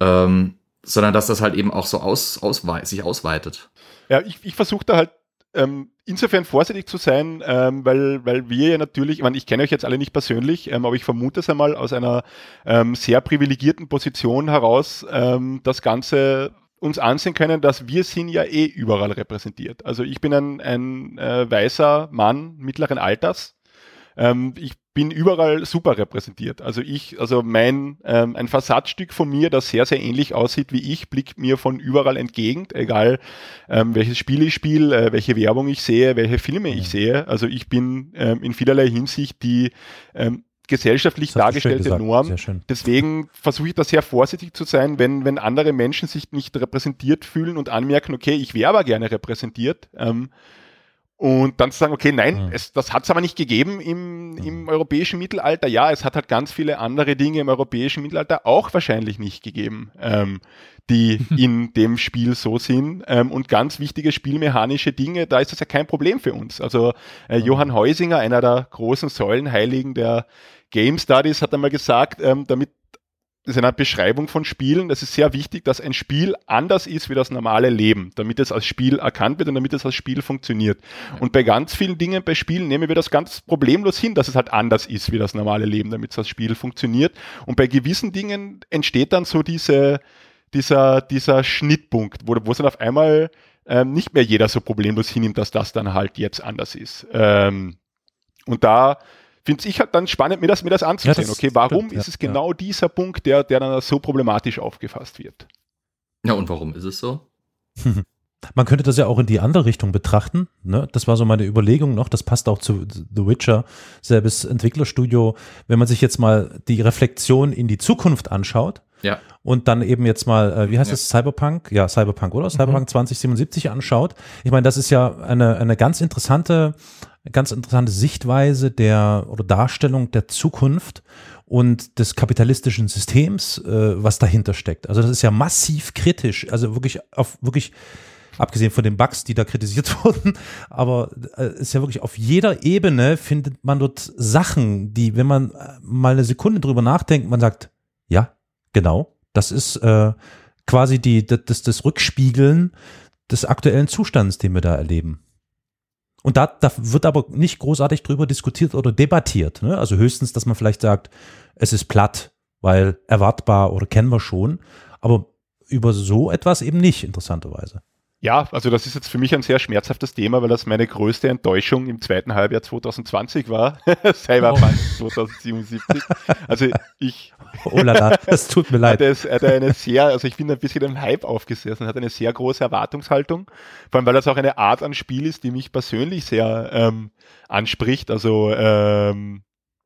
Ähm, sondern dass das halt eben auch so aus, auswei sich ausweitet.
Ja, ich, ich versuche da halt ähm, insofern vorsichtig zu sein, ähm, weil, weil wir ja natürlich, ich meine, ich kenne euch jetzt alle nicht persönlich, ähm, aber ich vermute es einmal aus einer ähm, sehr privilegierten Position heraus, ähm, das Ganze uns ansehen können, dass wir sind ja eh überall repräsentiert. Also ich bin ein, ein äh, weißer Mann mittleren Alters. Ähm, ich bin überall super repräsentiert. Also ich, also mein, ähm, ein Fassadstück von mir, das sehr, sehr ähnlich aussieht wie ich, blickt mir von überall entgegen, egal ähm, welches Spiel ich spiele, äh, welche Werbung ich sehe, welche Filme ich sehe. Also ich bin ähm, in vielerlei Hinsicht die ähm, gesellschaftlich dargestellte Norm. Deswegen versuche ich da sehr vorsichtig zu sein, wenn, wenn andere Menschen sich nicht repräsentiert fühlen und anmerken, okay, ich wäre aber gerne repräsentiert. Ähm, und dann zu sagen, okay, nein, mhm. es, das hat es aber nicht gegeben im, im mhm. europäischen Mittelalter. Ja, es hat halt ganz viele andere Dinge im europäischen Mittelalter auch wahrscheinlich nicht gegeben, ähm, die in dem Spiel so sind. Ähm, und ganz wichtige spielmechanische Dinge, da ist das ja kein Problem für uns. Also äh, mhm. Johann Heusinger, einer der großen Säulenheiligen der Game Studies, hat einmal gesagt, ähm, damit ist eine Beschreibung von Spielen. Es ist sehr wichtig, dass ein Spiel anders ist wie das normale Leben, damit es als Spiel erkannt wird und damit es als Spiel funktioniert. Und bei ganz vielen Dingen bei Spielen nehmen wir das ganz problemlos hin, dass es halt anders ist wie das normale Leben, damit es als Spiel funktioniert. Und bei gewissen Dingen entsteht dann so diese, dieser, dieser Schnittpunkt, wo, wo es dann auf einmal ähm, nicht mehr jeder so problemlos hinnimmt, dass das dann halt jetzt anders ist. Ähm, und da finde ich halt dann spannend, mir das, mir das anzusehen. Ja, das okay, warum stimmt, ist es genau ja. dieser Punkt, der, der dann so problematisch aufgefasst wird?
Ja, und warum ist es so?
Man könnte das ja auch in die andere Richtung betrachten. Ne? Das war so meine Überlegung noch. Das passt auch zu The Witcher, selbes Entwicklerstudio. Wenn man sich jetzt mal die Reflexion in die Zukunft anschaut
ja.
und dann eben jetzt mal, äh, wie heißt ja. das, Cyberpunk? Ja, Cyberpunk, oder? Cyberpunk mhm. 2077 anschaut. Ich meine, das ist ja eine, eine ganz interessante ganz interessante Sichtweise der oder Darstellung der Zukunft und des kapitalistischen Systems, äh, was dahinter steckt. Also das ist ja massiv kritisch, also wirklich auf wirklich abgesehen von den Bugs, die da kritisiert wurden, aber äh, ist ja wirklich auf jeder Ebene findet man dort Sachen, die, wenn man äh, mal eine Sekunde drüber nachdenkt, man sagt, ja, genau, das ist äh, quasi die, das, das Rückspiegeln des aktuellen Zustands, den wir da erleben. Und da, da wird aber nicht großartig drüber diskutiert oder debattiert. Ne? Also höchstens, dass man vielleicht sagt, es ist platt, weil erwartbar oder kennen wir schon. Aber über so etwas eben nicht, interessanterweise.
Ja, also das ist jetzt für mich ein sehr schmerzhaftes Thema, weil das meine größte Enttäuschung im zweiten Halbjahr 2020 war. Cyberpunk oh. 2077. Also ich.
Oh lala, das tut mir leid.
Hatte, hatte eine sehr, also ich bin ein bisschen im Hype aufgesessen, hat eine sehr große Erwartungshaltung. Vor allem, weil das auch eine Art an Spiel ist, die mich persönlich sehr ähm, anspricht. Also ähm,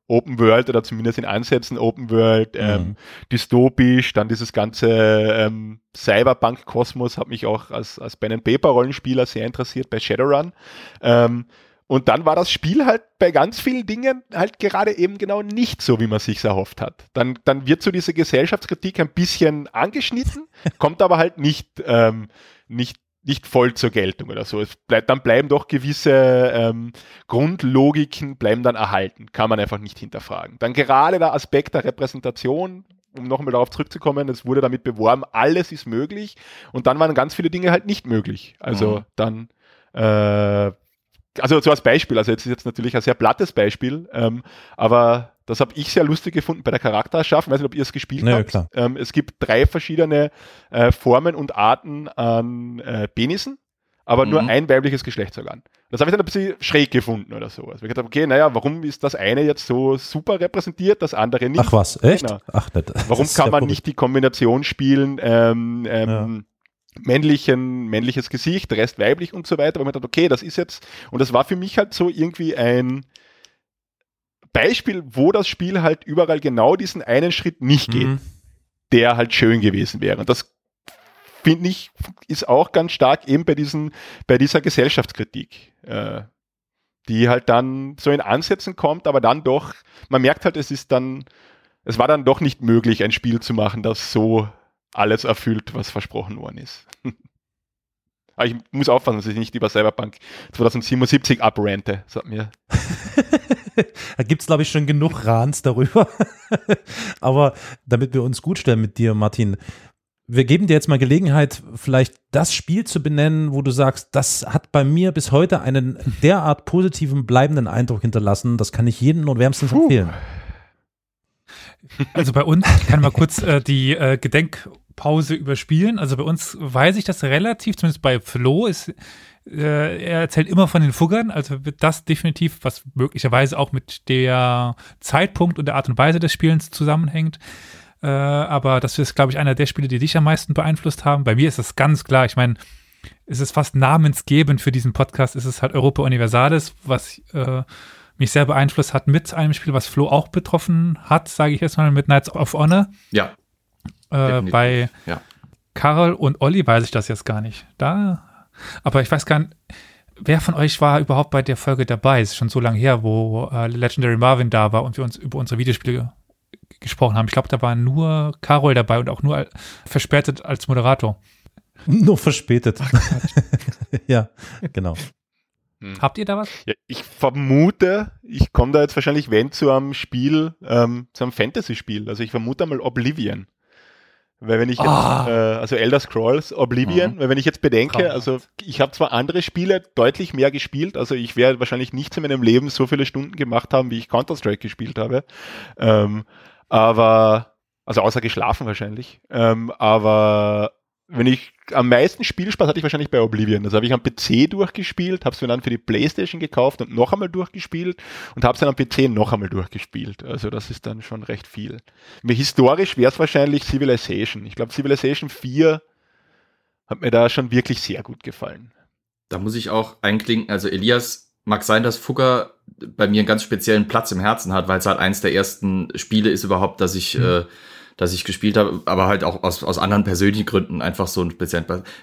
Open World oder zumindest in Ansätzen Open World, ähm, mhm. dystopisch, dann dieses ganze ähm, Cyberpunk-Kosmos hat mich auch als, als Pen and Paper Rollenspieler sehr interessiert bei Shadowrun. Ähm, und dann war das Spiel halt bei ganz vielen Dingen halt gerade eben genau nicht so, wie man sich erhofft hat. Dann, dann wird so diese Gesellschaftskritik ein bisschen angeschnitten, kommt aber halt nicht, ähm, nicht nicht voll zur Geltung oder so. Es bleibt, dann bleiben doch gewisse ähm, Grundlogiken bleiben dann erhalten. Kann man einfach nicht hinterfragen. Dann gerade der Aspekt der Repräsentation, um nochmal darauf zurückzukommen, es wurde damit beworben, alles ist möglich und dann waren ganz viele Dinge halt nicht möglich. Also mhm. dann äh, also so als Beispiel, also jetzt ist jetzt natürlich ein sehr plattes Beispiel, ähm, aber das habe ich sehr lustig gefunden bei der Charaktererschaffung. Ich weiß nicht, ob ihr es gespielt
naja,
habt. Ähm, es gibt drei verschiedene äh, Formen und Arten an äh, Penissen, aber mhm. nur ein weibliches Geschlechtsorgan. Das habe ich dann ein bisschen schräg gefunden oder so. Also ich gedacht, okay, naja, warum ist das eine jetzt so super repräsentiert, das andere nicht?
Ach was, echt?
Genau.
Ach nicht.
Warum kann man nicht die Kombination spielen, ähm, ähm, ja männlichen, männliches Gesicht, Rest weiblich und so weiter, weil man dachte, okay, das ist jetzt, und das war für mich halt so irgendwie ein Beispiel, wo das Spiel halt überall genau diesen einen Schritt nicht geht, mhm. der halt schön gewesen wäre. Und das finde ich, ist auch ganz stark eben bei diesen, bei dieser Gesellschaftskritik, äh, die halt dann so in Ansätzen kommt, aber dann doch, man merkt halt, es ist dann, es war dann doch nicht möglich, ein Spiel zu machen, das so alles erfüllt, was versprochen worden ist. Aber ich muss aufpassen, dass ich nicht über Cyberpunk 2077 abrante. Das hat mir.
da gibt es, glaube ich, schon genug Rans darüber. Aber damit wir uns gut stellen mit dir, Martin, wir geben dir jetzt mal Gelegenheit, vielleicht das Spiel zu benennen, wo du sagst, das hat bei mir bis heute einen derart positiven, bleibenden Eindruck hinterlassen. Das kann ich jedem nur wärmstens empfehlen.
Also bei uns, ich kann mal kurz äh, die äh, Gedenkpause überspielen. Also bei uns weiß ich das relativ, zumindest bei Flo ist, äh, er erzählt immer von den Fuggern, also wird das definitiv, was möglicherweise auch mit der Zeitpunkt und der Art und Weise des Spielens zusammenhängt. Äh, aber das ist, glaube ich, einer der Spiele, die dich am meisten beeinflusst haben. Bei mir ist das ganz klar. Ich meine, es ist fast namensgebend für diesen Podcast. Es ist halt Europa Universalis, was äh, mich sehr beeinflusst hat mit einem Spiel, was Flo auch betroffen hat, sage ich jetzt mal, mit Knights of Honor.
Ja.
Äh, bei ja. Karl und Olli weiß ich das jetzt gar nicht. Da, aber ich weiß gar nicht, wer von euch war überhaupt bei der Folge dabei? Es ist schon so lange her, wo äh, Legendary Marvin da war und wir uns über unsere Videospiele gesprochen haben. Ich glaube, da war nur Carol dabei und auch nur verspätet als Moderator.
Nur verspätet. ja, genau.
Hm. Habt ihr da was?
Ja, ich vermute, ich komme da jetzt wahrscheinlich, wenn, zu einem Spiel, ähm, zu einem Fantasy-Spiel. Also ich vermute einmal Oblivion. Weil wenn ich jetzt,
Ah.
äh, also Elder Scrolls Oblivion,
Mhm.
weil wenn ich jetzt bedenke,
Traumhaft.
also ich habe zwar andere Spiele deutlich mehr gespielt, also ich werde wahrscheinlich nichts in meinem Leben so viele Stunden gemacht haben, wie ich Counter-Strike gespielt habe. Ähm, aber, also außer geschlafen wahrscheinlich. Ähm, aber wenn ich am meisten Spielspaß hatte ich wahrscheinlich bei Oblivion. Das habe ich am PC durchgespielt, habe es mir dann für die Playstation gekauft und noch einmal durchgespielt und habe es dann am PC noch einmal durchgespielt. Also das ist dann schon recht viel. Mir historisch wäre es wahrscheinlich Civilization. Ich glaube, Civilization 4 hat mir da schon wirklich sehr gut gefallen.
Da muss ich auch einklinken. Also Elias, mag sein, dass Fugger bei mir einen ganz speziellen Platz im Herzen hat, weil es halt eins der ersten Spiele ist überhaupt, dass ich, äh, dass ich gespielt habe, aber halt auch aus, aus anderen persönlichen Gründen einfach so ein Platz.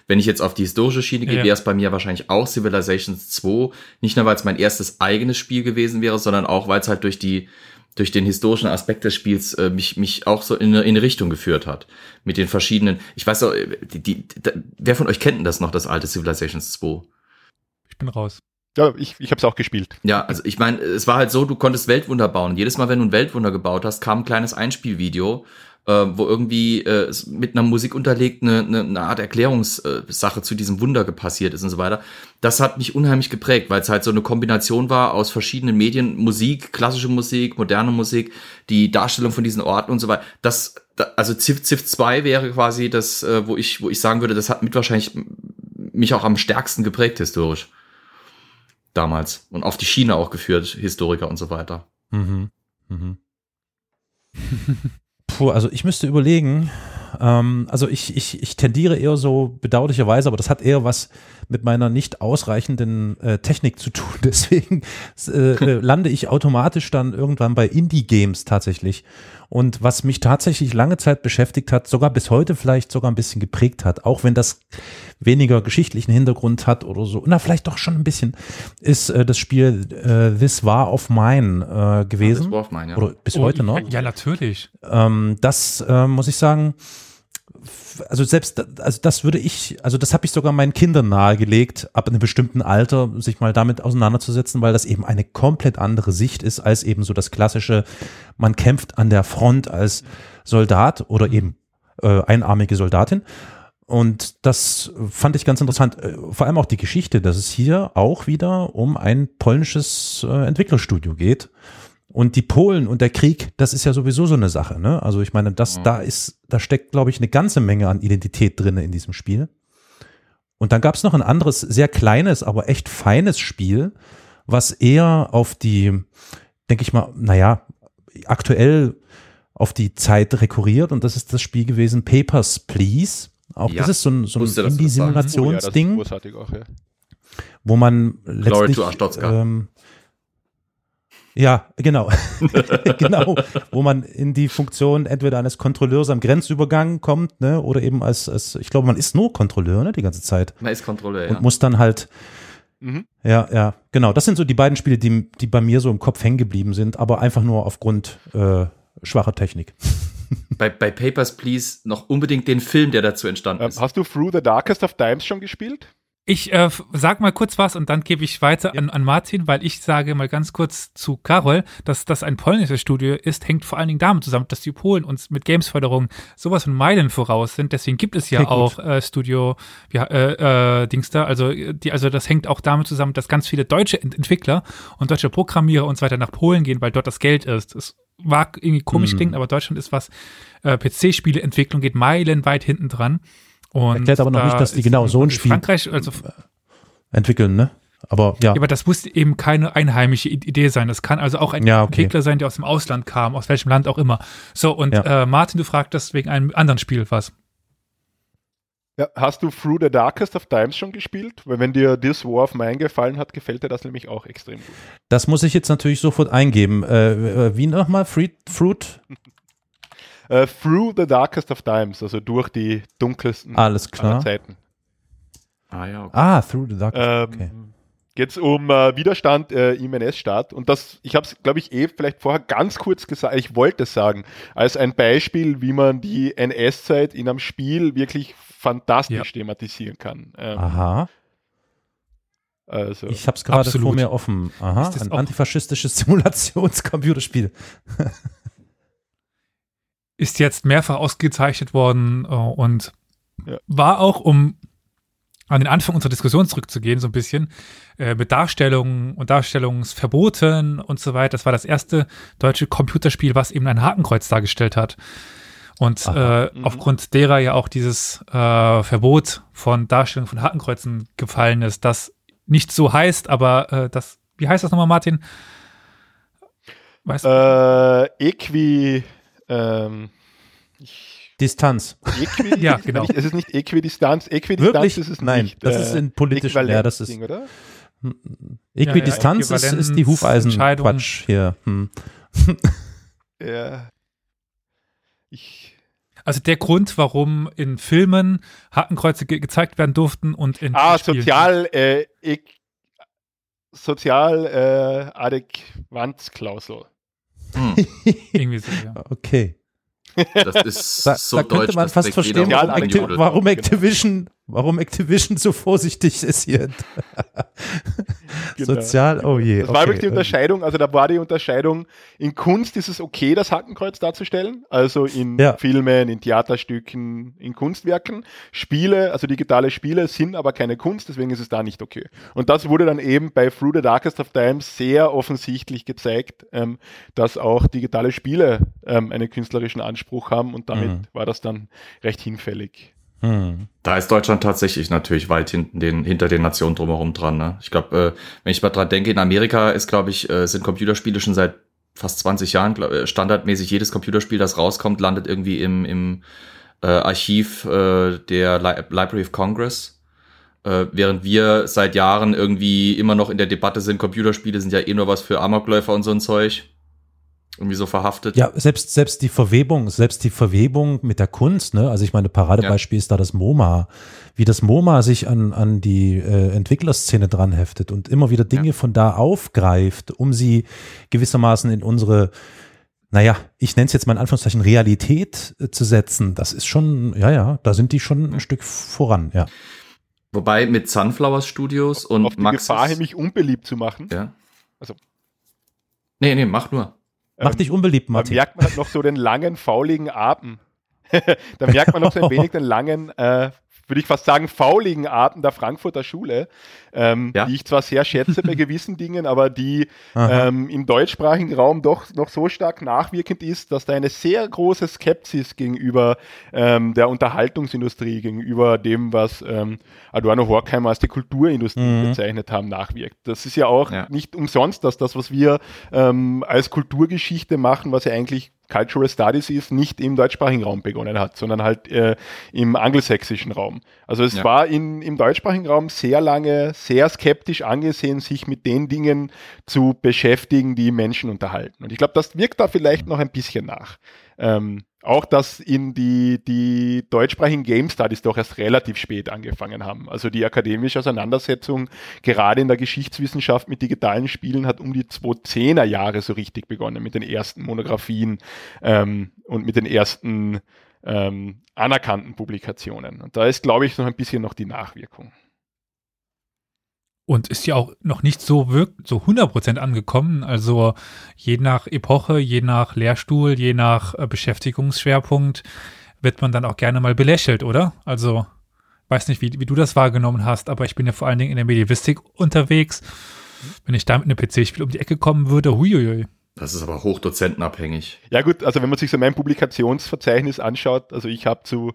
Wenn ich jetzt auf die historische Schiene gehe,
Ja.
wäre es bei mir wahrscheinlich auch Civilizations 2. Nicht nur, weil es mein erstes eigenes Spiel gewesen wäre, sondern auch, weil es halt durch die durch den historischen Aspekt des Spiels äh, mich mich auch so in in eine Richtung geführt hat mit den verschiedenen. Ich weiß auch, äh, die, die, da, wer von euch kennt denn das noch, das alte Civilizations 2?
Ich bin raus.
Ja, ich, ich habe es auch gespielt.
Ja, also ich meine, es war halt so, du konntest Weltwunder bauen. Jedes Mal, wenn du ein Weltwunder gebaut hast, kam ein kleines Einspielvideo, äh, wo irgendwie äh, mit einer Musik unterlegt eine, eine, eine Art Erklärungssache zu diesem Wunder passiert ist und so weiter. Das hat mich unheimlich geprägt, weil es halt so eine Kombination war aus verschiedenen Medien, Musik, klassische Musik, moderne Musik, die Darstellung von diesen Orten und so weiter. Das, da, also Civ, Civ 2 wäre quasi das, äh, wo ich, wo ich sagen würde, das hat mit wahrscheinlich mich auch am stärksten geprägt historisch damals und auf die Schiene auch geführt, Historiker und so weiter.
Mhm. Mhm. Puh, also ich müsste überlegen, ähm, also ich, ich, ich tendiere eher so bedauerlicherweise, aber das hat eher was mit meiner nicht ausreichenden äh, Technik zu tun. Deswegen äh, äh, lande ich automatisch dann irgendwann bei Indie-Games tatsächlich. Und was mich tatsächlich lange Zeit beschäftigt hat, sogar bis heute vielleicht sogar ein bisschen geprägt hat, auch wenn das weniger geschichtlichen Hintergrund hat oder so, na vielleicht doch schon ein bisschen, ist äh, das Spiel äh, This War of Mine äh, gewesen.
Das war auf mein, ja.
Oder bis
Oh,
heute noch.
Ja, natürlich.
Ähm, das äh, muss ich sagen, also selbst, also das würde ich, also das habe ich sogar meinen Kindern nahegelegt, ab einem bestimmten Alter sich mal damit auseinanderzusetzen, weil das eben eine komplett andere Sicht ist als eben so das klassische, man kämpft an der Front als Soldat oder eben äh, einarmige Soldatin. Und das fand ich ganz interessant. Äh, Vor allem auch die Geschichte, dass es hier auch wieder um ein polnisches äh, Entwicklerstudio geht. Und die Polen und der Krieg, das ist ja sowieso so eine Sache, ne? Also ich meine, das, da ist, da steckt, glaube ich, eine ganze Menge an Identität drinne in diesem Spiel. Und dann gab es noch ein anderes, sehr kleines, aber echt feines Spiel, was eher auf die, denke ich mal, naja, aktuell auf die Zeit rekurriert und das ist das Spiel gewesen Papers, Please. Auch
Ja,
das ist so ein, so ein
sagst.
Oh ja,
Indie-Simulationsding,
ja.
wo man letztlich ähm, ja, genau. genau, wo man in die Funktion entweder eines Kontrolleurs am Grenzübergang kommt, ne, oder eben als, als ich glaube, man ist nur Kontrolleur, ne, die ganze Zeit
Man ist Kontrolle,
und
ja.
muss dann halt
Mhm.
ja, ja, genau. Das sind so die beiden Spiele, die, die bei mir so im Kopf hängen geblieben sind, aber einfach nur aufgrund äh, schwacher Technik.
Bei, bei Papers, Please noch unbedingt den Film, der dazu entstanden
Ähm,
ist.
hast du Through the Darkest of Times schon gespielt?
Ich äh, sag mal kurz was und dann gebe ich weiter an, an Martin, weil ich sage mal ganz kurz zu Karol, dass das ein polnisches Studio ist, hängt vor allen Dingen damit zusammen, dass die Polen uns mit Gamesförderung sowas von Meilen voraus sind. Deswegen gibt es ja
gut.
auch äh, Studio, ja, äh, äh, Dings da. Also, die, also das hängt auch damit zusammen, dass ganz viele deutsche Ent Entwickler und deutsche Programmierer und so weiter nach Polen gehen, weil dort das Geld ist. Es mag irgendwie komisch
Mhm.
klingen, aber Deutschland ist was äh, PC-Spieleentwicklung geht meilenweit hinten dran. Und
Erklärt aber noch nicht, dass die genau so ein
in
Spiel-
Frankreich, also
Entwickeln, ne? Aber ja,
ja, aber das muss eben keine einheimische Idee sein. Das kann also auch ein
Ja, okay.
Entwickler sein, der aus dem Ausland kam, aus welchem Land auch immer. So, und
Ja.
äh, Martin, du fragtest wegen einem anderen Spiel was.
Ja, hast du Through the Darkest of Times schon gespielt? Weil wenn dir This War of Mine gefallen hat, gefällt dir das nämlich auch extrem gut.
das muss ich jetzt natürlich sofort eingeben. Äh, äh, wie nochmal? Fruit? Fruit?
Äh, Through the Darkest of Times, also durch die dunkelsten
Alles
aller
klar.
Zeiten.
Ah, ja, okay.
Ah, Through the Dark.
Ähm,
Okay.
Geht es um äh, Widerstand äh, im NS-Staat. Und das, ich habe es, glaube ich, eh vielleicht vorher ganz kurz gesagt, ich wollte es sagen, als ein Beispiel, wie man die NS-Zeit in einem Spiel wirklich fantastisch
Ja.
thematisieren kann. Ähm,
Aha.
Also,
Ich habe es gerade vor mir offen. Aha,
Ist das
ein antifaschistisches Simulationscomputerspiel.
Ist jetzt mehrfach ausgezeichnet worden äh, und
Ja.
war auch, um an den Anfang unserer Diskussion zurückzugehen, so ein bisschen, äh, mit Darstellungen und Darstellungsverboten und so weiter. Das war das erste deutsche Computerspiel, was eben ein Hakenkreuz dargestellt hat. Und
Aha.
äh, aufgrund derer ja auch dieses äh, Verbot von Darstellung von Hakenkreuzen gefallen ist, das nicht so heißt, aber äh, das, wie heißt das nochmal, Martin? Weißt du?
Äh, Equi, ähm, ich,
Distanz.
Equi,
Ja, genau.
Es ist nicht Äquidistanz. Äquidistanz
Wirklich?
ist es
Nein,
nicht.
das
äh,
ist in politischen,
Äquivalent-
ja, das ist
Ding, oder?
Äquidistanz ist, ist die. Hufeisen-Quatsch hier. Hm.
Ja. Ich,
Also der Grund, warum in Filmen Hakenkreuze ge gezeigt werden durften und in
ah,
Spielen-
sozial, äh, Eq, sozial, äh, Adäquanzklausel.
Hm,
irgendwie so, ja.
Okay.
das ist
Da,
so
da könnte
deutsch,
man fast verstehen, warum,
Sozial-
Acti
Judel.
warum,
Genau.
Activision, warum Activision so vorsichtig ist hier.
Genau.
Sozial, oh je.
Das war übrigens die
okay.
Unterscheidung, also da war die Unterscheidung, in Kunst ist es okay, das Hakenkreuz darzustellen, also in
Ja.
Filmen, in Theaterstücken, in Kunstwerken. Spiele, also digitale Spiele sind aber keine Kunst, deswegen ist es da nicht okay. Und das wurde dann eben bei Through the Darkest of Times sehr offensichtlich gezeigt, ähm, dass auch digitale Spiele ähm, einen künstlerischen Anspruch haben und damit
Mhm.
war das dann recht hinfällig.
Hm.
Da ist Deutschland tatsächlich natürlich weit hinten den, hinter den Nationen drumherum dran. Ne? Ich glaube, äh, wenn ich mal dran denke, in Amerika ist, glaube ich, äh, sind Computerspiele schon seit fast 20 Jahren glaub, äh, standardmäßig jedes Computerspiel, das rauskommt, landet irgendwie im, im äh, Archiv äh, der Li Library of Congress. Äh, während wir seit Jahren irgendwie immer noch in der Debatte sind, Computerspiele sind ja eh nur was für Amokläufer und so ein Zeug. Irgendwie so verhaftet.
Ja, selbst, selbst die Verwebung, selbst die Verwebung mit der Kunst, ne? Also ich meine, Paradebeispiel ist da das MoMA. Wie das MoMA sich an, an die äh, Entwicklerszene dran heftet und immer wieder Dinge
Ja.
von da aufgreift, um sie gewissermaßen in unsere, naja, ich nenne es jetzt mal in Anführungszeichen Realität äh, zu setzen. Das ist schon, ja, ja, da sind die schon ein Stück voran, ja.
Wobei mit Sunflower Studios und
Auf die
Maxis,
Gefahr mich unbeliebt zu machen.
ja.
Also-
Nee, nee, mach nur.
Mach
Ähm,
dich unbeliebt,
Da
Martin.
merkt man halt noch so den langen, fauligen Atem. da merkt man noch so ein wenig den langen, äh, würde ich fast sagen, fauligen Atem der Frankfurter Schule, ähm,
Ja.
die ich zwar sehr schätze bei gewissen Dingen, aber die ähm, im deutschsprachigen Raum doch noch so stark nachwirkend ist, dass da eine sehr große Skepsis gegenüber ähm, der Unterhaltungsindustrie, gegenüber dem, was ähm, Adorno Horkheimer als die Kulturindustrie
Mhm.
bezeichnet haben, nachwirkt. Das ist ja auch
Ja.
nicht umsonst, dass das, was wir ähm, als Kulturgeschichte machen, was ja eigentlich Cultural Studies ist, nicht im deutschsprachigen Raum begonnen hat, sondern halt äh, im angelsächsischen Raum. Also es
Ja.
war in, im deutschsprachigen Raum sehr lange sehr skeptisch angesehen, sich mit den Dingen zu beschäftigen, die Menschen unterhalten. Und ich glaube, das wirkt da vielleicht noch ein bisschen nach. Ähm, auch, dass in die, die deutschsprachigen Game Studies doch erst relativ spät angefangen haben. Also die akademische Auseinandersetzung gerade in der Geschichtswissenschaft mit digitalen Spielen hat um die 2010er Jahre so richtig begonnen mit den ersten Monographien ähm, und mit den ersten ähm, anerkannten Publikationen. Und da ist, glaube ich, noch ein bisschen noch die Nachwirkung.
Und ist ja auch noch nicht so wirkt, so 100% angekommen. Also je nach Epoche, je nach Lehrstuhl, je nach äh, Beschäftigungsschwerpunkt wird man dann auch gerne mal belächelt, oder? Also weiß nicht, wie, wie du das wahrgenommen hast, aber ich bin ja vor allen Dingen in der Medievistik unterwegs. Wenn ich da mit einem PC-Spiel um die Ecke kommen würde, huiuiui.
Das ist aber hochdozentenabhängig.
Ja gut, also wenn man sich so mein Publikationsverzeichnis anschaut, also ich habe zu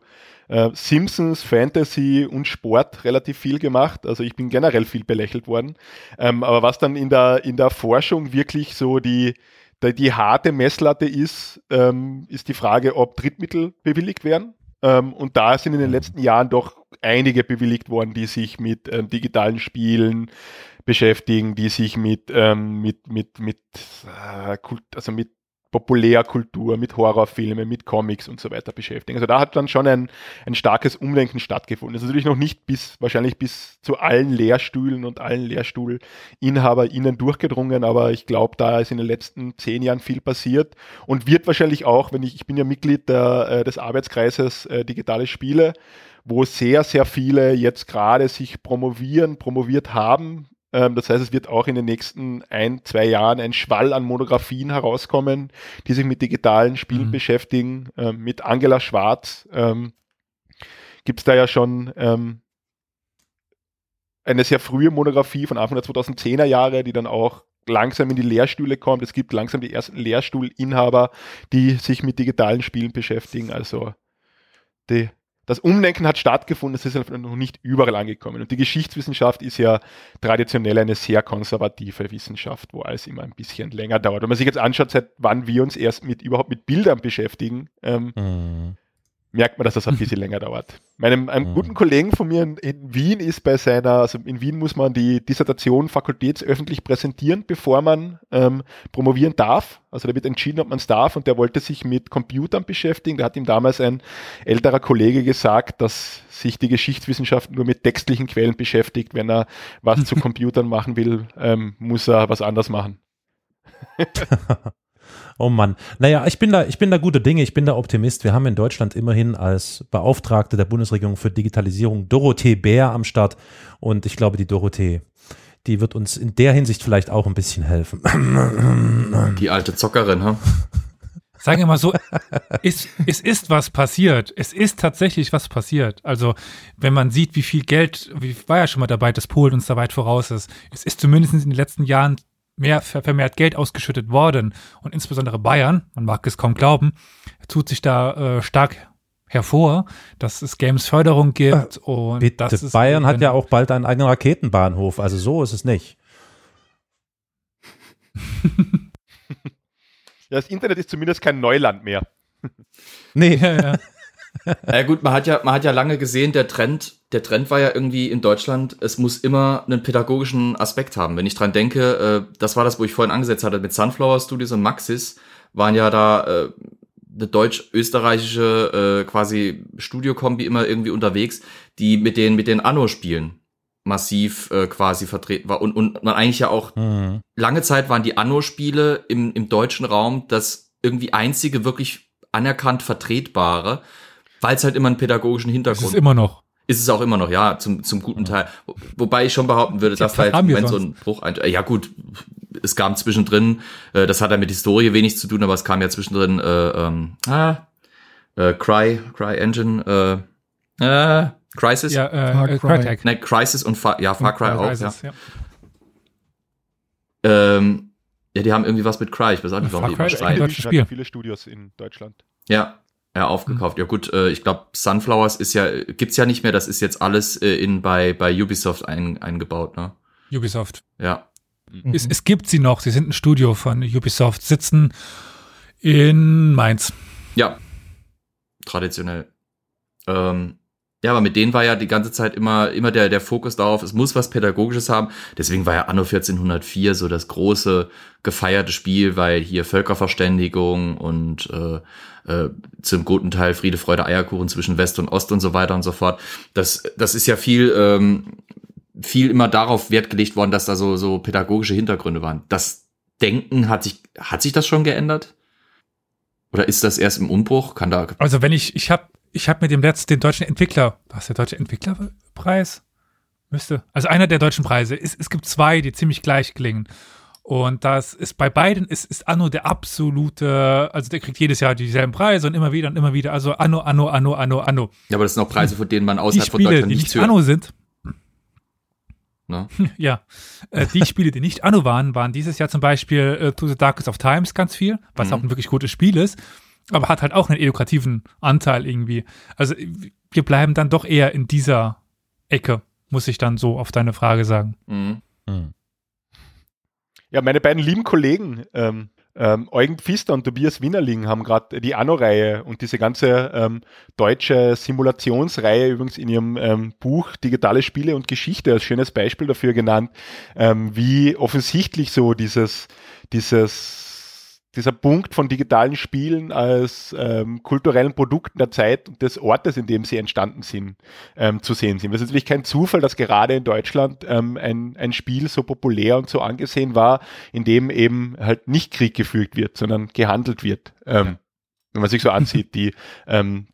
äh, Simpsons, Fantasy und Sport relativ viel gemacht. Also ich bin generell viel belächelt worden. Ähm, aber was dann in der, in der Forschung wirklich so die, die, die harte Messlatte ist, ähm, ist die Frage, ob Drittmittel bewilligt werden. Ähm, und da sind in den letzten Jahren doch einige bewilligt worden, die sich mit ähm, digitalen Spielen beschäftigen, die sich mit, ähm, mit, mit, mit, äh, Kult, also mit Populärkultur, mit Horrorfilmen, mit Comics und so weiter beschäftigen. Also da hat dann schon ein, ein starkes Umlenken stattgefunden. Das ist natürlich noch nicht bis, wahrscheinlich bis zu allen Lehrstühlen und allen LehrstuhlinhaberInnen durchgedrungen, aber ich glaube, da ist in den letzten zehn Jahren viel passiert und wird wahrscheinlich auch, wenn ich, ich bin ja Mitglied der, äh, des Arbeitskreises äh, Digitale Spiele, wo sehr, sehr viele jetzt gerade sich promovieren, promoviert haben, das heißt, es wird auch in den nächsten ein, zwei Jahren ein Schwall an Monografien herauskommen, die sich mit digitalen Spielen mhm. beschäftigen. Ähm, mit Angela Schwarz ähm, gibt es da ja schon ähm, eine sehr frühe Monografie von Anfang der 2010er Jahre, die dann auch langsam in die Lehrstühle kommt. Es gibt langsam die ersten Lehrstuhlinhaber, die sich mit digitalen Spielen beschäftigen. Also die, das Umdenken hat stattgefunden, es ist einfach noch nicht überall angekommen. Und die Geschichtswissenschaft ist ja traditionell eine sehr konservative Wissenschaft, wo alles immer ein bisschen länger dauert. Wenn man sich jetzt anschaut, seit wann wir uns erst mit überhaupt mit Bildern beschäftigen, ähm, mhm merkt man, dass das ein bisschen länger dauert. Meinem einem mhm. guten Kollegen von mir in, in, Wien ist bei seiner, also in Wien muss man die Dissertation fakultätsöffentlich präsentieren, bevor man ähm, promovieren darf. Also da wird entschieden, ob man es darf und der wollte sich mit Computern beschäftigen. Da hat ihm damals ein älterer Kollege gesagt, dass sich die Geschichtswissenschaft nur mit textlichen Quellen beschäftigt. Wenn er was zu Computern machen will, ähm, muss er was anders machen.
Oh Mann. Naja, ich bin da, ich bin da gute Dinge, ich bin da Optimist. Wir haben in Deutschland immerhin als Beauftragte der Bundesregierung für Digitalisierung Dorothee Bär am Start. Und ich glaube, die Dorothee, die wird uns in der Hinsicht vielleicht auch ein bisschen helfen.
Die alte Zockerin, ha?
Sagen wir mal so, es, es ist was passiert. Es ist tatsächlich was passiert. Also, wenn man sieht, wie viel Geld, wie war ja schon mal dabei, dass Polen uns da weit voraus ist. Es ist zumindest in den letzten Jahren mehr vermehrt Geld ausgeschüttet worden. Und insbesondere Bayern, man mag es kaum glauben, tut sich da äh, stark hervor, dass es Games-Förderung gibt. Äh, und
bitte, das ist Bayern hat ja auch bald einen eigenen Raketenbahnhof, also so ist es nicht.
ja, das Internet ist zumindest kein Neuland mehr.
nee. Ja, ja. ja gut, man hat ja, man hat ja lange gesehen, der Trend, der Trend war ja irgendwie in Deutschland, es muss immer einen pädagogischen Aspekt haben. Wenn ich dran denke, äh, das war das, wo ich vorhin angesetzt hatte mit Sunflower Studios und Maxis, waren ja da äh, eine deutsch-österreichische äh, quasi Studiokombi immer irgendwie unterwegs, die mit den mit den Anno-Spielen massiv äh, quasi vertreten war und und man eigentlich ja auch mhm. lange Zeit waren die Anno-Spiele im im deutschen Raum das irgendwie einzige wirklich anerkannt vertretbare weil es halt immer einen pädagogischen Hintergrund.
Das ist immer noch.
Ist es auch immer noch, ja, zum, zum guten Teil. Wobei ich schon behaupten würde, dass vielleicht wenn so ein Bruch ein, ja gut, es kam zwischendrin, äh, das hat ja mit Historie wenig zu tun, aber es kam ja zwischendrin äh, ähm, ah, äh, Cry, Cry Engine, äh, äh, Crisis?
Ja, äh, Far äh, Cry.
Nein, Crisis und Far, ja, Far Cry auch, Crisis, ja. ja. Ähm, ja, die haben irgendwie was mit Cry, ich weiß auch nicht, warum
die überschreiten. Viele Studios in Deutschland.
Ja, ja, aufgekauft. Mhm. Ja gut, äh, ich glaube, Sunflowers ist ja, gibt's ja nicht mehr, das ist jetzt alles äh, in bei, bei Ubisoft ein, eingebaut, ne?
Ubisoft.
Ja.
Mhm. Es, es gibt sie noch, sie sind ein Studio von Ubisoft, sitzen in Mainz.
Ja. Traditionell. Ähm, ja, aber mit denen war ja die ganze Zeit immer, immer der, der Fokus darauf, es muss was Pädagogisches haben. Deswegen war ja Anno 1404 so das große gefeierte Spiel, weil hier Völkerverständigung und äh, äh, zum guten Teil Friede, Freude, Eierkuchen zwischen West und Ost und so weiter und so fort. Das, das ist ja viel, ähm, viel immer darauf Wert gelegt worden, dass da so, so pädagogische Hintergründe waren. Das Denken hat sich, hat sich das schon geändert? Oder ist das erst im Umbruch? Kann da.
Also wenn ich, ich habe ich habe mit dem letzten den deutschen Entwickler, was der deutsche Entwicklerpreis? Müsste. Also einer der deutschen Preise. Es, es gibt zwei, die ziemlich gleich klingen. Und das ist bei beiden ist, ist Anno der absolute, also der kriegt jedes Jahr dieselben Preise und immer wieder und immer wieder. Also Anno, Anno, Anno, Anno, Anno.
Ja, aber das sind auch Preise, von denen man außerhalb
Spiele,
von Deutschland
die nicht Anno sind. Ne? Ja, äh, die Spiele, die nicht Anno waren, waren dieses Jahr zum Beispiel äh, To the Darkest of Times ganz viel, was mhm. auch ein wirklich gutes Spiel ist aber hat halt auch einen edukativen Anteil irgendwie. Also wir bleiben dann doch eher in dieser Ecke, muss ich dann so auf deine Frage sagen. Mhm.
Mhm. Ja, meine beiden lieben Kollegen, ähm, ähm, Eugen Pfister und Tobias Wienerling haben gerade die Anno-Reihe und diese ganze ähm, deutsche Simulationsreihe übrigens in ihrem ähm, Buch Digitale Spiele und Geschichte als schönes Beispiel dafür genannt, ähm, wie offensichtlich so dieses, dieses dieser Punkt von digitalen Spielen als ähm, kulturellen Produkten der Zeit und des Ortes, in dem sie entstanden sind, ähm, zu sehen sind. Es ist natürlich kein Zufall, dass gerade in Deutschland ähm, ein, ein Spiel so populär und so angesehen war, in dem eben halt nicht Krieg geführt wird, sondern gehandelt wird. Ähm, wenn man sich so ansieht, die, ähm,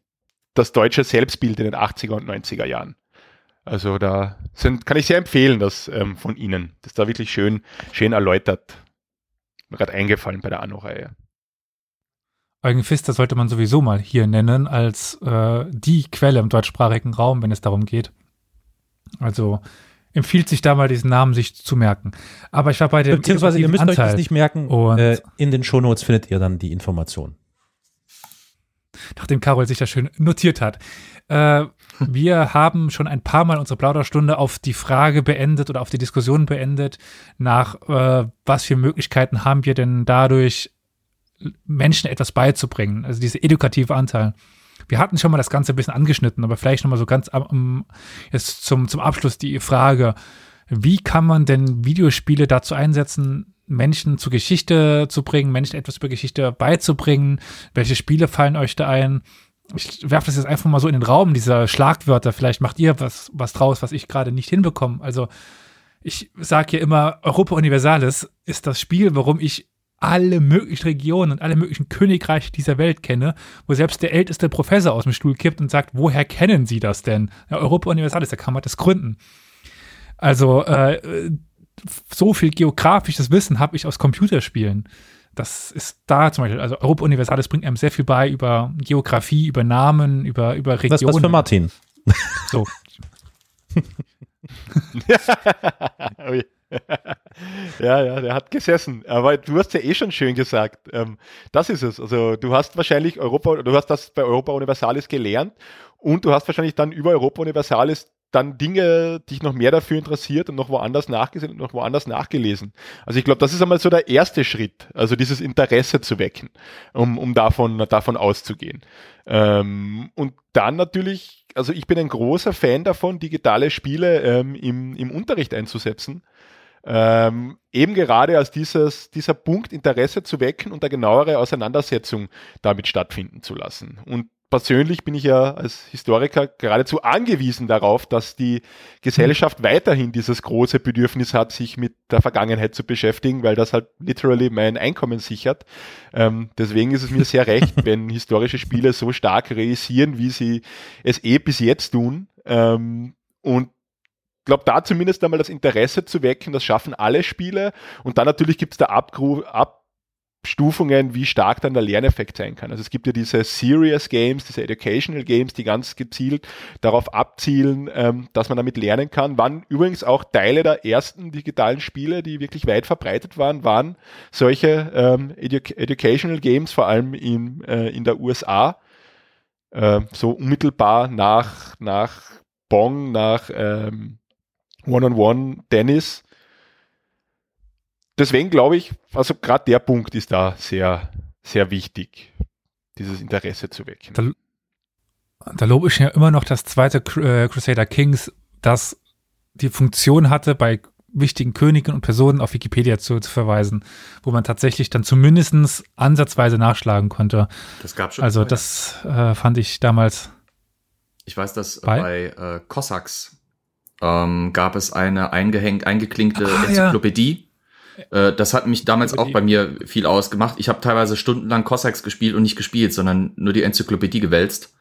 das deutsche Selbstbild in den 80er und 90er Jahren. Also da sind, kann ich sehr empfehlen, das ähm, von Ihnen. Das ist da wirklich schön, schön erläutert. Mir gerade eingefallen bei der Anno-Reihe.
Eugen Pfister sollte man sowieso mal hier nennen als äh, die Quelle im deutschsprachigen Raum, wenn es darum geht. Also empfiehlt sich da mal diesen Namen sich zu merken. Aber ich war bei dem
Beziehungsweise ihr müsst
Anteil.
euch das nicht merken.
Und-
äh, in den Shownotes findet ihr dann die Information.
nachdem Carol sich das schön notiert hat. Äh, wir haben schon ein paar Mal unsere Plauderstunde auf die Frage beendet oder auf die Diskussion beendet, nach äh, was für Möglichkeiten haben wir denn dadurch, Menschen etwas beizubringen, also diese edukative Anteil. Wir hatten schon mal das Ganze ein bisschen angeschnitten, aber vielleicht nochmal so ganz am- jetzt zum, zum Abschluss die Frage, wie kann man denn Videospiele dazu einsetzen, Menschen zur Geschichte zu bringen, Menschen etwas über Geschichte beizubringen? Welche Spiele fallen euch da ein? Ich werfe das jetzt einfach mal so in den Raum, diese Schlagwörter. Vielleicht macht ihr was, was draus, was ich gerade nicht hinbekomme. Also, ich sage ja immer, Europa Universalis ist das Spiel, warum ich alle möglichen Regionen und alle möglichen Königreiche dieser Welt kenne, wo selbst der älteste Professor aus dem Stuhl kippt und sagt, woher kennen Sie das denn? Ja, Europa Universalis, da kann man das gründen. Also äh, so viel geografisches Wissen habe ich aus Computerspielen. Das ist da zum Beispiel, also Europa Universalis bringt einem sehr viel bei über Geografie, über Namen, über, über
Das
Regionen.
ist was für Martin.
So.
Ja, ja, der hat gesessen. Aber du hast ja eh schon schön gesagt. Ähm, das ist es. Also du hast wahrscheinlich Europa, du hast das bei Europa Universalis gelernt und du hast wahrscheinlich dann über Europa Universalis dann Dinge, dich noch mehr dafür interessiert und noch woanders nachgesehen und noch woanders nachgelesen. Also ich glaube, das ist einmal so der erste Schritt, also dieses Interesse zu wecken, um, um davon, davon auszugehen. Ähm, und dann natürlich, also ich bin ein großer Fan davon, digitale Spiele ähm, im, im Unterricht einzusetzen. Ähm, eben gerade als dieses, dieser Punkt Interesse zu wecken und eine genauere Auseinandersetzung damit stattfinden zu lassen. Und persönlich bin ich ja als Historiker geradezu angewiesen darauf, dass die Gesellschaft weiterhin dieses große Bedürfnis hat, sich mit der Vergangenheit zu beschäftigen, weil das halt literally mein Einkommen sichert. Ähm, deswegen ist es mir sehr recht, wenn historische Spiele so stark realisieren, wie sie es eh bis jetzt tun. Ähm, und glaube, da zumindest einmal das Interesse zu wecken, das schaffen alle Spiele. Und dann natürlich gibt es da Abgru Abstufungen, wie stark dann der Lerneffekt sein kann. Also es gibt ja diese Serious Games, diese Educational Games, die ganz gezielt darauf abzielen, ähm, dass man damit lernen kann. Waren übrigens auch Teile der ersten digitalen Spiele, die wirklich weit verbreitet waren, waren solche ähm, Edu Educational Games, vor allem in, äh, in der USA. Äh, so unmittelbar nach, nach Bong, nach ähm, One-on-One-Tennis. Deswegen glaube ich, also gerade der Punkt ist da sehr, sehr wichtig, dieses Interesse zu wecken.
Da, da lobe ich ja immer noch das zweite äh, Crusader Kings, das die Funktion hatte, bei wichtigen Königen und Personen auf Wikipedia zu, zu verweisen, wo man tatsächlich dann zumindest ansatzweise nachschlagen konnte.
Das gab schon.
Also
vorher.
das äh, fand ich damals.
Ich weiß, dass
Bei?
bei, äh, Cossacks ähm, gab es eine eingehängt, eingeklingte
Ah, ja.
Äh, das hat mich damals auch bei mir viel ausgemacht. Ich habe teilweise stundenlang Cossacks gespielt und nicht gespielt, sondern nur die Enzyklopädie gewälzt.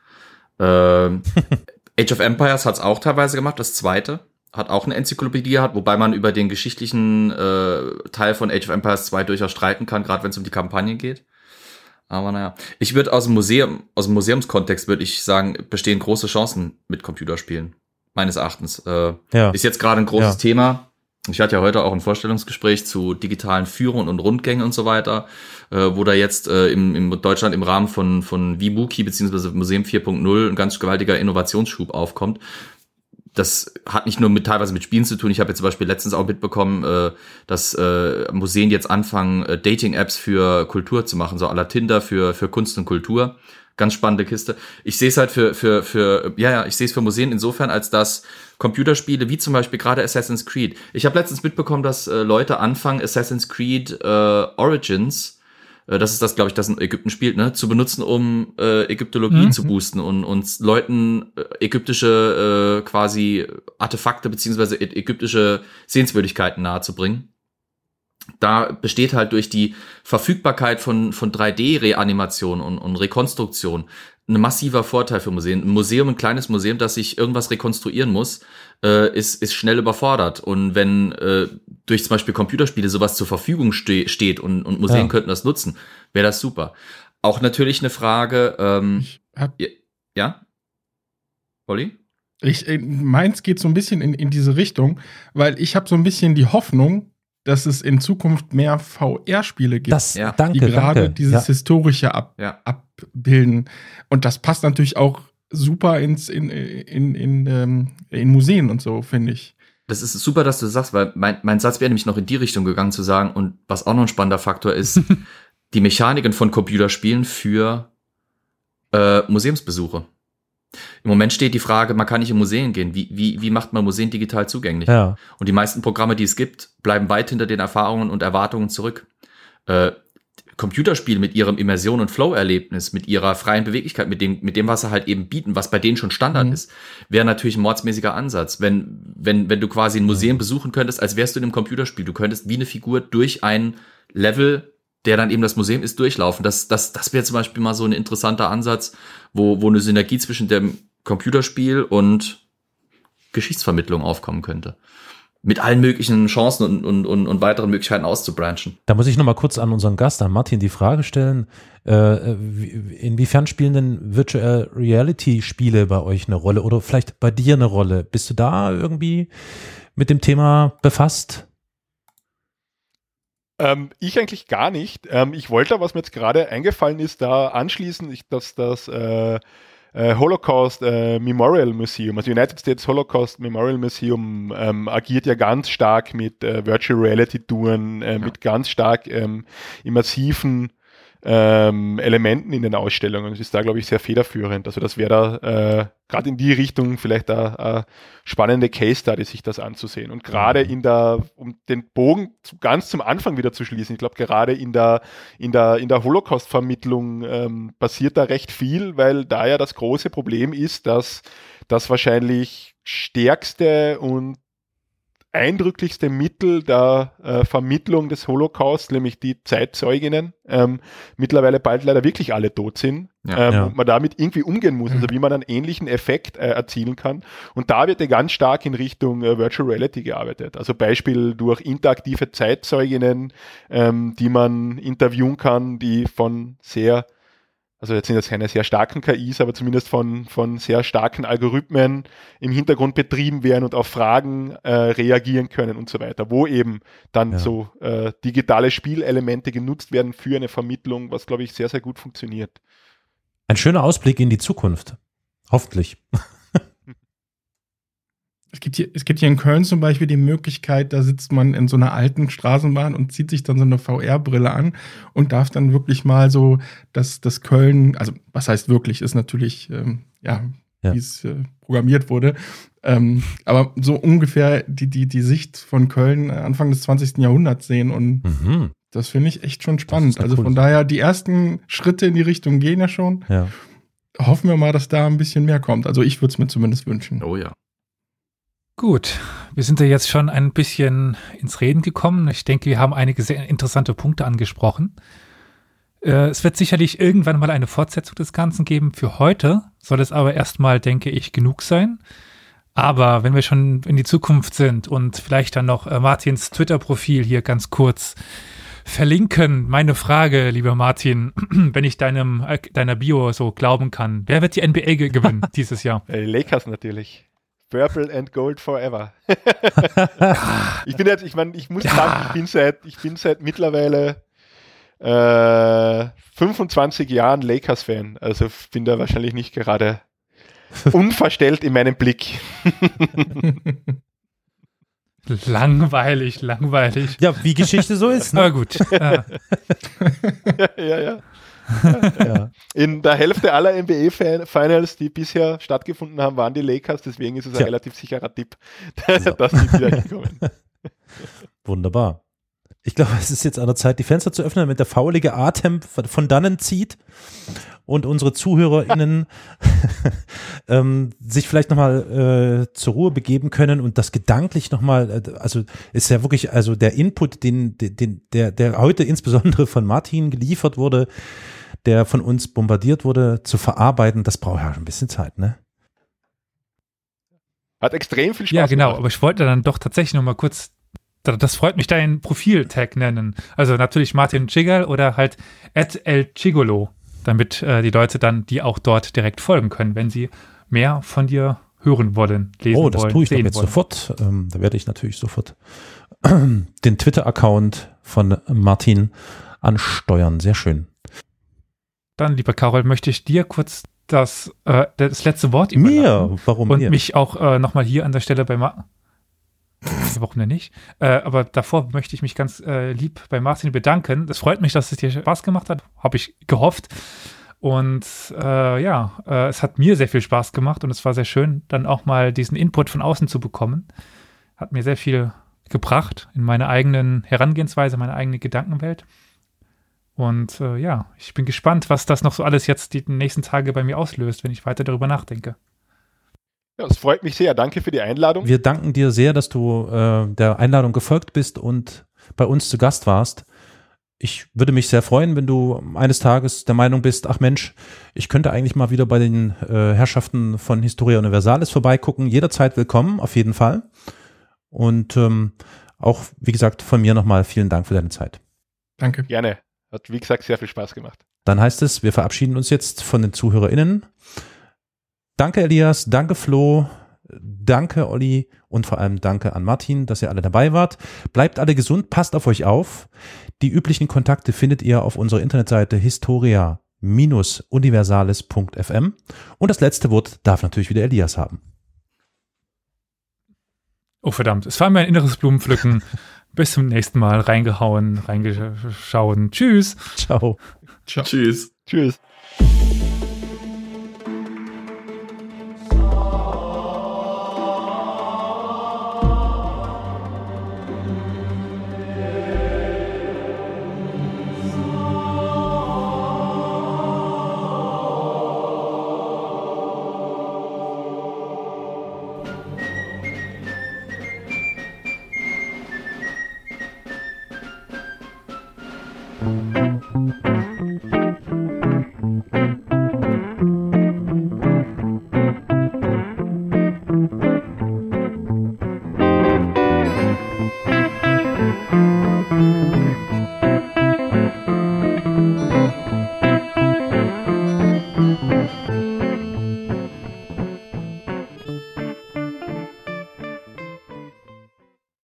Ähm, Age of Empires hat es auch teilweise gemacht, das zweite. Hat auch eine Enzyklopädie gehabt, wobei man über den geschichtlichen äh, Teil von Age of Empires 2 durchaus streiten kann, gerade wenn es um die Kampagne geht. Aber naja, ich würde aus dem Museum, aus dem Museumskontext würde ich sagen, bestehen große Chancen mit Computerspielen. Meines Erachtens. Äh,
Ja.
Ist jetzt gerade ein großes
Ja.
Thema. Ich hatte ja heute auch ein Vorstellungsgespräch zu digitalen Führungen und Rundgängen und so weiter, äh, wo da jetzt äh, im, im Deutschland im Rahmen von, von Vibuki beziehungsweise Museum 4.0 ein ganz gewaltiger Innovationsschub aufkommt. Das hat nicht nur mit teilweise mit Spielen zu tun. Ich habe jetzt zum Beispiel letztens auch mitbekommen, äh, dass äh, Museen jetzt anfangen, äh, Dating-Apps für Kultur zu machen, so la Tinder für, für Kunst und Kultur. Ganz spannende Kiste. Ich sehe es halt für, für, für, ja, ja, ich sehe es für Museen insofern, als dass Computerspiele, wie zum Beispiel gerade Assassin's Creed. Ich habe letztens mitbekommen, dass äh, Leute anfangen, Assassin's Creed äh, Origins, äh, das ist das, glaube ich, das in Ägypten spielt, ne, zu benutzen, um äh, Ägyptologie
Mhm.
zu boosten und uns Leuten äh, ägyptische äh, quasi Artefakte beziehungsweise ägyptische Sehenswürdigkeiten nahezubringen. Da besteht halt durch die Verfügbarkeit von, von 3D-Reanimation und, und Rekonstruktion ein massiver Vorteil für Museen. Ein Museum, ein kleines Museum, das sich irgendwas rekonstruieren muss, äh, ist, ist schnell überfordert. Und wenn äh, durch zum Beispiel Computerspiele sowas zur Verfügung ste steht und, und Museen ja. könnten das nutzen, wäre das super. Auch natürlich eine Frage, ähm, ja?
Olli? Ich, äh, meins geht so ein bisschen in, in diese Richtung, weil ich habe so ein bisschen die Hoffnung, dass es in Zukunft mehr VR-Spiele gibt,
das, ja.
danke, die gerade dieses ja. historische ab, ja. abbilden. Und das passt natürlich auch super ins, in, in, in, ähm, in Museen und so, finde ich.
Das ist super, dass du das sagst, weil mein, mein Satz wäre nämlich noch in die Richtung gegangen zu sagen, und was auch noch ein spannender Faktor ist, die Mechaniken von Computerspielen für äh, Museumsbesuche. Im Moment steht die Frage, man kann nicht in Museen gehen. Wie, wie, wie macht man Museen digital zugänglich? Ja. Und die meisten Programme, die es gibt, bleiben weit hinter den Erfahrungen und Erwartungen zurück. Äh, Computerspiele mit ihrem Immersion- und Flow-Erlebnis, mit ihrer freien Beweglichkeit, mit dem, mit dem, was sie halt eben bieten, was bei denen schon Standard mhm. ist, wäre natürlich ein mordsmäßiger Ansatz. Wenn, wenn, wenn du quasi ein Museum besuchen könntest, als wärst du in einem Computerspiel. Du könntest wie eine Figur durch ein Level der dann eben das Museum ist, durchlaufen. Das, das, das wäre zum Beispiel mal so ein interessanter Ansatz, wo, wo eine Synergie zwischen dem Computerspiel und Geschichtsvermittlung aufkommen könnte. Mit allen möglichen Chancen und, und, und, und weiteren Möglichkeiten auszubranchen.
Da muss ich noch mal kurz an unseren Gast, an Martin, die Frage stellen. Äh, inwiefern spielen denn Virtual Reality Spiele bei euch eine Rolle oder vielleicht bei dir eine Rolle? Bist du da irgendwie mit dem Thema befasst?
Ähm, ich eigentlich gar nicht. Ähm, ich wollte, was mir jetzt gerade eingefallen ist, da anschließen, ich, dass das äh, äh, Holocaust äh, Memorial Museum, also United States Holocaust Memorial Museum, ähm, agiert ja ganz stark mit äh, Virtual Reality Touren, äh, ja. mit ganz stark ähm, immersiven ähm, Elementen in den Ausstellungen. Das ist da, glaube ich, sehr federführend. Also das wäre da äh, gerade in die Richtung vielleicht eine spannende Case Study, sich das anzusehen. Und gerade mhm. in der, um den Bogen zu, ganz zum Anfang wieder zu schließen, ich glaube, gerade in der, in der, in der Holocaust-Vermittlung ähm, passiert da recht viel, weil da ja das große Problem ist, dass das wahrscheinlich stärkste und eindrücklichste Mittel der äh, Vermittlung des Holocaust, nämlich die Zeitzeuginnen, ähm, mittlerweile bald leider wirklich alle tot sind. Ja, ähm, ja. Und man damit irgendwie umgehen muss, also wie man einen ähnlichen Effekt äh, erzielen kann. Und da wird ja ganz stark in Richtung äh, Virtual Reality gearbeitet. Also Beispiel durch interaktive Zeitzeuginnen, ähm, die man interviewen kann, die von sehr also jetzt sind das keine sehr starken KIs, aber zumindest von, von sehr starken Algorithmen im Hintergrund betrieben werden und auf Fragen äh, reagieren können und so weiter, wo eben dann ja. so äh, digitale Spielelemente genutzt werden für eine Vermittlung, was glaube ich sehr, sehr gut funktioniert.
Ein schöner Ausblick in die Zukunft. Hoffentlich.
Es gibt, hier, es gibt hier in Köln zum Beispiel die Möglichkeit, da sitzt man in so einer alten Straßenbahn und zieht sich dann so eine VR-Brille an und darf dann wirklich mal so, dass das Köln, also was heißt wirklich, ist natürlich, ähm, ja, ja, wie es äh, programmiert wurde, ähm, aber so ungefähr die, die, die Sicht von Köln Anfang des 20. Jahrhunderts sehen und mhm. das finde ich echt schon spannend. Also von daher, die ersten Schritte in die Richtung gehen ja schon. Ja. Hoffen wir mal, dass da ein bisschen mehr kommt. Also ich würde es mir zumindest wünschen.
Oh ja.
Gut, wir sind ja jetzt schon ein bisschen ins Reden gekommen. Ich denke, wir haben einige sehr interessante Punkte angesprochen. Äh, es wird sicherlich irgendwann mal eine Fortsetzung des Ganzen geben. Für heute soll es aber erstmal, denke ich, genug sein. Aber wenn wir schon in die Zukunft sind und vielleicht dann noch äh, Martins Twitter-Profil hier ganz kurz verlinken. Meine Frage, lieber Martin, wenn ich deinem, äh, deiner Bio so glauben kann, wer wird die NBA gewinnen dieses Jahr?
Lakers natürlich. Purple and Gold Forever. ich bin jetzt, ich meine, ich muss ja. sagen, ich bin seit, ich bin seit mittlerweile äh, 25 Jahren Lakers-Fan. Also bin da wahrscheinlich nicht gerade unverstellt in meinem Blick.
langweilig, langweilig.
Ja, wie Geschichte so ist. Ne?
Aber gut. Ja.
ja, ja. ja ja. In der Hälfte aller NBA-Finals, die bisher stattgefunden haben, waren die Lakers. Deswegen ist es ein relativ sicherer Tipp, dass die wieder hinkommen.
Wunderbar. Ich glaube, es ist jetzt an der Zeit, die Fenster zu öffnen, damit der faulige Atem von dannen zieht und unsere ZuhörerInnen ähm, sich vielleicht nochmal äh, zur Ruhe begeben können und das gedanklich nochmal, äh, also ist ja wirklich, also der Input, den, den, der, der heute insbesondere von Martin geliefert wurde, der von uns bombardiert wurde, zu verarbeiten, das braucht ja ein bisschen Zeit, ne?
Hat extrem viel Spaß
Ja, genau,
gemacht.
aber ich wollte dann doch tatsächlich noch mal kurz, da- das freut mich, deinen Profil-Tag nennen. Also natürlich Martin Chigal oder halt at El Chigolo, damit äh, die Leute dann die auch dort direkt folgen können, wenn sie mehr von dir hören wollen, lesen
Oh, das
wollen,
tue ich
sehen
jetzt
wollen.
sofort. Ähm, da werde ich natürlich sofort den Twitter-Account von Martin ansteuern. Sehr schön.
Dann, lieber Carol, möchte ich dir kurz das, äh, das letzte Wort überlassen.
Mir? Warum
und
mir?
mich auch äh, nochmal hier an der Stelle bei Ma Warum denn nicht? Äh, aber davor möchte ich mich ganz äh, lieb bei Martin bedanken. Es freut mich, dass es dir Spaß gemacht hat, habe ich gehofft. Und äh, ja, äh, es hat mir sehr viel Spaß gemacht und es war sehr schön, dann auch mal diesen Input von außen zu bekommen. Hat mir sehr viel gebracht in meine eigenen Herangehensweise, meine eigene Gedankenwelt. Und äh, ja, ich bin gespannt, was das noch so alles jetzt die nächsten Tage bei mir auslöst, wenn ich weiter darüber nachdenke.
Ja, es freut mich sehr. Danke für die Einladung.
Wir danken dir sehr, dass du äh, der Einladung gefolgt bist und bei uns zu Gast warst. Ich würde mich sehr freuen, wenn du eines Tages der Meinung bist, ach Mensch, ich könnte eigentlich mal wieder bei den äh, Herrschaften von Historia Universalis vorbeigucken. Jederzeit willkommen, auf jeden Fall. Und ähm, auch, wie gesagt, von mir nochmal vielen Dank für deine Zeit.
Danke.
Gerne. Hat, wie gesagt, sehr viel Spaß gemacht.
Dann heißt es, wir verabschieden uns jetzt von den ZuhörerInnen. Danke Elias, danke Flo, danke Olli und vor allem danke an Martin, dass ihr alle dabei wart. Bleibt alle gesund, passt auf euch auf. Die üblichen Kontakte findet ihr auf unserer Internetseite historia-universales.fm und das letzte Wort darf natürlich wieder Elias haben.
Oh verdammt, es war mir ein inneres Blumenpflücken. Bis zum nächsten Mal. Reingehauen, reingeschauen. Tschüss.
Ciao.
Ciao.
Tschüss.
Tschüss.